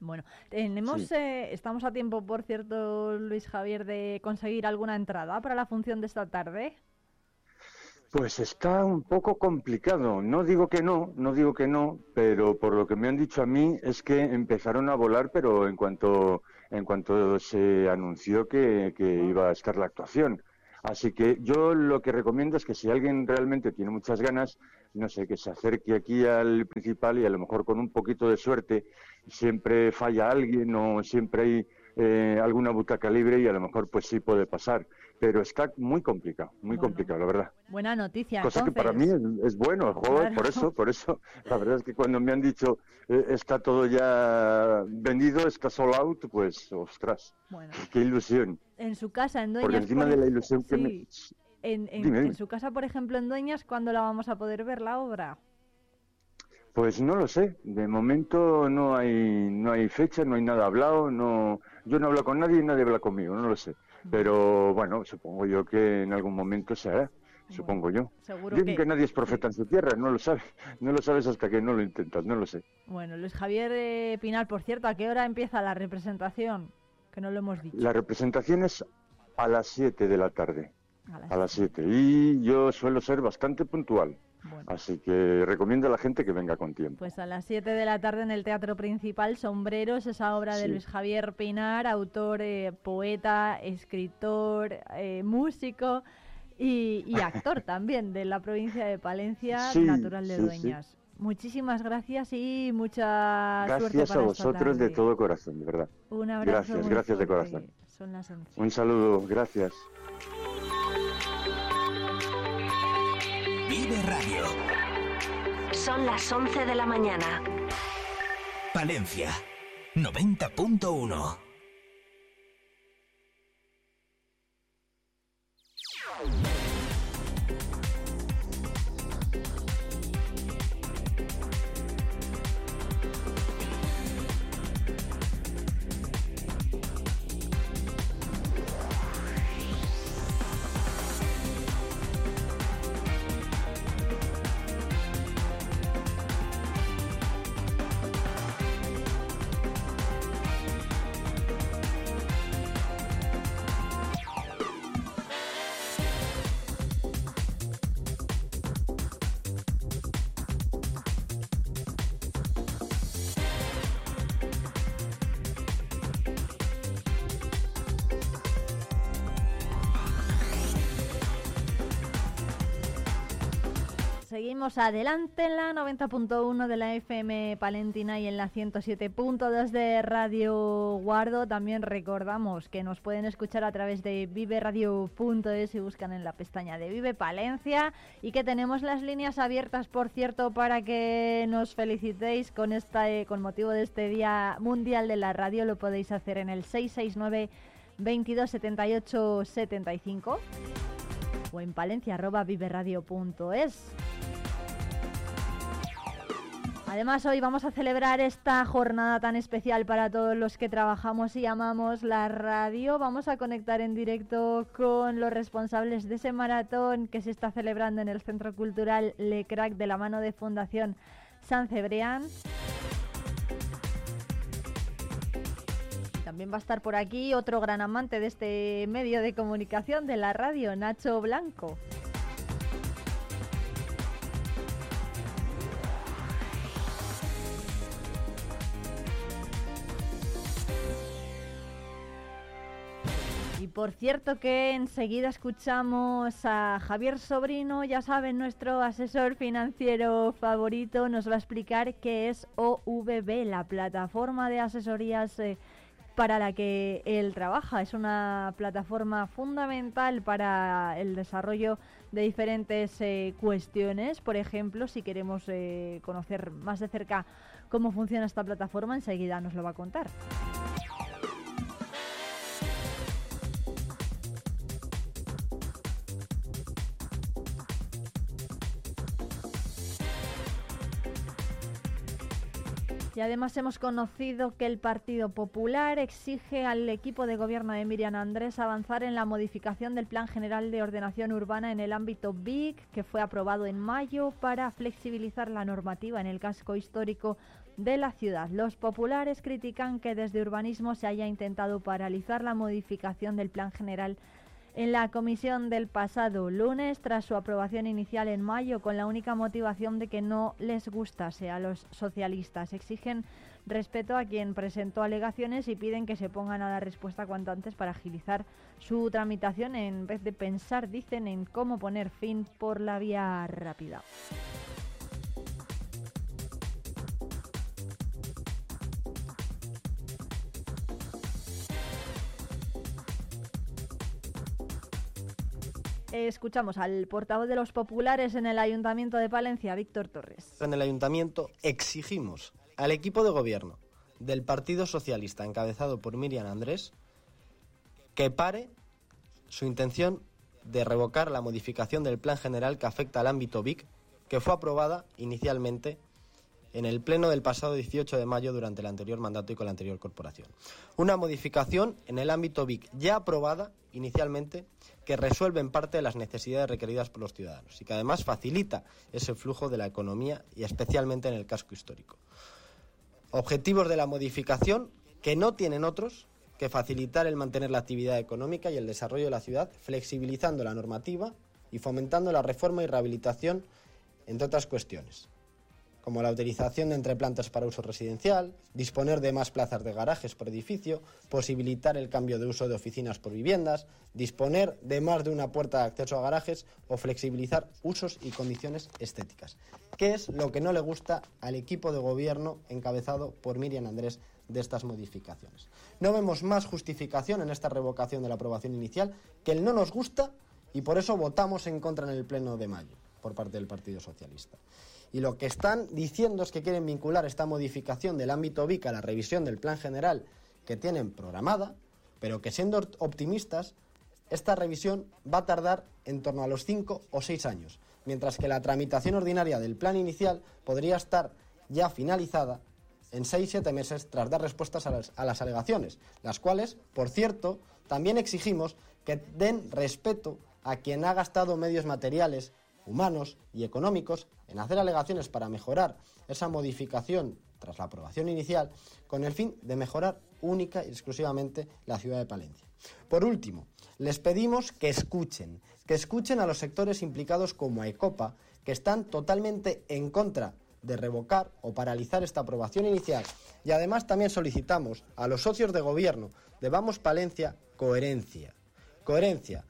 Bueno, tenemos, Sí. eh, estamos a tiempo, por cierto, Luis Javier, de conseguir alguna entrada para la función de esta tarde. Pues está un poco complicado. No digo que no, no digo que no, pero por lo que me han dicho a mí es que empezaron a volar, pero en cuanto en cuanto se anunció que, que iba a estar la actuación. Así que yo lo que recomiendo es que si alguien realmente tiene muchas ganas, no sé, que se acerque aquí al principal y a lo mejor con un poquito de suerte siempre falla alguien o siempre hay eh, alguna butaca libre y a lo mejor pues sí puede pasar. Pero está muy complicado, muy complicado, la verdad. Buena noticia, Cosa que para mí es, es bueno, joder, Claro. por eso, por eso. La verdad es que cuando me han dicho eh, está todo ya vendido, está sold out, pues ostras, Bueno. qué ilusión. En su casa, en Dueñas. Porque encima por de la ilusión que me... En, en- Dime, en dime. su casa, por ejemplo, en Dueñas, ¿cuándo la vamos a poder ver la obra? Pues no lo sé, de momento no hay no hay fecha, no hay nada hablado, no yo no hablo con nadie y nadie habla conmigo, no lo sé. Pero bueno, supongo yo que en algún momento se hará, supongo yo. Seguro Dicen que- que nadie es profeta en su tierra, no lo sabes, no lo sabes hasta que no lo intentas, no lo sé. Bueno, Luis Javier eh, Pinal, por cierto, ¿a qué hora empieza la representación? Que no lo hemos dicho. La representación es a las 7 de la tarde. A las A las 7. Y yo suelo ser bastante puntual. Así que recomiendo a la gente que venga con tiempo. Pues a las 7 de la tarde en el Teatro Principal, Sombreros, esa obra de Sí. Luis Javier Pinar, autor, eh, poeta, escritor, eh, músico y, y actor también de la provincia de Palencia, Sí, natural de sí. Dueñas. Muchísimas gracias y mucha suerte Gracias a para esta vosotros de todo corazón, de verdad. Un abrazo Gracias, gracias de fuerte. corazón. Son las 11. Un saludo, gracias. Vive Radio. Son las 11 de la mañana. Palencia, 90.1. Seguimos adelante en la 90.1 de la FM Palentina y en la 107.2 de Radio Guardo. También recordamos que nos pueden escuchar a través de viveradio.es y buscan en la pestaña de Vive Palencia y que tenemos las líneas abiertas, por cierto, para que nos felicitéis con esta eh, con motivo de este Día Mundial de la Radio. Lo podéis hacer en el 669 22 78 75 o en palencia.viveradio.es. Además, hoy vamos a celebrar esta jornada tan especial para todos los que trabajamos y amamos la radio. Vamos a conectar en directo con los responsables de ese maratón que se está celebrando en el Centro Cultural Le Crac de la mano de Fundación San Cebrián. También va a estar por aquí otro gran amante de este medio de comunicación de la radio, Nacho Blanco. Por cierto que enseguida escuchamos a Javier Sobrino, ya saben, nuestro asesor financiero favorito, nos va a explicar qué es OVB, la plataforma de asesorías eh, para la que él trabaja. Es una plataforma fundamental para el desarrollo de diferentes eh, cuestiones. Por ejemplo, si queremos eh, conocer más de cerca cómo funciona esta plataforma, enseguida nos lo va a contar. Y además hemos conocido que el Partido Popular exige al equipo de gobierno de Miriam Andrés avanzar en la modificación del Plan General de Ordenación Urbana en el ámbito BIC, que fue aprobado en mayo para flexibilizar la normativa en el casco histórico de la ciudad. Los populares critican que desde urbanismo se haya intentado paralizar la modificación del Plan General en la comisión del pasado lunes tras su aprobación inicial en mayo con la única motivación de que no les gustase a los socialistas. Exigen respeto a quien presentó alegaciones y piden que se pongan a dar respuesta cuanto antes para agilizar su tramitación en vez de pensar, dicen, en cómo poner fin por la vía rápida. Escuchamos al portavoz de los populares en el Ayuntamiento de Palencia, Víctor Torres. En el Ayuntamiento exigimos al equipo de gobierno del Partido Socialista, encabezado por Miriam Andrés, que pare su intención de revocar la modificación del plan general que afecta al ámbito BIC, que fue aprobada inicialmente en el pleno del pasado 18 de mayo durante el anterior mandato y con la anterior corporación. Una modificación en el ámbito BIC ya aprobada inicialmente que resuelve en parte las necesidades requeridas por los ciudadanos y que además facilita ese flujo de la economía y especialmente en el casco histórico. Objetivos de la modificación que no tienen otros que facilitar el mantener la actividad económica y el desarrollo de la ciudad, flexibilizando la normativa y fomentando la reforma y rehabilitación, entre otras cuestiones como la utilización de entreplantas para uso residencial, disponer de más plazas de garajes por edificio, posibilitar el cambio de uso de oficinas por viviendas, disponer de más de una puerta de acceso a garajes o flexibilizar usos y condiciones estéticas. ¿Qué es lo que no le gusta al equipo de gobierno encabezado por Miriam Andrés de estas modificaciones? No vemos más justificación en esta revocación de la aprobación inicial que el no nos gusta y por eso votamos en contra en el pleno de mayo por parte del Partido Socialista. Y lo que están diciendo es que quieren vincular esta modificación del ámbito BIC a la revisión del plan general que tienen programada, pero que siendo optimistas, esta revisión va a tardar en torno a los cinco o seis años, mientras que la tramitación ordinaria del plan inicial podría estar ya finalizada en seis siete meses tras dar respuestas a las alegaciones, las cuales, por cierto, también exigimos que den respeto a quien ha gastado medios materiales humanos y económicos en hacer alegaciones para mejorar esa modificación tras la aprobación inicial con el fin de mejorar única y exclusivamente la ciudad de Palencia. Por último, les pedimos que escuchen, que escuchen a los sectores implicados como ECOPA, que están totalmente en contra de revocar o paralizar esta aprobación inicial. Y además también solicitamos a los socios de gobierno de Vamos Palencia coherencia. Coherencia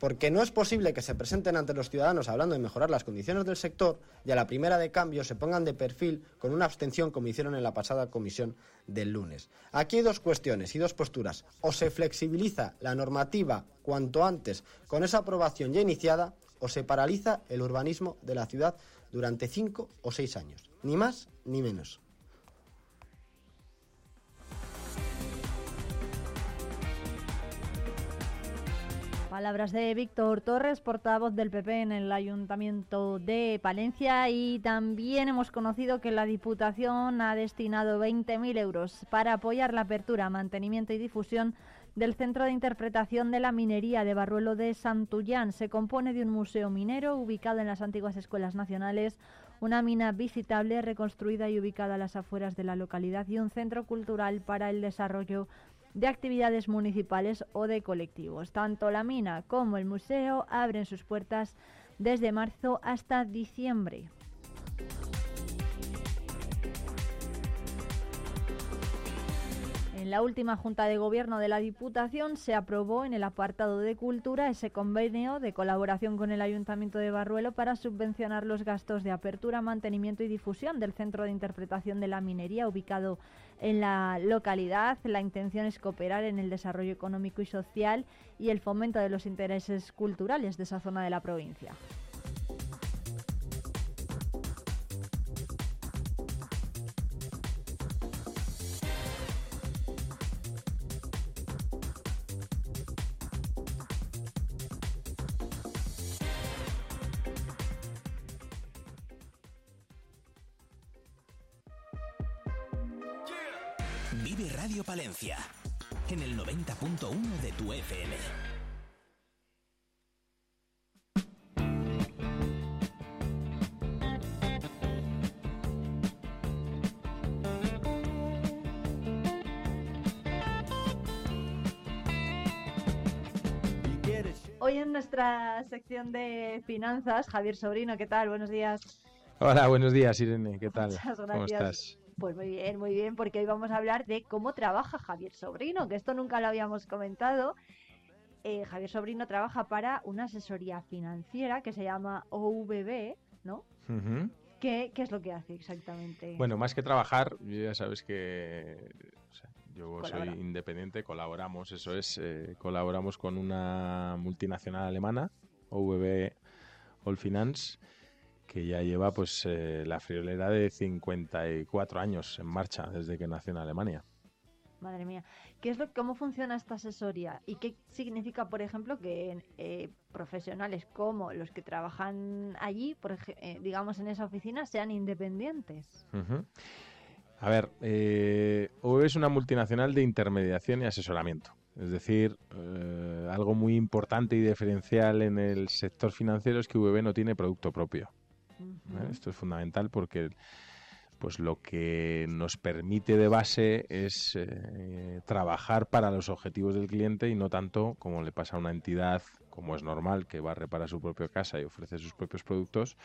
Porque no es posible que se presenten ante los ciudadanos hablando de mejorar las condiciones del sector y a la primera de cambio se pongan de perfil con una abstención como hicieron en la pasada comisión del lunes. Aquí hay dos cuestiones y dos posturas. O se flexibiliza la normativa cuanto antes con esa aprobación ya iniciada o se paraliza el urbanismo de la ciudad durante cinco o seis años. Ni más ni menos. Palabras de Víctor Torres, portavoz del PP en el Ayuntamiento de Palencia y también hemos conocido que la Diputación ha destinado 20.000 euros para apoyar la apertura, mantenimiento y difusión del Centro de Interpretación de la Minería de Barruelo de Santullán. Se compone de un museo minero ubicado en las antiguas escuelas nacionales, una mina visitable reconstruida y ubicada a las afueras de la localidad y un centro cultural para el desarrollo de actividades municipales o de colectivos. Tanto la mina como el museo abren sus puertas desde marzo hasta diciembre. En la última Junta de Gobierno de la Diputación se aprobó en el apartado de Cultura ese convenio de colaboración con el Ayuntamiento de Barruelo para subvencionar los gastos de apertura, mantenimiento y difusión del Centro de Interpretación de la Minería ubicado en la localidad. La intención es cooperar en el desarrollo económico y social y el fomento de los intereses culturales de esa zona de la provincia. En el 90.1 de tu FM. Hoy en nuestra sección de finanzas, Javier Sobrino, ¿qué tal? Buenos días. Hola, buenos días, Irene. ¿Qué tal? Muchas ¿Cómo gracias. estás? Pues muy bien, muy bien, porque hoy vamos a hablar de cómo trabaja Javier Sobrino, que esto nunca lo habíamos comentado. Eh, Javier Sobrino trabaja para una asesoría financiera que se llama OVB, ¿no? Ujú. ¿Qué, qué es lo que hace exactamente? Bueno, más que trabajar, ya sabes que o sea, yo soy independiente, colaboramos, eso es, eh, colaboramos con una multinacional alemana, OVB All Finance, que ya lleva pues eh, la friolera de 54 años en marcha desde que nació en Alemania. Madre mía, ¿qué es lo, ¿cómo funciona esta asesoría? ¿Y qué significa, por ejemplo, que eh, profesionales como los que trabajan allí, por eh, digamos en esa oficina, sean independientes? A ver, eh, OVB es una multinacional de intermediación y asesoramiento. Es decir, eh, algo muy importante y diferencial en el sector financiero es que VB no tiene producto propio. ¿Eh? Esto es fundamental porque pues lo que nos permite de base es eh, trabajar para los objetivos del cliente y no tanto como le pasa a una entidad, como es normal, que va a reparar su propia casa y ofrece sus propios productos,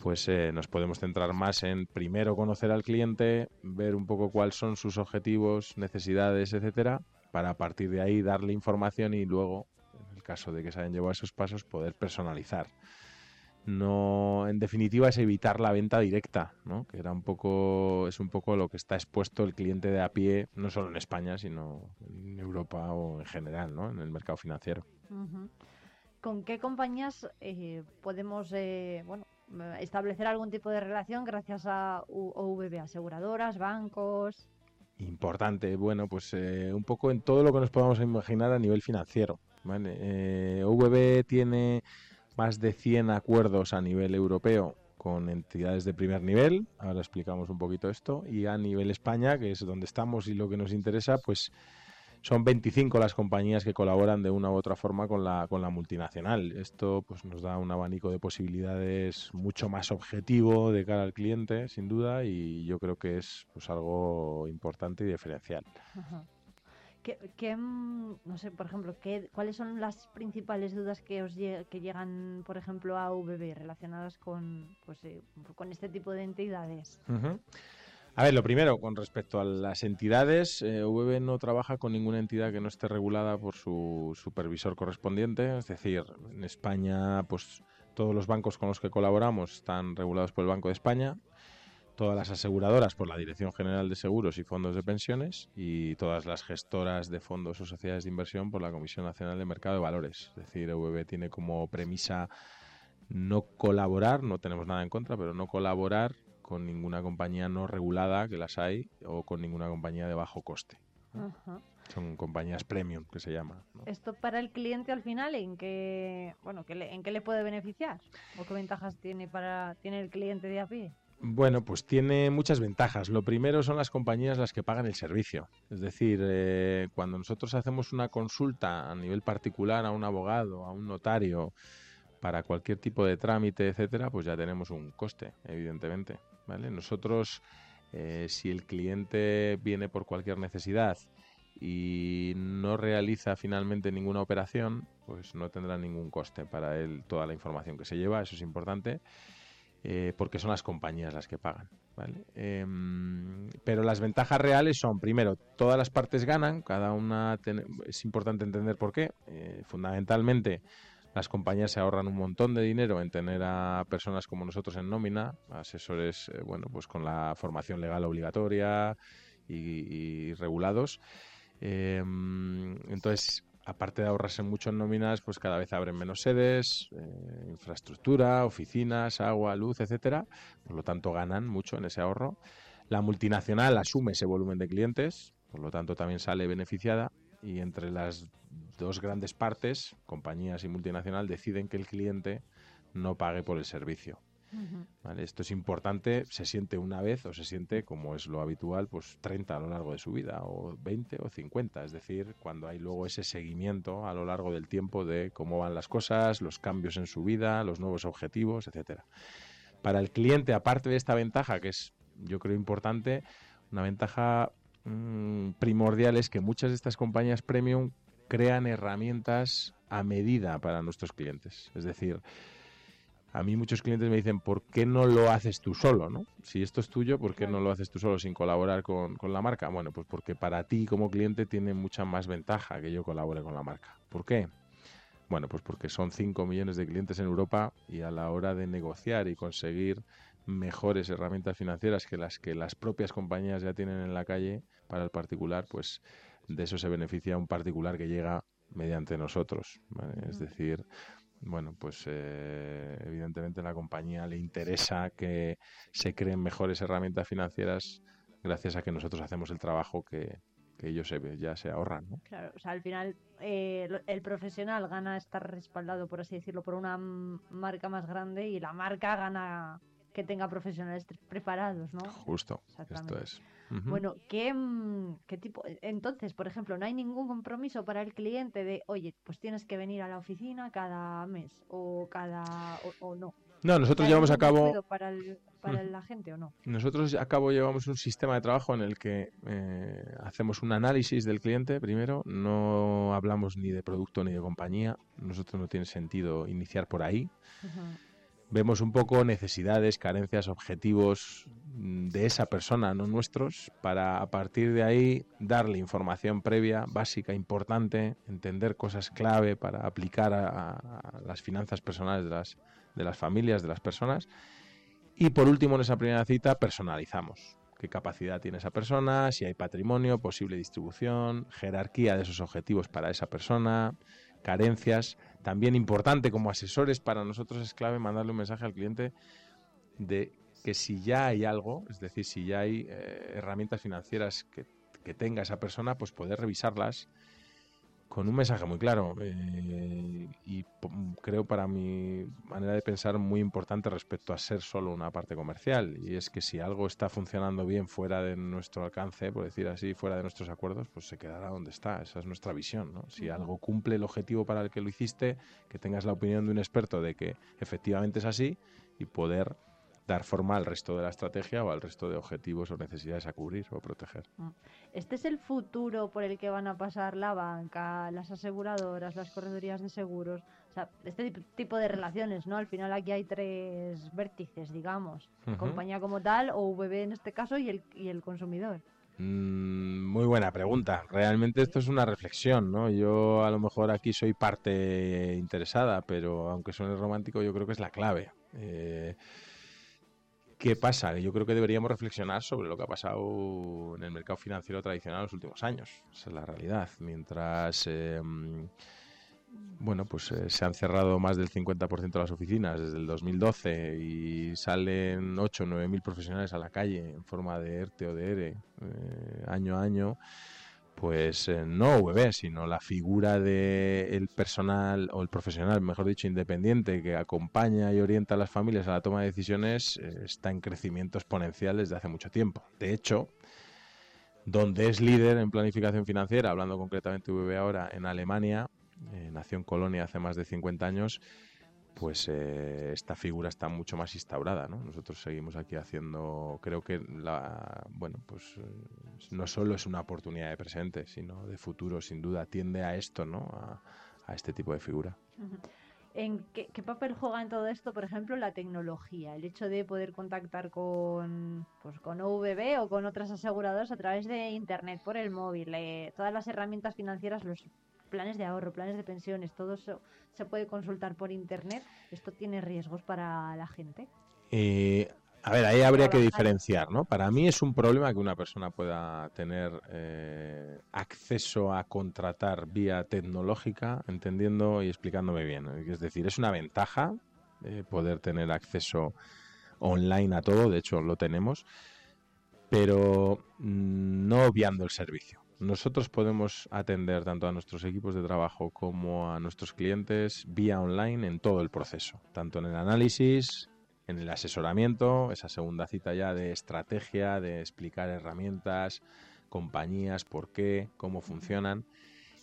pues eh, nos podemos centrar más en primero conocer al cliente, ver un poco cuáles son sus objetivos, necesidades, etcétera, para a partir de ahí darle información y luego, en el caso de que se hayan llevado esos pasos, poder personalizar. No, en definitiva, es evitar la venta directa, ¿no? que era un poco, es un poco lo que está expuesto el cliente de a pie, no solo en España, sino en Europa o en general, ¿no? en el mercado financiero. ¿Con qué compañías eh, podemos eh, bueno, establecer algún tipo de relación gracias a OVB? ¿Aseguradoras, bancos? Importante, bueno, pues eh, un poco en todo lo que nos podamos imaginar a nivel financiero. ¿vale? Eh, tiene más de 100 acuerdos a nivel europeo con entidades de primer nivel, ahora explicamos un poquito esto, y a nivel España, que es donde estamos y lo que nos interesa, pues son 25 las compañías que colaboran de una u otra forma con la, con la multinacional. Esto pues nos da un abanico de posibilidades mucho más objetivo de cara al cliente, sin duda, y yo creo que es pues algo importante y diferencial. ¿Qué, qué, mm, no sé, por ejemplo, ¿qué, ¿cuáles son las principales dudas que os lle- que llegan, por ejemplo, a VB relacionadas con, pues, eh, con este tipo de entidades? A ver, lo primero, con respecto a las entidades, eh, VB no trabaja con ninguna entidad que no esté regulada por su supervisor correspondiente. Es decir, en España, pues todos los bancos con los que colaboramos están regulados por el Banco de España, todas las aseguradoras por la Dirección General de Seguros y Fondos de Pensiones y todas las gestoras de fondos o sociedades de inversión por la Comisión Nacional de Mercado de Valores. Es decir, VB tiene como premisa no colaborar, no tenemos nada en contra, pero no colaborar con ninguna compañía no regulada, que las hay, o con ninguna compañía de bajo coste. Ajá. Son compañías premium, que se llama. Esto para el cliente al final, ¿en qué, bueno, ¿en qué le puede beneficiar? ¿O qué ventajas tiene, para, tiene el cliente de a pie? Bueno, pues tiene muchas ventajas. Lo primero son las compañías las que pagan el servicio. Es decir, eh, cuando nosotros hacemos una consulta a nivel particular a un abogado, a un notario, para cualquier tipo de trámite, etcétera, pues ya tenemos un coste, evidentemente. ¿vale? Nosotros, eh, si el cliente viene por cualquier necesidad y no realiza finalmente ninguna operación, pues no tendrá ningún coste para él toda la información que se lleva, eso es importante, eh, porque son las compañías las que pagan. ¿vale? Em, pero las ventajas reales son, primero, todas las partes ganan, cada una ten- es importante entender por qué. Eh, fundamentalmente, las compañías se ahorran un montón de dinero en tener a personas como nosotros en nómina, asesores, eh, bueno, pues con la formación legal obligatoria y, y regulados. Em, entonces, aparte de ahorrarse mucho en nóminas, pues cada vez abren menos sedes, eh, infraestructura, oficinas, agua, luz, etcétera. Por lo tanto, ganan mucho en ese ahorro. La multinacional asume ese volumen de clientes, por lo tanto también sale beneficiada y entre las dos grandes partes, compañías y multinacional, deciden que el cliente no pague por el servicio. ¿Vale? Esto es importante, se siente una vez o se siente, como es lo habitual, pues 30 a lo largo de su vida, o 20 o 50. Es decir, cuando hay luego ese seguimiento a lo largo del tiempo de cómo van las cosas, los cambios en su vida, los nuevos objetivos, etcétera. Para el cliente, aparte de esta ventaja, que es yo creo importante, una ventaja mm, primordial es que muchas de estas compañías premium crean herramientas a medida para nuestros clientes. Es decir, a mí muchos clientes me dicen, ¿por qué no lo haces tú solo? ¿no? Si esto es tuyo, ¿por qué no lo haces tú solo sin colaborar con, con la marca? Bueno, pues porque para ti como cliente tiene mucha más ventaja que yo colabore con la marca. ¿Por qué? Bueno, pues porque son 5 millones de clientes en Europa y a la hora de negociar y conseguir mejores herramientas financieras que las que las propias compañías ya tienen en la calle para el particular, pues de eso se beneficia un particular que llega mediante nosotros. ¿vale? Es decir, bueno, pues eh, evidentemente a la compañía le interesa que se creen mejores herramientas financieras gracias a que nosotros hacemos el trabajo que, que ellos se- ya se ahorran. ¿no? Claro, o sea, al final eh, el profesional gana estar respaldado, por así decirlo, por una marca más grande y la marca gana que tenga profesionales preparados, ¿no? Justo, esto Exactamente. Bueno, ¿qué, mm, ¿qué tipo? Entonces, por ejemplo, no hay ningún compromiso para el cliente de, oye, pues tienes que venir a la oficina cada mes o cada o, o no. No, nosotros ¿Hay llevamos a cabo- para el, para la gente o no? Nosotros a cabo llevamos un sistema de trabajo en el que eh, hacemos un análisis del cliente primero, no hablamos ni de producto ni de compañía, nosotros no tiene sentido iniciar por ahí. Vemos un poco necesidades, carencias, objetivos mm, de esa persona, no nuestros, para a partir de ahí darle información previa, básica, importante, entender cosas clave para aplicar a, las finanzas personales de las, de las familias, de las personas. Y por último, en esa primera cita, personalizamos. ¿Qué capacidad tiene esa persona? Si hay patrimonio, posible distribución, jerarquía de esos objetivos para esa persona, carencias. También importante como asesores para nosotros es clave mandarle un mensaje al cliente de que si ya hay algo, es decir, si ya hay eh, herramientas financieras que, que tenga esa persona, pues poder revisarlas con un mensaje muy claro eh, y creo para mi manera de pensar muy importante respecto a ser solo una parte comercial y es que si algo está funcionando bien fuera de nuestro alcance, por decir así, fuera de nuestros acuerdos, pues se quedará donde está, esa es nuestra visión, ¿no? Si algo cumple el objetivo para el que lo hiciste, que tengas la opinión de un experto de que efectivamente es así y poder dar forma al resto de la estrategia o al resto de objetivos o necesidades a cubrir o proteger. ¿Este es el futuro por el que van a pasar la banca, las aseguradoras, las corredorías de seguros? O sea, este tip- tipo de relaciones, ¿no? Al final aquí hay tres vértices, digamos. Ujú. Compañía como tal, o VB en este caso, y el, y el consumidor. Mm, muy buena pregunta. Realmente esto es una reflexión, ¿no? Yo a lo mejor aquí soy parte interesada, pero aunque suene romántico, yo creo que es la clave. Eh, ¿Qué pasa? Yo creo que deberíamos reflexionar sobre lo que ha pasado en el mercado financiero tradicional en los últimos años. Esa es la realidad. Mientras, eh, bueno, pues eh, se han cerrado más del 50% de las oficinas desde el 2012 y salen 8 o 9 mil profesionales a la calle en forma de ERTE o de ERE eh, año a año, pues eh, no VB, sino la figura del personal o el profesional, mejor dicho, independiente que acompaña y orienta a las familias a la toma de decisiones eh, está en crecimiento exponencial desde hace mucho tiempo. De hecho, donde es líder en planificación financiera, hablando concretamente de VB ahora, en Alemania, eh, nació en Colonia hace más de 50 años, pues eh, esta figura está mucho más instaurada, ¿no? Nosotros seguimos aquí haciendo, creo que la, bueno, pues eh, no solo es una oportunidad de presente, sino de futuro, sin duda, tiende a esto, ¿no? A, este tipo de figura. ¿En qué, qué papel juega en todo esto, por ejemplo, la tecnología? El hecho de poder contactar con, pues, con OVB o con otras aseguradoras a través de Internet, por el móvil, eh, todas las herramientas financieras, los planes de ahorro, planes de pensiones, todo eso se puede consultar por Internet. ¿Esto tiene riesgos para la gente? Eh, a ver, ahí habría que diferenciar, ¿no? Para mí es un problema que una persona pueda tener eh, acceso a contratar vía tecnológica, entendiendo y explicándome bien. Es decir, es una ventaja eh, poder tener acceso online a todo, de hecho lo tenemos, pero mm, no obviando el servicio. Nosotros podemos atender tanto a nuestros equipos de trabajo como a nuestros clientes vía online en todo el proceso, tanto en el análisis, en el asesoramiento, esa segunda cita ya de estrategia, de explicar herramientas, compañías, por qué, cómo funcionan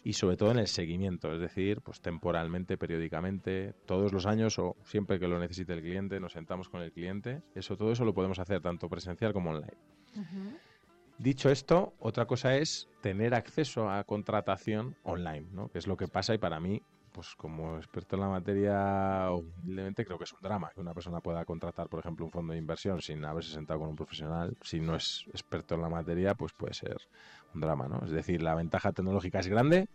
y sobre todo en el seguimiento, es decir, pues temporalmente, periódicamente, todos los años o siempre que lo necesite el cliente, nos sentamos con el cliente. Eso todo eso lo podemos hacer tanto presencial como online. Dicho esto, otra cosa es tener acceso a contratación online, ¿no? Que es lo que pasa y para mí, pues como experto en la materia, humildemente creo que es un drama que una persona pueda contratar, por ejemplo, un fondo de inversión sin haberse sentado con un profesional. Si no es experto en la materia, pues puede ser un drama, ¿no? Es decir, la ventaja tecnológica es grande,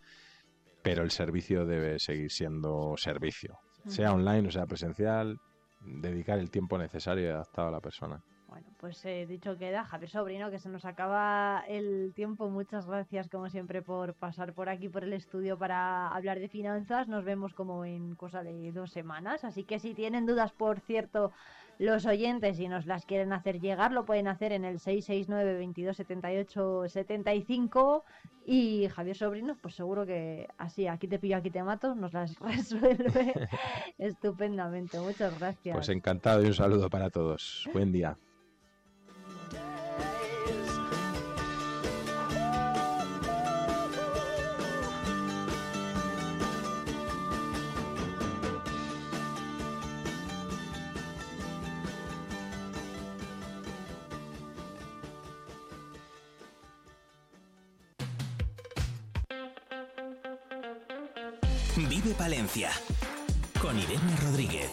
pero el servicio debe seguir siendo servicio, sea online o sea presencial, dedicar el tiempo necesario y adaptado a la persona. Bueno, pues eh, dicho queda, Javier Sobrino, que se nos acaba el tiempo. Muchas gracias, como siempre, por pasar por aquí, por el estudio, para hablar de finanzas. Nos vemos como en cosa de dos semanas. Así que si tienen dudas, por cierto, los oyentes y nos las quieren hacer llegar, lo pueden hacer en el 669 22 78 75 y Javier Sobrino, pues seguro que así, aquí te pillo, aquí te mato, nos las resuelve estupendamente. Muchas gracias. Pues encantado y un saludo para todos. Buen día. Palencia con Irene Rodríguez.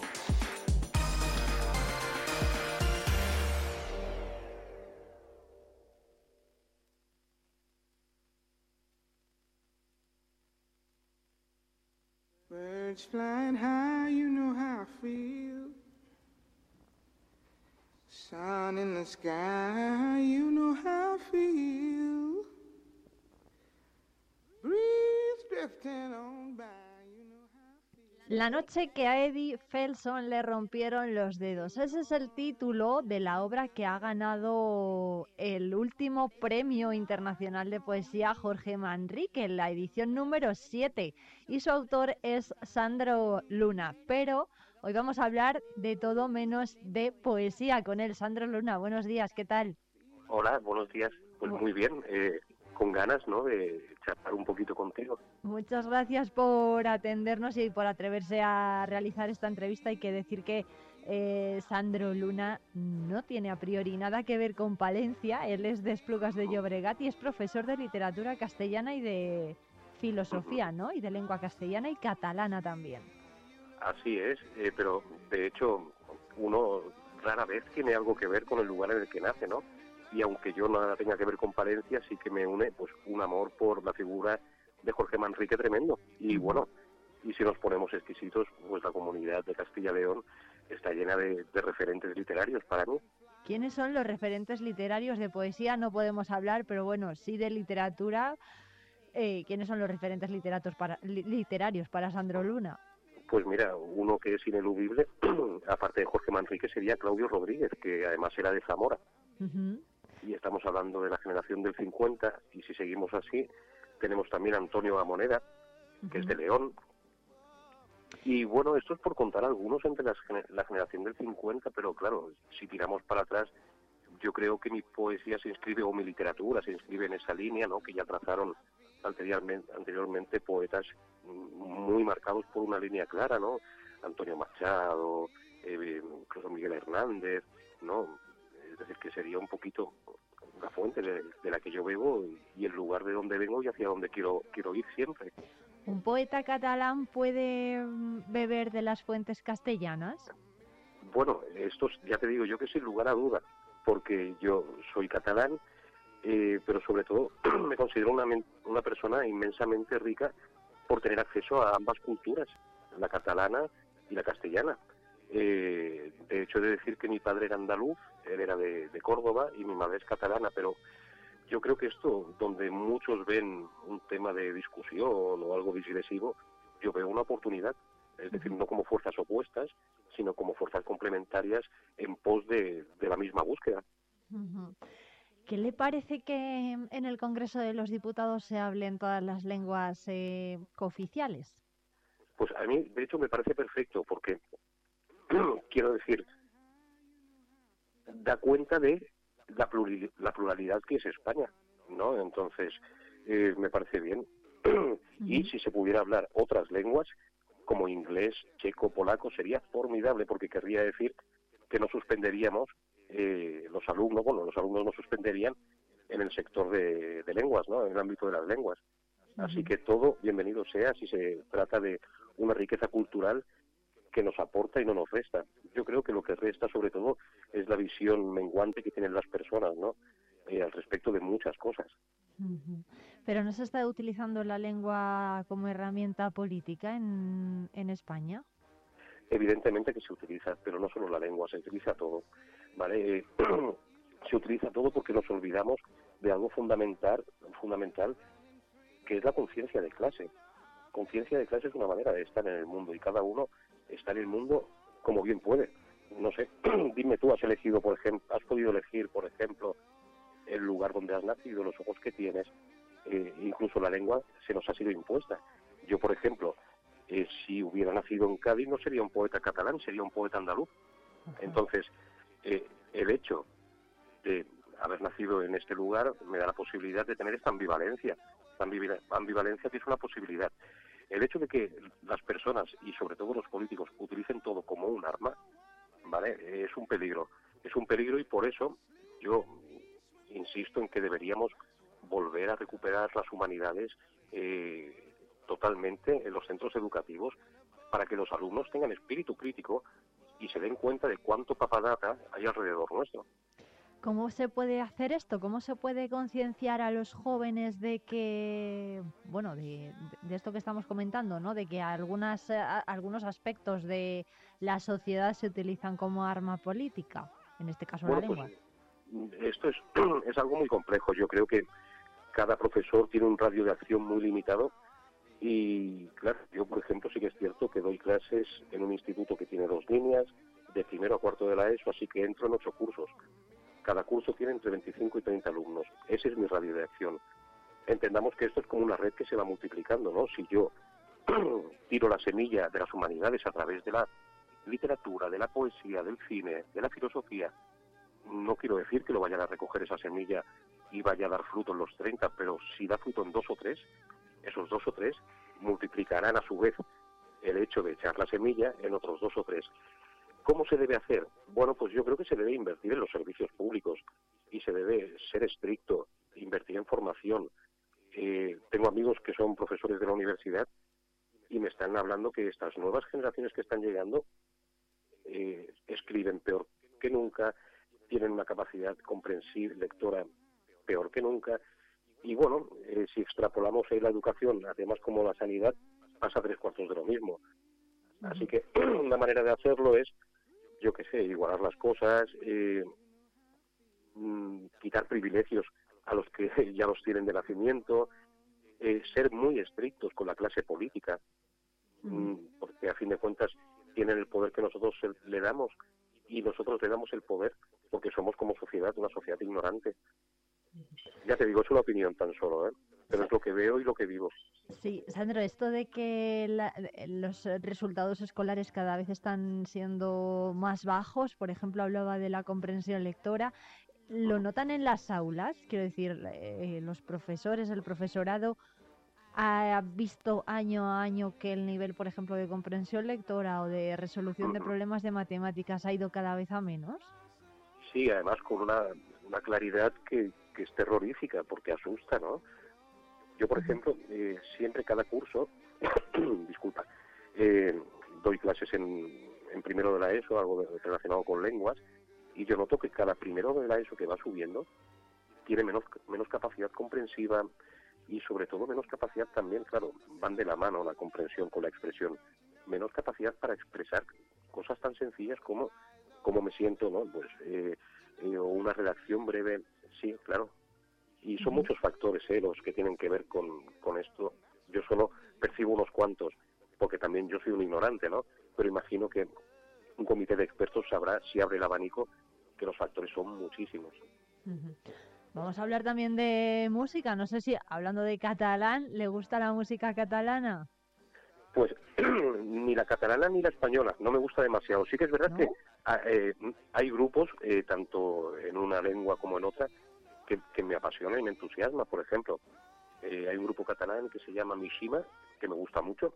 Birds flying high, you know how I feel. Sun in the sky, you know how I feel. Breeze drifting on by. La noche que a Eddie Felson le rompieron los dedos. Ese es el título de la obra que ha ganado el último premio internacional de poesía Jorge Manrique, la edición número 7. Y su autor es Sandro Luna. Pero hoy vamos a hablar de todo menos de poesía con él. Sandro Luna, buenos días, ¿qué tal? Hola, buenos días. Pues muy bien, eh, con ganas, ¿no? De charlar un poquito contigo. Muchas gracias por atendernos y por atreverse a realizar esta entrevista. Hay que decir que eh, Sandro Luna no tiene a priori nada que ver con Palencia. Él es de Esplugas de Llobregat y es profesor de literatura castellana y de filosofía, ¿no? Y de lengua castellana y catalana también. Así es, eh, pero de hecho uno rara vez tiene algo que ver con el lugar en el que nace, ¿no? Y aunque yo nada tenga que ver con Palencia, sí que me une pues un amor por la figura de Jorge Manrique tremendo. Y bueno, y si nos ponemos exquisitos, pues la comunidad de Castilla y León está llena de, de referentes literarios para mí. ¿Quiénes son los referentes literarios de poesía? No podemos hablar, pero bueno, sí de literatura. Eh, ¿Quiénes son los referentes literatos para, li- literarios para Sandro Luna? Pues mira, uno que es ineludible, aparte de Jorge Manrique, sería Claudio Rodríguez, que además era de Zamora. Ujú. Y estamos hablando de la generación del 50, y si seguimos así, tenemos también a Antonio Amoneda, que es de León. Y bueno, esto es por contar algunos entre las la generación del 50, pero claro, si tiramos para atrás, yo creo que mi poesía se inscribe, o mi literatura se inscribe en esa línea, ¿no? Que ya trazaron anteriormente, anteriormente poetas muy marcados por una línea clara, ¿no? Antonio Machado, eh, incluso Miguel Hernández, ¿no? Es decir, que sería un poquito la fuente de, de la que yo bebo y, y el lugar de donde vengo y hacia donde quiero quiero ir siempre. ¿Un poeta catalán puede mm, beber de las fuentes castellanas? Bueno, esto es- ya te digo yo que sin lugar a duda, porque yo soy catalán, eh, pero sobre todo me considero una, una persona inmensamente rica por tener acceso a ambas culturas, la catalana y la castellana. Eh, de hecho, he de decir que mi padre era andaluz, él era de, de Córdoba y mi madre es catalana, pero yo creo que esto, donde muchos ven un tema de discusión o algo digresivo, yo veo una oportunidad. Es decir, no como fuerzas opuestas, sino como fuerzas complementarias en pos de, de la misma búsqueda. ¿Qué le parece que en el Congreso de los Diputados se hablen todas las lenguas eh, cooficiales? Pues a mí, de hecho, me parece perfecto, porque quiero decir, da cuenta de la, pluri- la pluralidad que es España, ¿no? Entonces, eh, me parece bien. y si se pudiera hablar otras lenguas, como inglés, checo, polaco, sería formidable, porque querría decir que no suspenderíamos eh, los alumnos, bueno, los alumnos no suspenderían en el sector de, de lenguas, ¿no? En el ámbito de las lenguas. Así que todo bienvenido sea si se trata de una riqueza cultural que nos aporta y no nos resta. Yo creo que lo que resta sobre todo es la visión menguante que tienen las personas, ¿no? Eh, al respecto de muchas cosas. Pero no se está utilizando la lengua como herramienta política en, en España. Evidentemente que se utiliza, pero no solo la lengua, se utiliza todo, ¿vale? Eh, se utiliza todo porque nos olvidamos de algo fundamental, fundamental que es la conciencia de clase. Conciencia de clase es una manera de estar en el mundo y cada uno está en el mundo como bien puede. No sé, dime tú, has elegido, por ejemplo, has podido elegir, por ejemplo, el lugar donde has nacido, los ojos que tienes, eh, incluso la lengua se nos ha sido impuesta. Yo, por ejemplo, eh, si hubiera nacido en Cádiz no sería un poeta catalán, sería un poeta andaluz. Entonces, eh, el hecho de haber nacido en este lugar me da la posibilidad de tener esta ambivalencia. Esta ambival- ambivalencia que es una posibilidad. El hecho de que las personas y sobre todo los políticos utilicen todo como un arma, ¿vale? Es un peligro. Es un peligro y por eso yo insisto en que deberíamos volver a recuperar las humanidades eh, totalmente en los centros educativos para que los alumnos tengan espíritu crítico y se den cuenta de cuánto papadata hay alrededor nuestro. ¿Cómo se puede hacer esto? ¿Cómo se puede concienciar a los jóvenes de que, bueno, de, de esto que estamos comentando, ¿no? De que algunas, eh, a- algunos aspectos de la sociedad se utilizan como arma política, en este caso la Bueno, lengua. pues, esto es, es algo muy complejo. Yo creo que cada profesor tiene un radio de acción muy limitado y, claro, yo, por ejemplo, sí que es cierto que doy clases en un instituto que tiene dos líneas, de primero a cuarto de la ESO, así que entro en ocho cursos. Cada curso tiene entre 25 y 30 alumnos. Ese es mi radio de acción. Entendamos que esto es como una red que se va multiplicando, ¿no? Si yo tiro la semilla de las humanidades a través de la literatura, de la poesía, del cine, de la filosofía, no quiero decir que lo vayan a recoger esa semilla y vaya a dar fruto en los 30, pero si da fruto en dos o tres, esos dos o tres multiplicarán a su vez el hecho de echar la semilla en otros dos o tres. ¿Cómo se debe hacer? Bueno, pues yo creo que se debe invertir en los servicios públicos y se debe ser estricto, invertir en formación. Eh, tengo amigos que son profesores de la universidad y me están hablando que estas nuevas generaciones que están llegando eh, escriben peor que nunca, tienen una capacidad comprensiva, lectora peor que nunca. Y bueno, eh, si extrapolamos ahí la educación, además como la sanidad, pasa tres cuartos de lo mismo. Así que una manera de hacerlo es, yo qué sé, igualar las cosas, eh, mm, quitar privilegios a los que ya los tienen de nacimiento, eh, ser muy estrictos con la clase política, mm, porque a fin de cuentas tienen el poder que nosotros le damos y nosotros le damos el poder porque somos como sociedad una sociedad ignorante. Ya te digo, es una opinión tan solo, ¿eh? Pero es lo que veo y lo que vivo. Sí, Sandro, esto de que la- eh, los resultados escolares cada vez están siendo más bajos, por ejemplo, hablaba de la comprensión lectora, ¿lo notan en las aulas? Quiero decir, eh, los profesores, el profesorado, ¿ha visto año a año que el nivel, por ejemplo, de comprensión lectora o de resolución de problemas de matemáticas ha ido cada vez a menos? Sí, además con una, una claridad que, que es terrorífica, porque asusta, ¿no? Yo, por ejemplo, eh, siempre cada curso, disculpa, eh, doy clases en, en primero de la ESO, algo relacionado con lenguas, y yo noto que cada primero de la ESO que va subiendo tiene menos, menos capacidad comprensiva y sobre todo menos capacidad también, claro, van de la mano la comprensión con la expresión, menos capacidad para expresar cosas tan sencillas como cómo me siento, ¿no? Pues, eh, eh, o una redacción breve, sí, claro. Y son muchos factores ¿eh? los que tienen que ver con, con esto. Yo solo percibo unos cuantos, porque también yo soy un ignorante, ¿no? Pero imagino que un comité de expertos sabrá, si abre el abanico, que los factores son muchísimos. Vamos a hablar también de música. No sé si, hablando de catalán, ¿le gusta la música catalana? Pues ni la catalana ni la española, no me gusta demasiado. Sí que es verdad que ah, eh, hay grupos, eh, tanto en una lengua como en otra, que, que me apasiona y me entusiasma. Por ejemplo, eh, hay un grupo catalán que se llama Mishima, que me gusta mucho.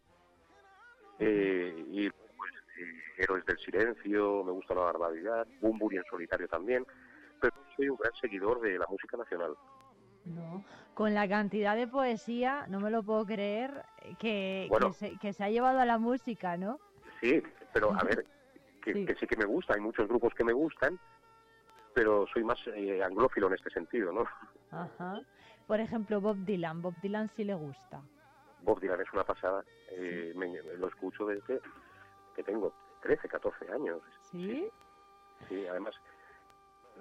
Eh, y pues, eh, Héroes del Silencio, me gusta la barbaridad, Bumburi en solitario también. Pero soy un gran seguidor de la música nacional. No. Con la cantidad de poesía, no me lo puedo creer, que, Bueno. que, se, que se ha llevado a la música, ¿no? Sí, pero a ver, que que sí. que me gusta, hay muchos grupos que me gustan, pero soy más eh, anglófilo en este sentido, ¿no? Ajá. Por ejemplo, Bob Dylan. Bob Dylan sí le gusta. Bob Dylan es una pasada, eh, me- lo escucho desde que tengo 13, 14 años. ¿Sí? Sí, además,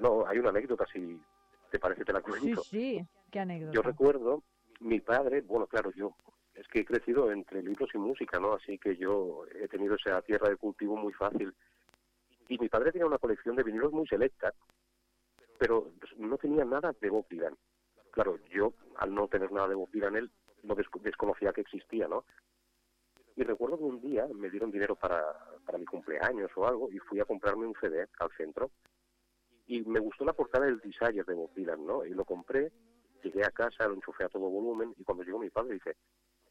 no, hay una anécdota, si te parece te la Sí, cuento. sí. Qué anécdota. Yo recuerdo, mi padre, bueno, claro, yo es que he crecido entre libros y música, ¿no? Así que yo he tenido esa tierra de cultivo muy fácil. Y mi padre tenía una colección de vinilos muy selecta, pero no tenía nada de Bob Dylan. Claro, yo, al no tener nada de Bob Dylan, él no desco- desconocía que existía, ¿no? Y recuerdo que un día me dieron dinero para, para mi cumpleaños o algo y fui a comprarme un CD al centro y me gustó la portada del Desire de Bob Dylan, ¿no? Y lo compré, llegué a casa, lo enchufé a todo volumen y cuando llegó mi padre dice,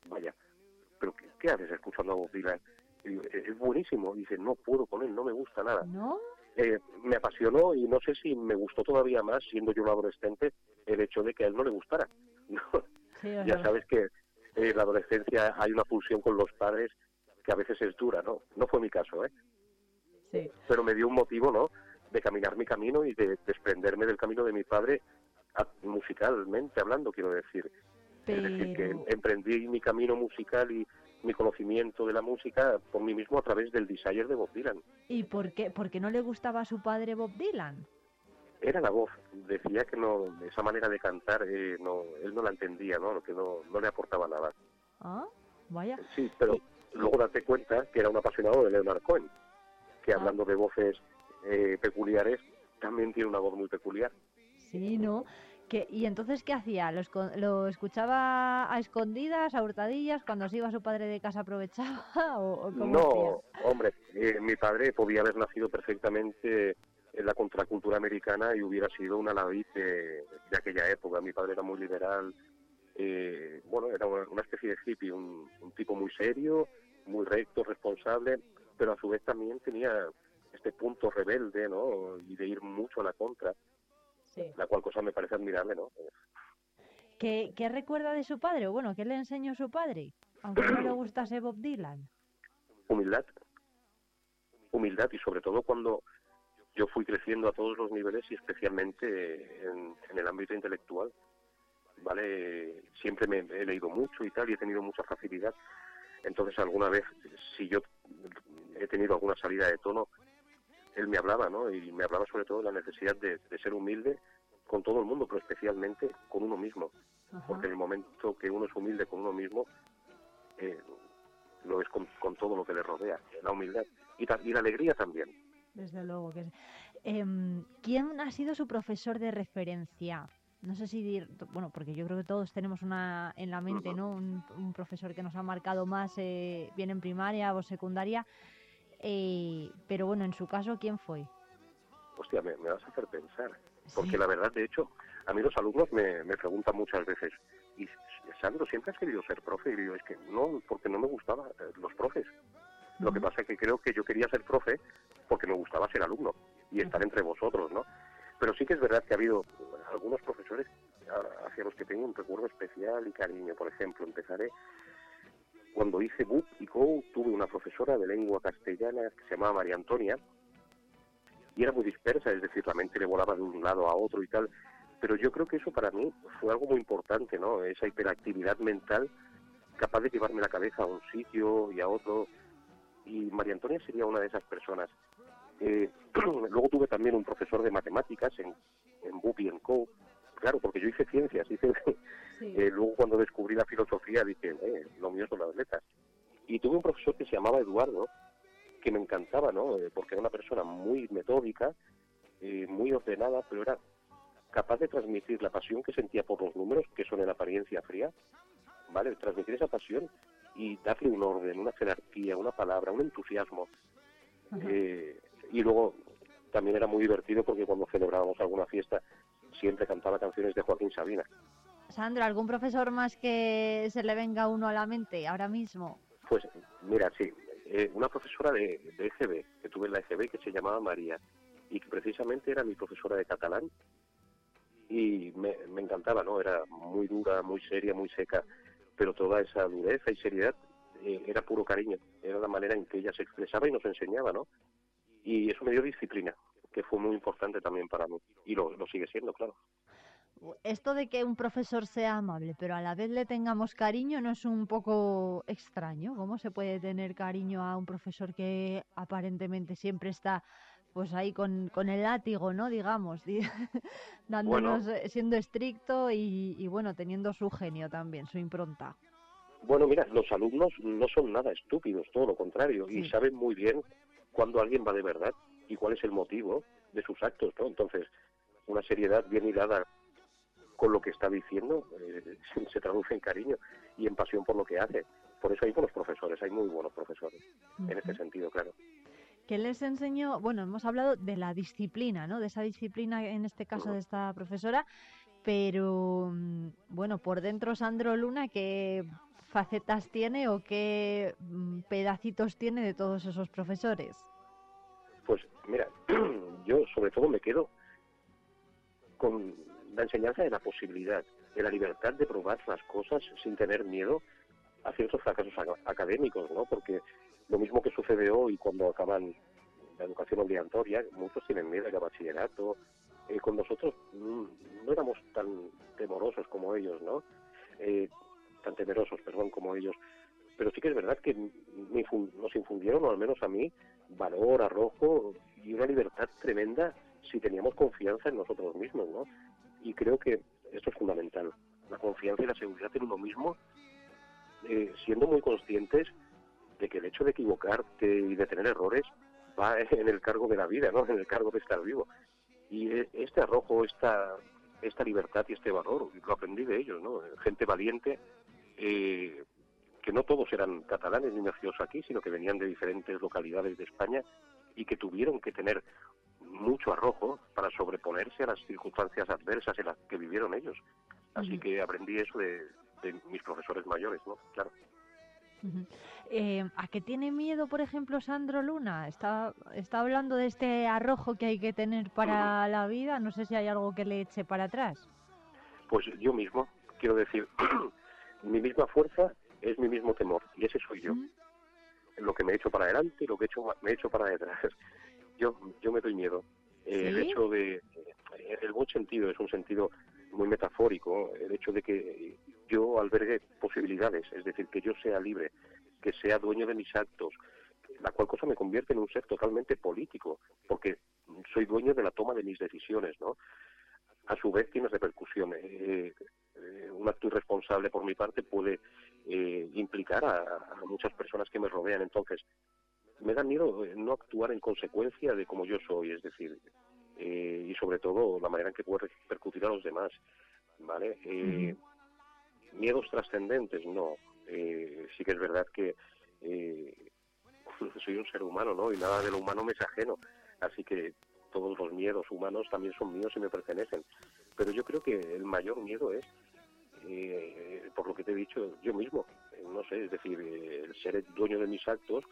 vaya, ¿pero qué, haces escuchando a Bob Dylan? Y "Es- buenísimo. Dice, no puedo con él, no me gusta nada. ¿No? Eh, me apasionó y no sé si me gustó todavía más, siendo yo un adolescente, el hecho de que a él no le gustara. ya sabes que eh, en la adolescencia hay una pulsión con los padres que a veces es dura, ¿no? No fue mi caso, ¿eh? Sí. Pero me dio un motivo, ¿no? De caminar mi camino y de desprenderme del camino de mi padre musicalmente hablando, quiero decir. Es decir, que emprendí mi camino musical y mi conocimiento de la música por mí mismo a través del Desire de Bob Dylan. ¿Y por qué? ¿Por qué no le gustaba a su padre Bob Dylan? Era la voz, decía que no, esa manera de cantar, eh, no, él no la entendía, ¿no? Que no, no le aportaba nada. Ah, vaya. Sí, pero luego date cuenta que era un apasionado de Leonard Cohen, que Ah. hablando de voces eh, peculiares, también tiene una voz muy peculiar. Sí, ¿no? Que, ¿Y entonces qué hacía? ¿Lo, lo escuchaba a escondidas, a hurtadillas, cuando se iba su padre de casa aprovechaba? ¿O, o cómo No, hombre, eh, mi padre podía haber nacido perfectamente en la contracultura americana y hubiera sido una David de, de aquella época. Mi padre era muy liberal, eh, bueno, era una, una especie de hippie, un, un tipo muy serio, muy recto, responsable, pero a su vez también tenía este punto rebelde, ¿no? Y de ir mucho a la contra, Sí. la cual cosa me parece admirable, ¿no? ¿Qué, qué recuerda de su padre? Bueno, ¿qué le enseñó su padre? Aunque no le gustase Bob Dylan. Humildad. Humildad y sobre todo cuando yo fui creciendo a todos los niveles y especialmente en, en el ámbito intelectual. ¿Vale? Siempre me he leído mucho y tal y he tenido mucha facilidad. Entonces alguna vez, si yo he tenido alguna salida de tono, él me hablaba, ¿no? Y me hablaba sobre todo de la necesidad de, de ser humilde con todo el mundo, pero especialmente con uno mismo. Porque en el momento que uno es humilde con uno mismo, eh, lo es con, con todo lo que le rodea, la humildad. Y, y la alegría también. Desde luego que sí. Em, ¿Quién ha sido su profesor de referencia? No sé si dir, bueno, porque yo creo que todos tenemos una en la mente, ¿no? Un, un profesor que nos ha marcado más, eh, bien en primaria o secundaria. Eh, pero bueno, en su caso, ¿quién fue? Hostia, me, me vas a hacer pensar. Porque la verdad, de hecho, a mí los alumnos me, me preguntan muchas veces, ¿y Sandro, siempre has querido ser profe? Y digo, es que no, porque no me gustaban los profes. Lo que pasa es que creo que yo quería ser profe porque me gustaba ser alumno y estar entre vosotros, ¿no? Pero sí que es verdad que ha habido algunos profesores hacia los que tengo un recuerdo especial y cariño. Por ejemplo, empezaré cuando hice BUP y CO, tuve una profesora de lengua castellana que se llamaba María Antonia y era muy dispersa, es decir, la mente le volaba de un lado a otro y tal. Pero yo creo que eso para mí fue algo muy importante, ¿no? Esa hiperactividad mental capaz de llevarme la cabeza a un sitio y a otro. Y María Antonia sería una de esas personas. Eh, luego tuve también un profesor de matemáticas en, en y en CO. Claro, porque yo hice ciencias. Hice, eh, luego cuando descubrí la filosofía dije, eh, lo mío son las letras. Y tuve un profesor que se llamaba Eduardo, que me encantaba, ¿no? Eh, porque era una persona muy metódica, eh, muy ordenada, pero era capaz de transmitir la pasión que sentía por los números, que son en apariencia fría, ¿vale? Transmitir esa pasión y darle un orden, una jerarquía, una palabra, un entusiasmo. Eh, y luego también era muy divertido porque cuando celebrábamos alguna fiesta siempre cantaba canciones de Joaquín Sabina. Sandro, ¿algún profesor más que se le venga uno a la mente ahora mismo? Pues mira, sí, eh, una profesora de, de EGB, que tuve en la EGB, que se llamaba María, y que precisamente era mi profesora de catalán, y me, me encantaba, ¿no? Era muy dura, muy seria, muy seca, pero toda esa dureza y seriedad eh, era puro cariño, era la manera en que ella se expresaba y nos enseñaba, ¿no? Y eso me dio disciplina, que fue muy importante también para mí, y lo, lo sigue siendo, claro. Esto de que un profesor sea amable, pero a la vez le tengamos cariño, ¿no es un poco extraño? ¿Cómo se puede tener cariño a un profesor que aparentemente siempre está pues ahí con, con el látigo, ¿no? Digamos, di- dándonos, eh, siendo estricto y, y, bueno, teniendo su genio también, su impronta. Bueno, mira, los alumnos no son nada estúpidos, todo lo contrario, y saben muy bien cuándo alguien va de verdad y cuál es el motivo de sus actos, ¿no? Entonces, una seriedad bien hilada con lo que está diciendo eh, se- traduce en cariño y en pasión por lo que hace. Por eso hay buenos profesores, hay muy buenos profesores, en este sentido, claro. ¿Qué les enseñó? Bueno, hemos hablado de la disciplina, ¿no? De esa disciplina, en este caso de esta profesora, pero mm, bueno, por dentro Sandro Luna, ¿qué facetas tiene o qué mm, pedacitos tiene de todos esos profesores? Pues mira, yo sobre todo me quedo con la enseñanza de la posibilidad, de la libertad de probar las cosas sin tener miedo a ciertos fracasos aca- académicos, ¿no? Porque lo mismo que sucede hoy cuando acaban la educación obligatoria, muchos tienen miedo al bachillerato. Eh, con nosotros mm, no éramos tan temorosos como ellos, ¿no? Eh, tan temerosos, perdón, como ellos. Pero sí que es verdad que me infun- nos infundieron, o al menos a mí, valor, arrojo y una libertad tremenda si teníamos confianza en nosotros mismos, ¿no? Y creo que esto es fundamental, la confianza y la seguridad en uno mismo, eh, siendo muy conscientes de que el hecho de equivocarte y de tener errores va en el cargo de la vida, ¿no? En el cargo de estar vivo. Y eh, este arrojo, esta, esta libertad y este valor, lo aprendí de ellos, ¿no? Gente valiente, eh, que no todos eran catalanes ni nacidos aquí, sino que venían de diferentes localidades de España y que tuvieron que tener mucho arrojo para sobreponerse a las circunstancias adversas en las que vivieron ellos. Así que aprendí eso de, de mis profesores mayores, ¿no? Claro. Eh, ¿A qué tiene miedo, por ejemplo, Sandro Luna? Está, está hablando de este arrojo que hay que tener para la vida. No sé si hay algo que le eche para atrás. Pues yo mismo, quiero decir, mi misma fuerza es mi mismo temor y ese soy yo. Lo que me he hecho para adelante y lo que he hecho, me he hecho para detrás. Yo, yo me doy miedo. Eh, El hecho de, eh, el buen sentido es un sentido muy metafórico, el hecho de que yo albergue posibilidades, es decir, que yo sea libre, que sea dueño de mis actos, la cual cosa me convierte en un ser totalmente político, porque soy dueño de la toma de mis decisiones, ¿no? A su vez tiene repercusiones. Eh, eh, un acto irresponsable por mi parte puede eh, implicar a, a muchas personas que me rodean. Entonces, me da miedo eh, no actuar en consecuencia de como yo soy, es decir, eh, y sobre todo la manera en que puede repercutir a los demás, ¿vale? Eh, Miedos trascendentes, no. Eh, sí que es verdad que eh, soy un ser humano, ¿no? Y nada de lo humano me es ajeno, así que todos los miedos humanos también son míos y me pertenecen. Pero yo creo que el mayor miedo es, eh, por lo que te he dicho, yo mismo, no sé, es decir, eh, el ser el dueño de mis actos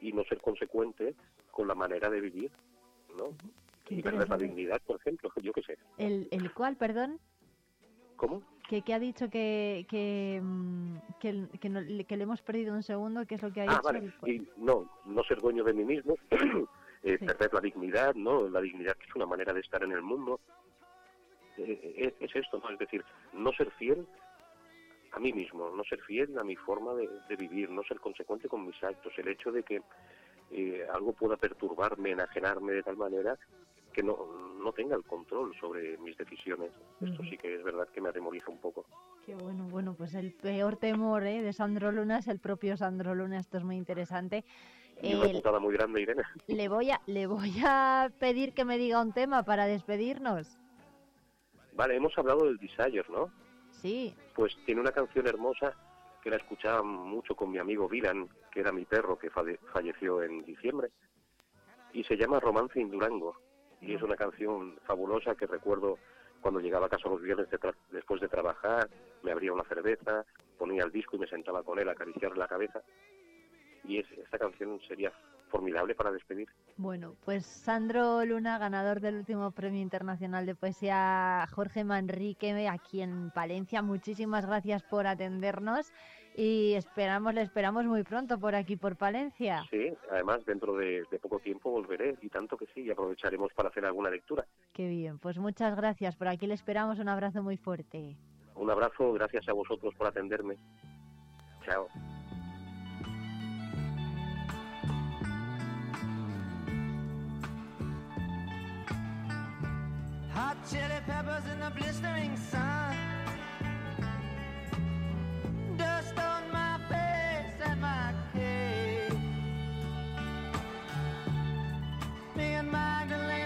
y no ser consecuente con la manera de vivir, ¿no? Qué Y perder la dignidad, por ejemplo, yo qué sé. ¿El, el cual, perdón? ¿Cómo? Que, que ha dicho que, que, mm, que, que, no- que le hemos perdido un segundo, ¿qué es lo que ha dicho? Ah, vale. Y no, no ser dueño de mí mismo, eh, perder la dignidad, ¿no? La dignidad que es una manera de estar en el mundo. Eh, es, es esto, ¿no? Es decir, no ser fiel a mí mismo, no ser fiel a mi forma de, de vivir, no ser consecuente con mis actos. El hecho de que eh, algo pueda perturbarme, enajenarme de tal manera que no, no tenga el control sobre mis decisiones. Esto sí que es verdad que me atemoriza un poco. Qué bueno, bueno, pues el peor temor ¿eh? de Sandro Luna es el propio Sandro Luna, esto es muy interesante. Y una putada muy grande, Irene. le, voy a, le voy a pedir que me diga un tema para despedirnos. Vale, hemos hablado del Desire, ¿no? Sí, pues tiene una canción hermosa que la escuchaba mucho con mi amigo Vilan, que era mi perro que falle- falleció en diciembre, y se llama Romance en Durango. Y es una canción fabulosa que recuerdo cuando llegaba a casa los viernes de después de trabajar, me abría una cerveza, ponía el disco y me sentaba con él a acariciarle la cabeza. Y es, esta canción sería formidable para despedir. bueno, pues Sandro Luna, ganador del último Premio Internacional de Poesía Jorge Manrique aquí en Palencia, muchísimas gracias por atendernos y esperamos, le esperamos muy pronto por aquí por Palencia. Sí, además dentro de, de poco tiempo volveré y tanto que sí, y aprovecharemos para hacer alguna lectura. Qué bien, pues muchas gracias, por aquí le esperamos, un abrazo muy fuerte. Un abrazo, gracias a vosotros por atenderme. Chao. Hot chili peppers in the blistering sun. Dust on my face and my cape. Me and Magdalena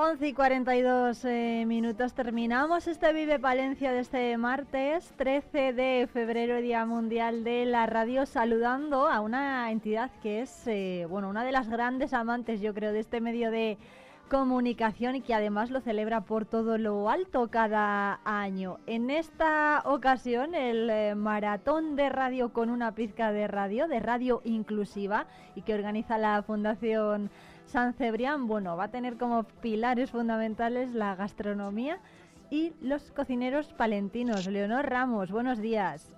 11 y 42 eh, minutos terminamos este Vive Palencia de este martes 13 de febrero, Día Mundial de la Radio, saludando a una entidad que es, eh, bueno, una de las grandes amantes, yo creo, de este medio de comunicación y que además lo celebra por todo lo alto cada año. En esta ocasión, el eh, maratón de radio con una pizca de radio, de radio inclusiva, y que organiza la Fundación San Cebrián, bueno, va a tener como pilares fundamentales la gastronomía y los cocineros palentinos. Leonor Ramos, buenos días.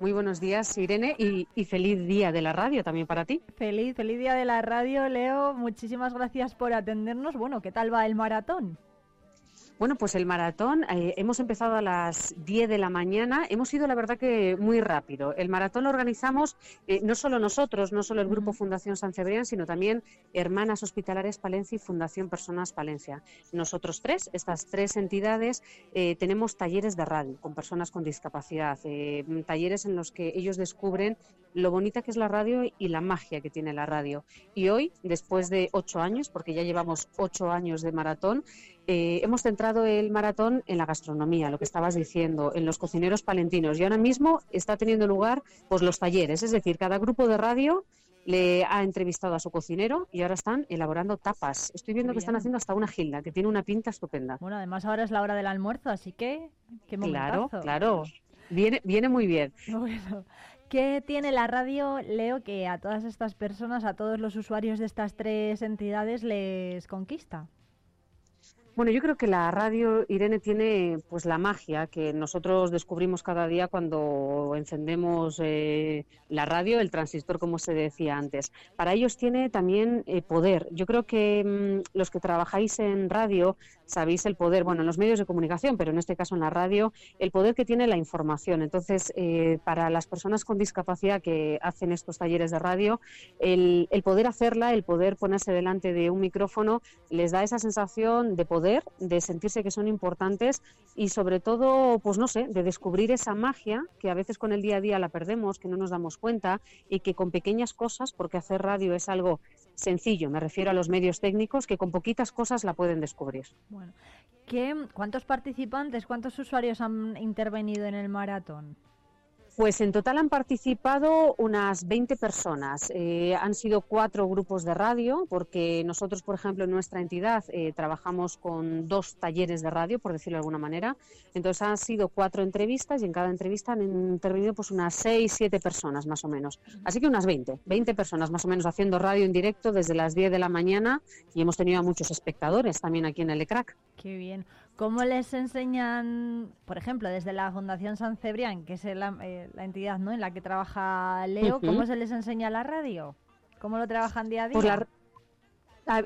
Muy buenos días, Irene, y, y, feliz día de la radio también para ti. Feliz, feliz día de la radio, Leo. Muchísimas gracias por atendernos. Bueno, ¿qué tal va el maratón? Bueno, pues el maratón, eh, hemos empezado a las 10 de la mañana, hemos ido la verdad que muy rápido. El maratón lo organizamos eh, no solo nosotros, no solo el Grupo Fundación San Cebrián, sino también Hermanas Hospitalarias Palencia y Fundación Personas Palencia. Nosotros tres, estas tres entidades, eh, tenemos talleres de radio con personas con discapacidad, talleres en los que ellos descubren lo bonita que es la radio y la magia que tiene la radio. Y hoy, después de ocho años, porque ya llevamos ocho años de maratón, eh, hemos centrado el maratón en la gastronomía, lo que estabas diciendo, en los cocineros palentinos. Y ahora mismo está teniendo lugar pues, los talleres, es decir, cada grupo de radio le ha entrevistado a su cocinero y ahora están elaborando tapas. Estoy viendo que están haciendo hasta una gilda, que tiene una pinta estupenda. Bueno, además ahora es la hora del almuerzo, así que qué momentazo. Claro, claro. Viene, viene muy bien. Bueno, ¿Qué tiene la radio, Leo, que a todas estas personas, a todos los usuarios de estas tres entidades les conquista? Bueno, yo creo que la radio, Irene, tiene pues la magia que nosotros descubrimos cada día cuando encendemos eh, la radio, el transistor, como se decía antes. Para ellos tiene también eh, poder. Yo creo que mm, los que trabajáis en radio sabéis el poder, bueno, en los medios de comunicación, pero en este caso en la radio, el poder que tiene la información. Entonces, eh, para las personas con discapacidad que hacen estos talleres de radio, el, el poder hacerla, el poder ponerse delante de un micrófono, les da esa sensación de poder de sentirse que son importantes y sobre todo, pues no sé, de descubrir esa magia que a veces con el día a día la perdemos, que no nos damos cuenta y que con pequeñas cosas, porque hacer radio es algo sencillo, me refiero a los medios técnicos, que con poquitas cosas la pueden descubrir. Bueno, ¿qué, ¿cuántos participantes, cuántos usuarios han intervenido en el maratón? Pues en total han participado unas 20 personas. Eh, han sido cuatro grupos de radio, porque nosotros, por ejemplo, en nuestra entidad eh, trabajamos con dos talleres de radio, por decirlo de alguna manera. Entonces han sido cuatro entrevistas y en cada entrevista han intervenido pues unas seis, siete personas más o menos. Así que unas 20, 20 personas más o menos haciendo radio en directo desde las 10 de la mañana y hemos tenido a muchos espectadores también aquí en el ECRAC. Qué bien. ¿Cómo les enseñan, por ejemplo, desde la Fundación San Cebrián, que es la, eh, la entidad ¿no? en la que trabaja Leo, uh -huh. cómo se les enseña la radio? ¿Cómo lo trabajan día a día? Pues la,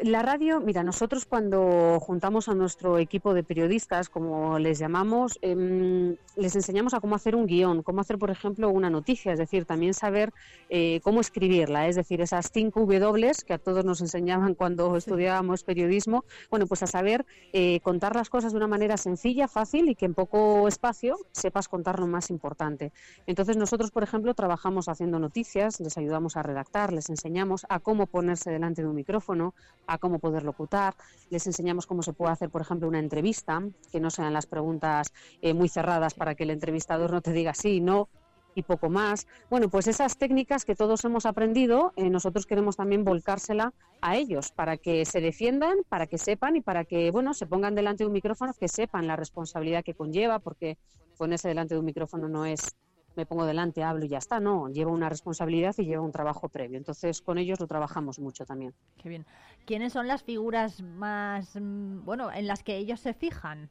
la radio, mira, nosotros cuando juntamos a nuestro equipo de periodistas, como les llamamos, eh, les enseñamos a cómo hacer un guion, cómo hacer, por ejemplo, una noticia, es decir, también saber eh, cómo escribirla, es decir, esas cinco W que a todos nos enseñaban cuando estudiábamos periodismo, bueno, pues a saber eh, contar las cosas de una manera sencilla, fácil y que en poco espacio sepas contar lo más importante. Entonces nosotros, por ejemplo, trabajamos haciendo noticias, les ayudamos a redactar, les enseñamos a cómo ponerse delante de un micrófono, a cómo poder locutar, les enseñamos cómo se puede hacer, por ejemplo, una entrevista, que no sean las preguntas eh, muy cerradas para que el entrevistador no te diga sí, no y poco más. Bueno, pues esas técnicas que todos hemos aprendido, eh, nosotros queremos también volcársela a ellos para que se defiendan, para que sepan y para que, bueno, se pongan delante de un micrófono, que sepan la responsabilidad que conlleva, porque ponerse delante de un micrófono no es me pongo delante, hablo y ya está. No, lleva una responsabilidad y lleva un trabajo previo. Entonces, con ellos lo trabajamos mucho también. Qué bien. ¿Quiénes son las figuras más, bueno, en las que ellos se fijan?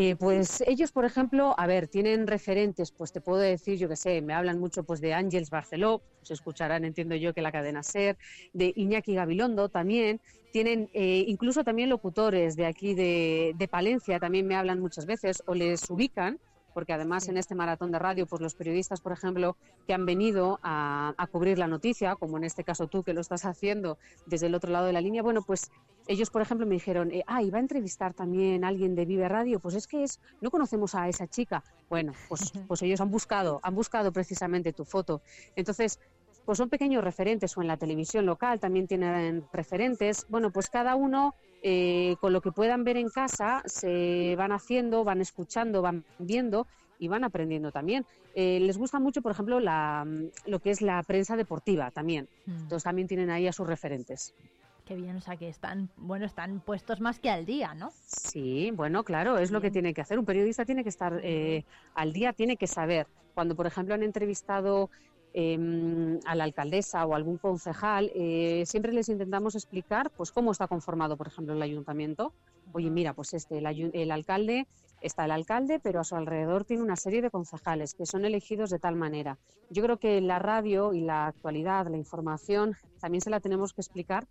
Eh, pues ellos, por ejemplo, a ver, tienen referentes, pues te puedo decir, yo que sé, me hablan mucho pues de Ángels Barceló, se escucharán, entiendo yo, que la cadena SER, de Iñaki Gabilondo también, tienen eh, incluso también locutores de aquí de, de Palencia, también me hablan muchas veces o les ubican porque además en este maratón de radio, pues los periodistas, por ejemplo, que han venido a, a, cubrir la noticia, como en este caso tú que lo estás haciendo desde el otro lado de la línea, bueno, pues ellos, por ejemplo, me dijeron, eh, ah, iba a entrevistar también a alguien de Vive Radio, pues es que es, no conocemos a esa chica. Bueno, pues, pues ellos han buscado, han buscado precisamente tu foto. Entonces, pues son pequeños referentes o en la televisión local también tienen referentes. Bueno, pues cada uno eh, con lo que puedan ver en casa se van haciendo, van escuchando, van viendo y van aprendiendo también. Eh, les gusta mucho, por ejemplo, la, lo que es la prensa deportiva también. Mm. Entonces también tienen ahí a sus referentes. Qué bien, o sea que están, bueno, están puestos más que al día, ¿no? Sí, bueno, claro, es lo que tiene que hacer. Un periodista tiene que estar eh, al día, tiene que saber. Cuando, por ejemplo, han entrevistado eh, a la alcaldesa o algún concejal, eh, siempre les intentamos explicar pues cómo está conformado, por ejemplo, el ayuntamiento. Oye, mira, pues este, el, el alcalde, está el alcalde, pero a su alrededor tiene una serie de concejales que son elegidos de tal manera. Yo creo que la radio y la actualidad, la información, también se la tenemos que explicar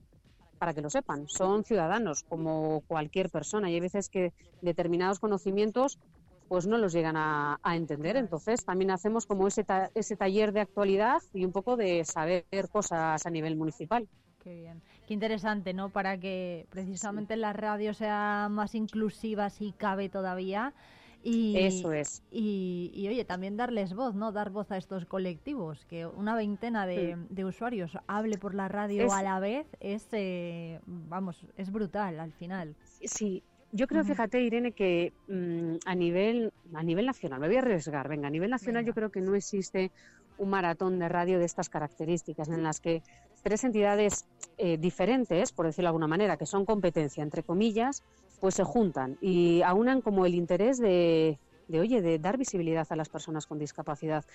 para que lo sepan. Son ciudadanos como cualquier persona y hay veces que determinados conocimientos pues no los llegan a, a entender. Entonces también hacemos como ese, ta- ese taller de actualidad y un poco de saber cosas a nivel municipal. Qué bien. Qué interesante, ¿no? Para que precisamente la radio sea más inclusiva si cabe todavía. Y, Eso es. Y, y, oye, también darles voz, ¿no? Dar voz a estos colectivos. Que una veintena de, de usuarios hable por la radio Es- a la vez es, eh, vamos, es brutal al final. Sí, yo creo, fíjate, Irene, que mm, a nivel a nivel nacional, me voy a arriesgar, venga, a nivel nacional yo creo que no existe un maratón de radio de estas características en las que tres entidades eh, diferentes, por decirlo de alguna manera, que son competencia, entre comillas, pues se juntan y aunan como el interés de, de, oye, de dar visibilidad a las personas con discapacidad.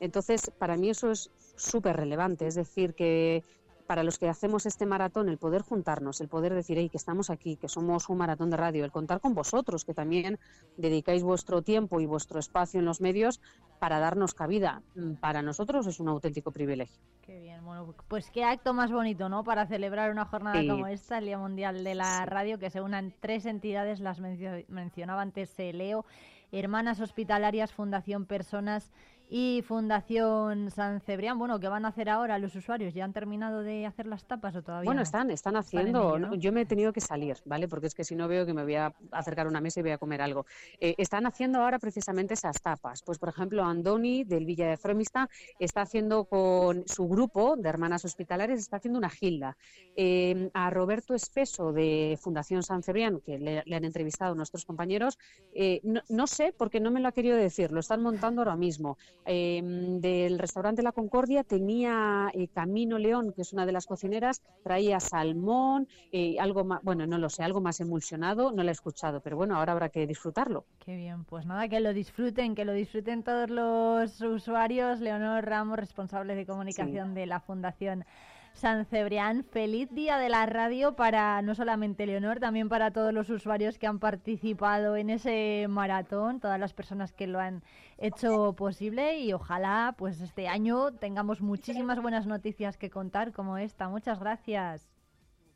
Entonces, para mí eso es súper relevante, es decir, que para los que hacemos este maratón, el poder juntarnos, el poder decir, hey, que estamos aquí, que somos un maratón de radio, el contar con vosotros, que también dedicáis vuestro tiempo y vuestro espacio en los medios para darnos cabida, mm, para nosotros es un auténtico privilegio. Qué bien, bueno, pues qué acto más bonito, ¿no? Para celebrar una jornada Sí. como esta, el Día Mundial de la Radio, que se unan tres entidades, las mencio- mencionaba antes eh, Leo, Hermanas Hospitalarias, Fundación Personas y Fundación San Cebrián. Bueno, ¿qué van a hacer ahora los usuarios? ¿Ya han terminado de hacer las tapas o todavía Bueno, no? están, están en haciendo. ello, ¿no? Yo me he tenido que salir, ¿vale? Porque es que si no veo que me voy a acercar a una mesa y voy a comer algo. Eh, están haciendo ahora precisamente esas tapas. Pues, por ejemplo, Andoni del Villa de Fromista está haciendo con su grupo de hermanas hospitalarias, está haciendo una gilda. Eh, a Roberto Espeso de Fundación San Cebrián, que le, le han entrevistado nuestros compañeros, eh, no, no sé porque no me lo ha querido decir, lo están montando ahora mismo. Eh, del restaurante La Concordia tenía eh, Camino León, que es una de las cocineras, traía salmón, eh, algo más, bueno, no lo sé, algo más emulsionado, no lo he escuchado, pero bueno, ahora habrá que disfrutarlo. Qué bien, pues nada, que lo disfruten, que lo disfruten todos los usuarios. Leonor Ramos, responsable de comunicación de la Fundación San Cebrián. Feliz día de la radio para no solamente Leonor, también para todos los usuarios que han participado en ese maratón, todas las personas que lo han hecho posible y ojalá pues este año tengamos muchísimas buenas noticias que contar como esta. Muchas gracias.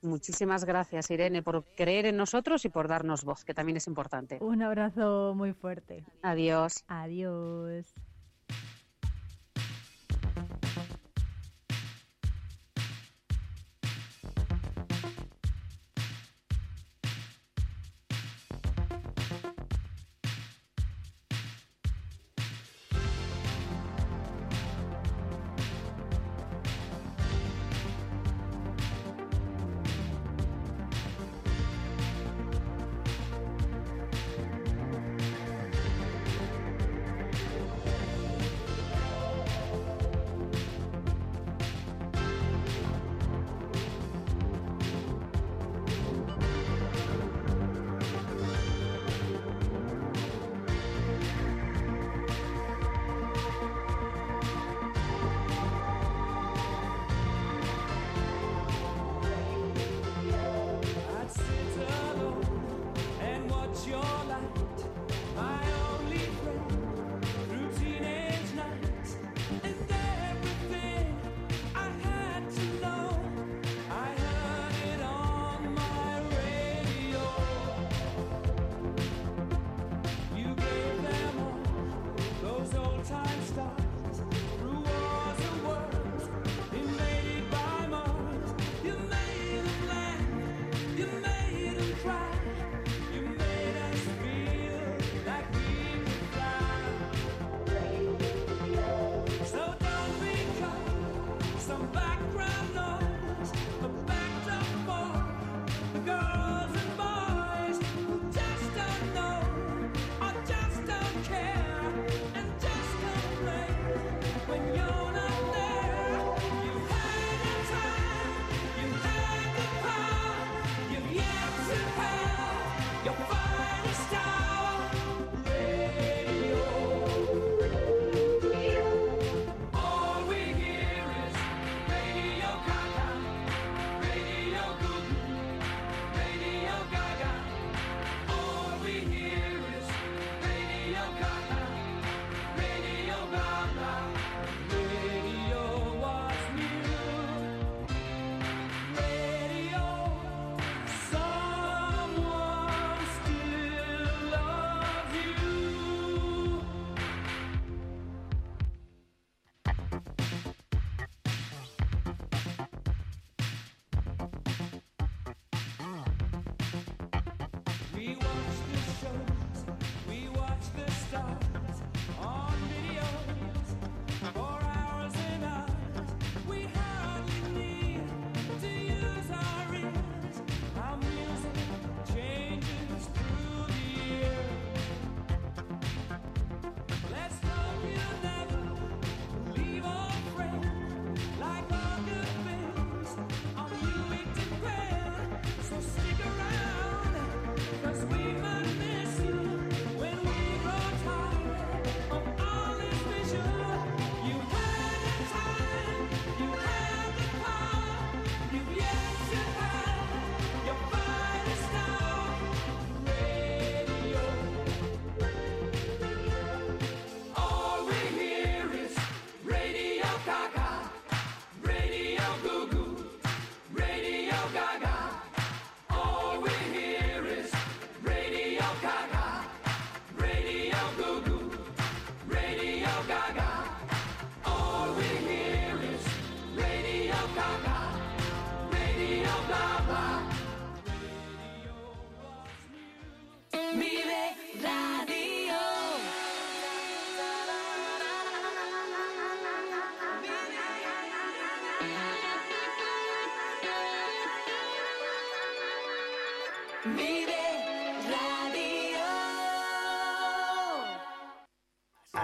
Muchísimas gracias, Irene, por creer en nosotros y por darnos voz, que también es importante. Un abrazo muy fuerte. Adiós. Adiós.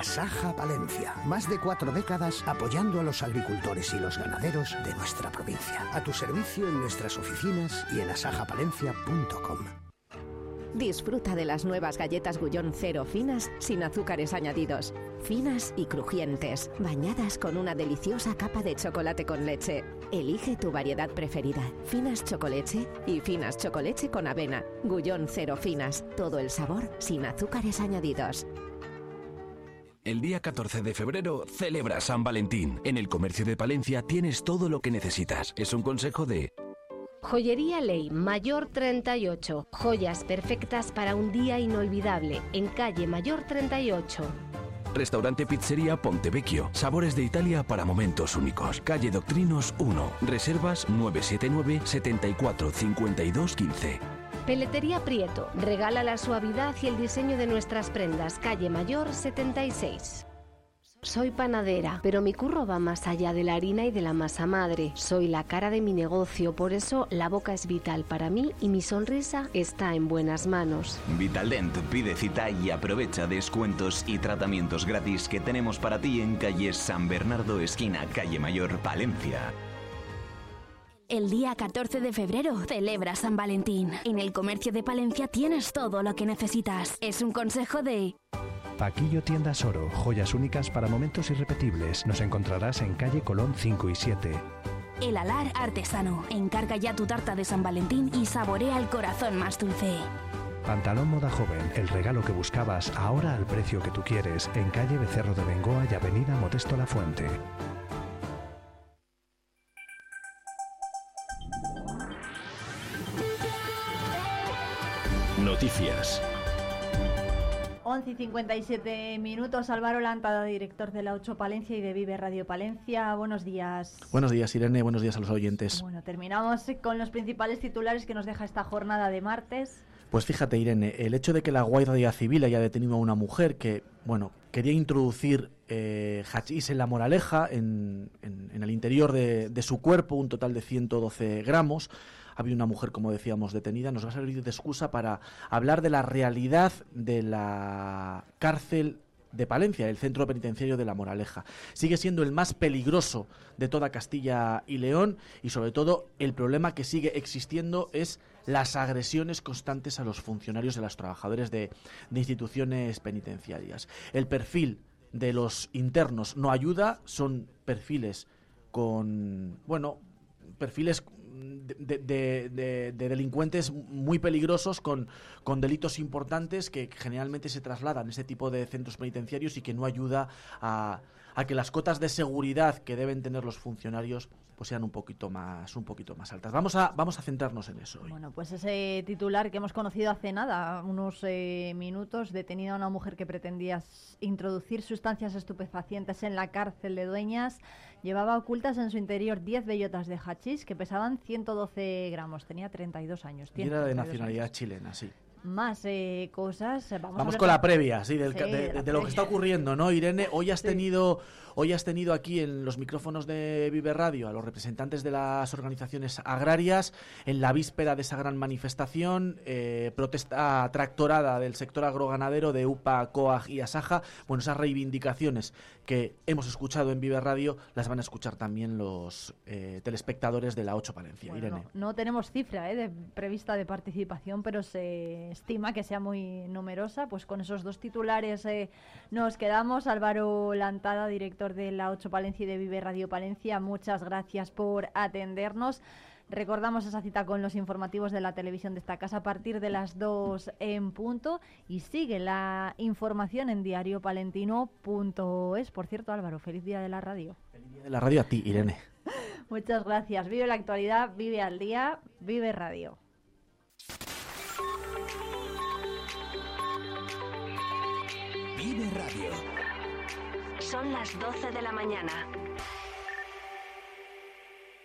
Asaja Palencia. Más de cuatro décadas apoyando a los agricultores y los ganaderos de nuestra provincia. A tu servicio en nuestras oficinas y en asajapalencia.com. Disfruta de las nuevas galletas Gullón Cero finas sin azúcares añadidos. Finas y crujientes, bañadas con una deliciosa capa de chocolate con leche. Elige tu variedad preferida. Finas chocoleche y finas chocoleche con avena. Gullón Cero finas. Todo el sabor sin azúcares añadidos. El día 14 de febrero celebra San Valentín. En el comercio de Palencia tienes todo lo que necesitas. Es un consejo de Joyería Ley, Mayor 38. Joyas perfectas para un día inolvidable. En calle Mayor 38. Restaurante Pizzería Pontevecchio. Sabores de Italia para momentos únicos. Calle Doctrinos 1. Reservas 979 74 52 15. Peletería Prieto. Regala la suavidad y el diseño de nuestras prendas. Calle Mayor 76. Soy panadera, pero mi curro va más allá de la harina y de la masa madre. Soy la cara de mi negocio, por eso la boca es vital para mí y mi sonrisa está en buenas manos. Vitaldent pide cita y aprovecha descuentos y tratamientos gratis que tenemos para ti en calle San Bernardo, esquina Calle Mayor, Palencia. El día 14 de febrero celebra San Valentín. En el comercio de Palencia tienes todo lo que necesitas. Es un consejo de Paquillo Tiendas Oro, joyas únicas para momentos irrepetibles. Nos encontrarás en calle Colón 5 y 7. El Alar Artesano. Encarga ya tu tarta de San Valentín y saborea el corazón más dulce. Pantalón Moda Joven, el regalo que buscabas ahora al precio que tú quieres, en calle Becerro de Bengoa y avenida Modesto La Fuente. Noticias. 11 y 57 minutos. Álvaro Lantada, director de la 8 Palencia y de Vive Radio Palencia. Buenos días. Buenos días, Irene. Buenos días a los oyentes. Bueno, terminamos con los principales titulares que nos deja esta jornada de martes. Pues fíjate, Irene, el hecho de que la Guardia Civil haya detenido a una mujer que, bueno, quería introducir eh, hachís en la moraleja, en, en- en el interior de, de su cuerpo, un total de 112 gramos. Había una mujer, como decíamos, detenida. Nos va a servir de excusa para hablar de la realidad de la cárcel de Palencia, el centro penitenciario de La Moraleja. Sigue siendo el más peligroso de toda Castilla y León y sobre todo el problema que sigue existiendo es las agresiones constantes a los funcionarios y a los trabajadores de, de instituciones penitenciarias. El perfil de los internos no ayuda, son perfiles con, bueno, perfiles de, de- de- de- de delincuentes muy peligrosos con, con delitos importantes que generalmente se trasladan a ese tipo de centros penitenciarios y que no ayuda a, a que las cotas de seguridad que deben tener los funcionarios pues sean un poquito más un poquito más altas. Vamos a vamos a centrarnos en eso hoy. Bueno, pues ese titular que hemos conocido hace nada, unos eh, minutos, detenida una mujer que pretendía introducir sustancias estupefacientes en la cárcel de Dueñas, llevaba ocultas en su interior 10 bellotas de hachís que pesaban 112 gramos, tenía 32 años. Y era de 32 nacionalidad años. chilena, sí. Más eh, cosas, eh, vamos, Vamos con la previa, sí, del Sí, de, de de lo que está ocurriendo, ¿no, Irene? Hoy has tenido, hoy has tenido aquí en los micrófonos de Vive Radio a los representantes de las organizaciones agrarias en la víspera de esa gran manifestación, eh, protesta tractorada del sector agroganadero de UPA, COAG y ASAJA. Bueno, esas reivindicaciones que hemos escuchado en Vive Radio las van a escuchar también los eh, telespectadores de la 8 Palencia. Bueno, Irene. no, no tenemos cifra eh, de, prevista de participación, pero se estima que sea muy numerosa. Pues con esos dos titulares eh, nos quedamos. Álvaro Lantada, director de la 8 Palencia y de Vive Radio Palencia, muchas gracias por atendernos. Recordamos esa cita con los informativos de la televisión de esta casa a partir de las 2 en punto y sigue la información en diariopalentino.es. Por cierto, Álvaro, feliz día de la radio. De la radio a ti, Irene. Muchas gracias. Vive la actualidad, vive al día, vive radio. Vive Radio. Son las 12 de la mañana.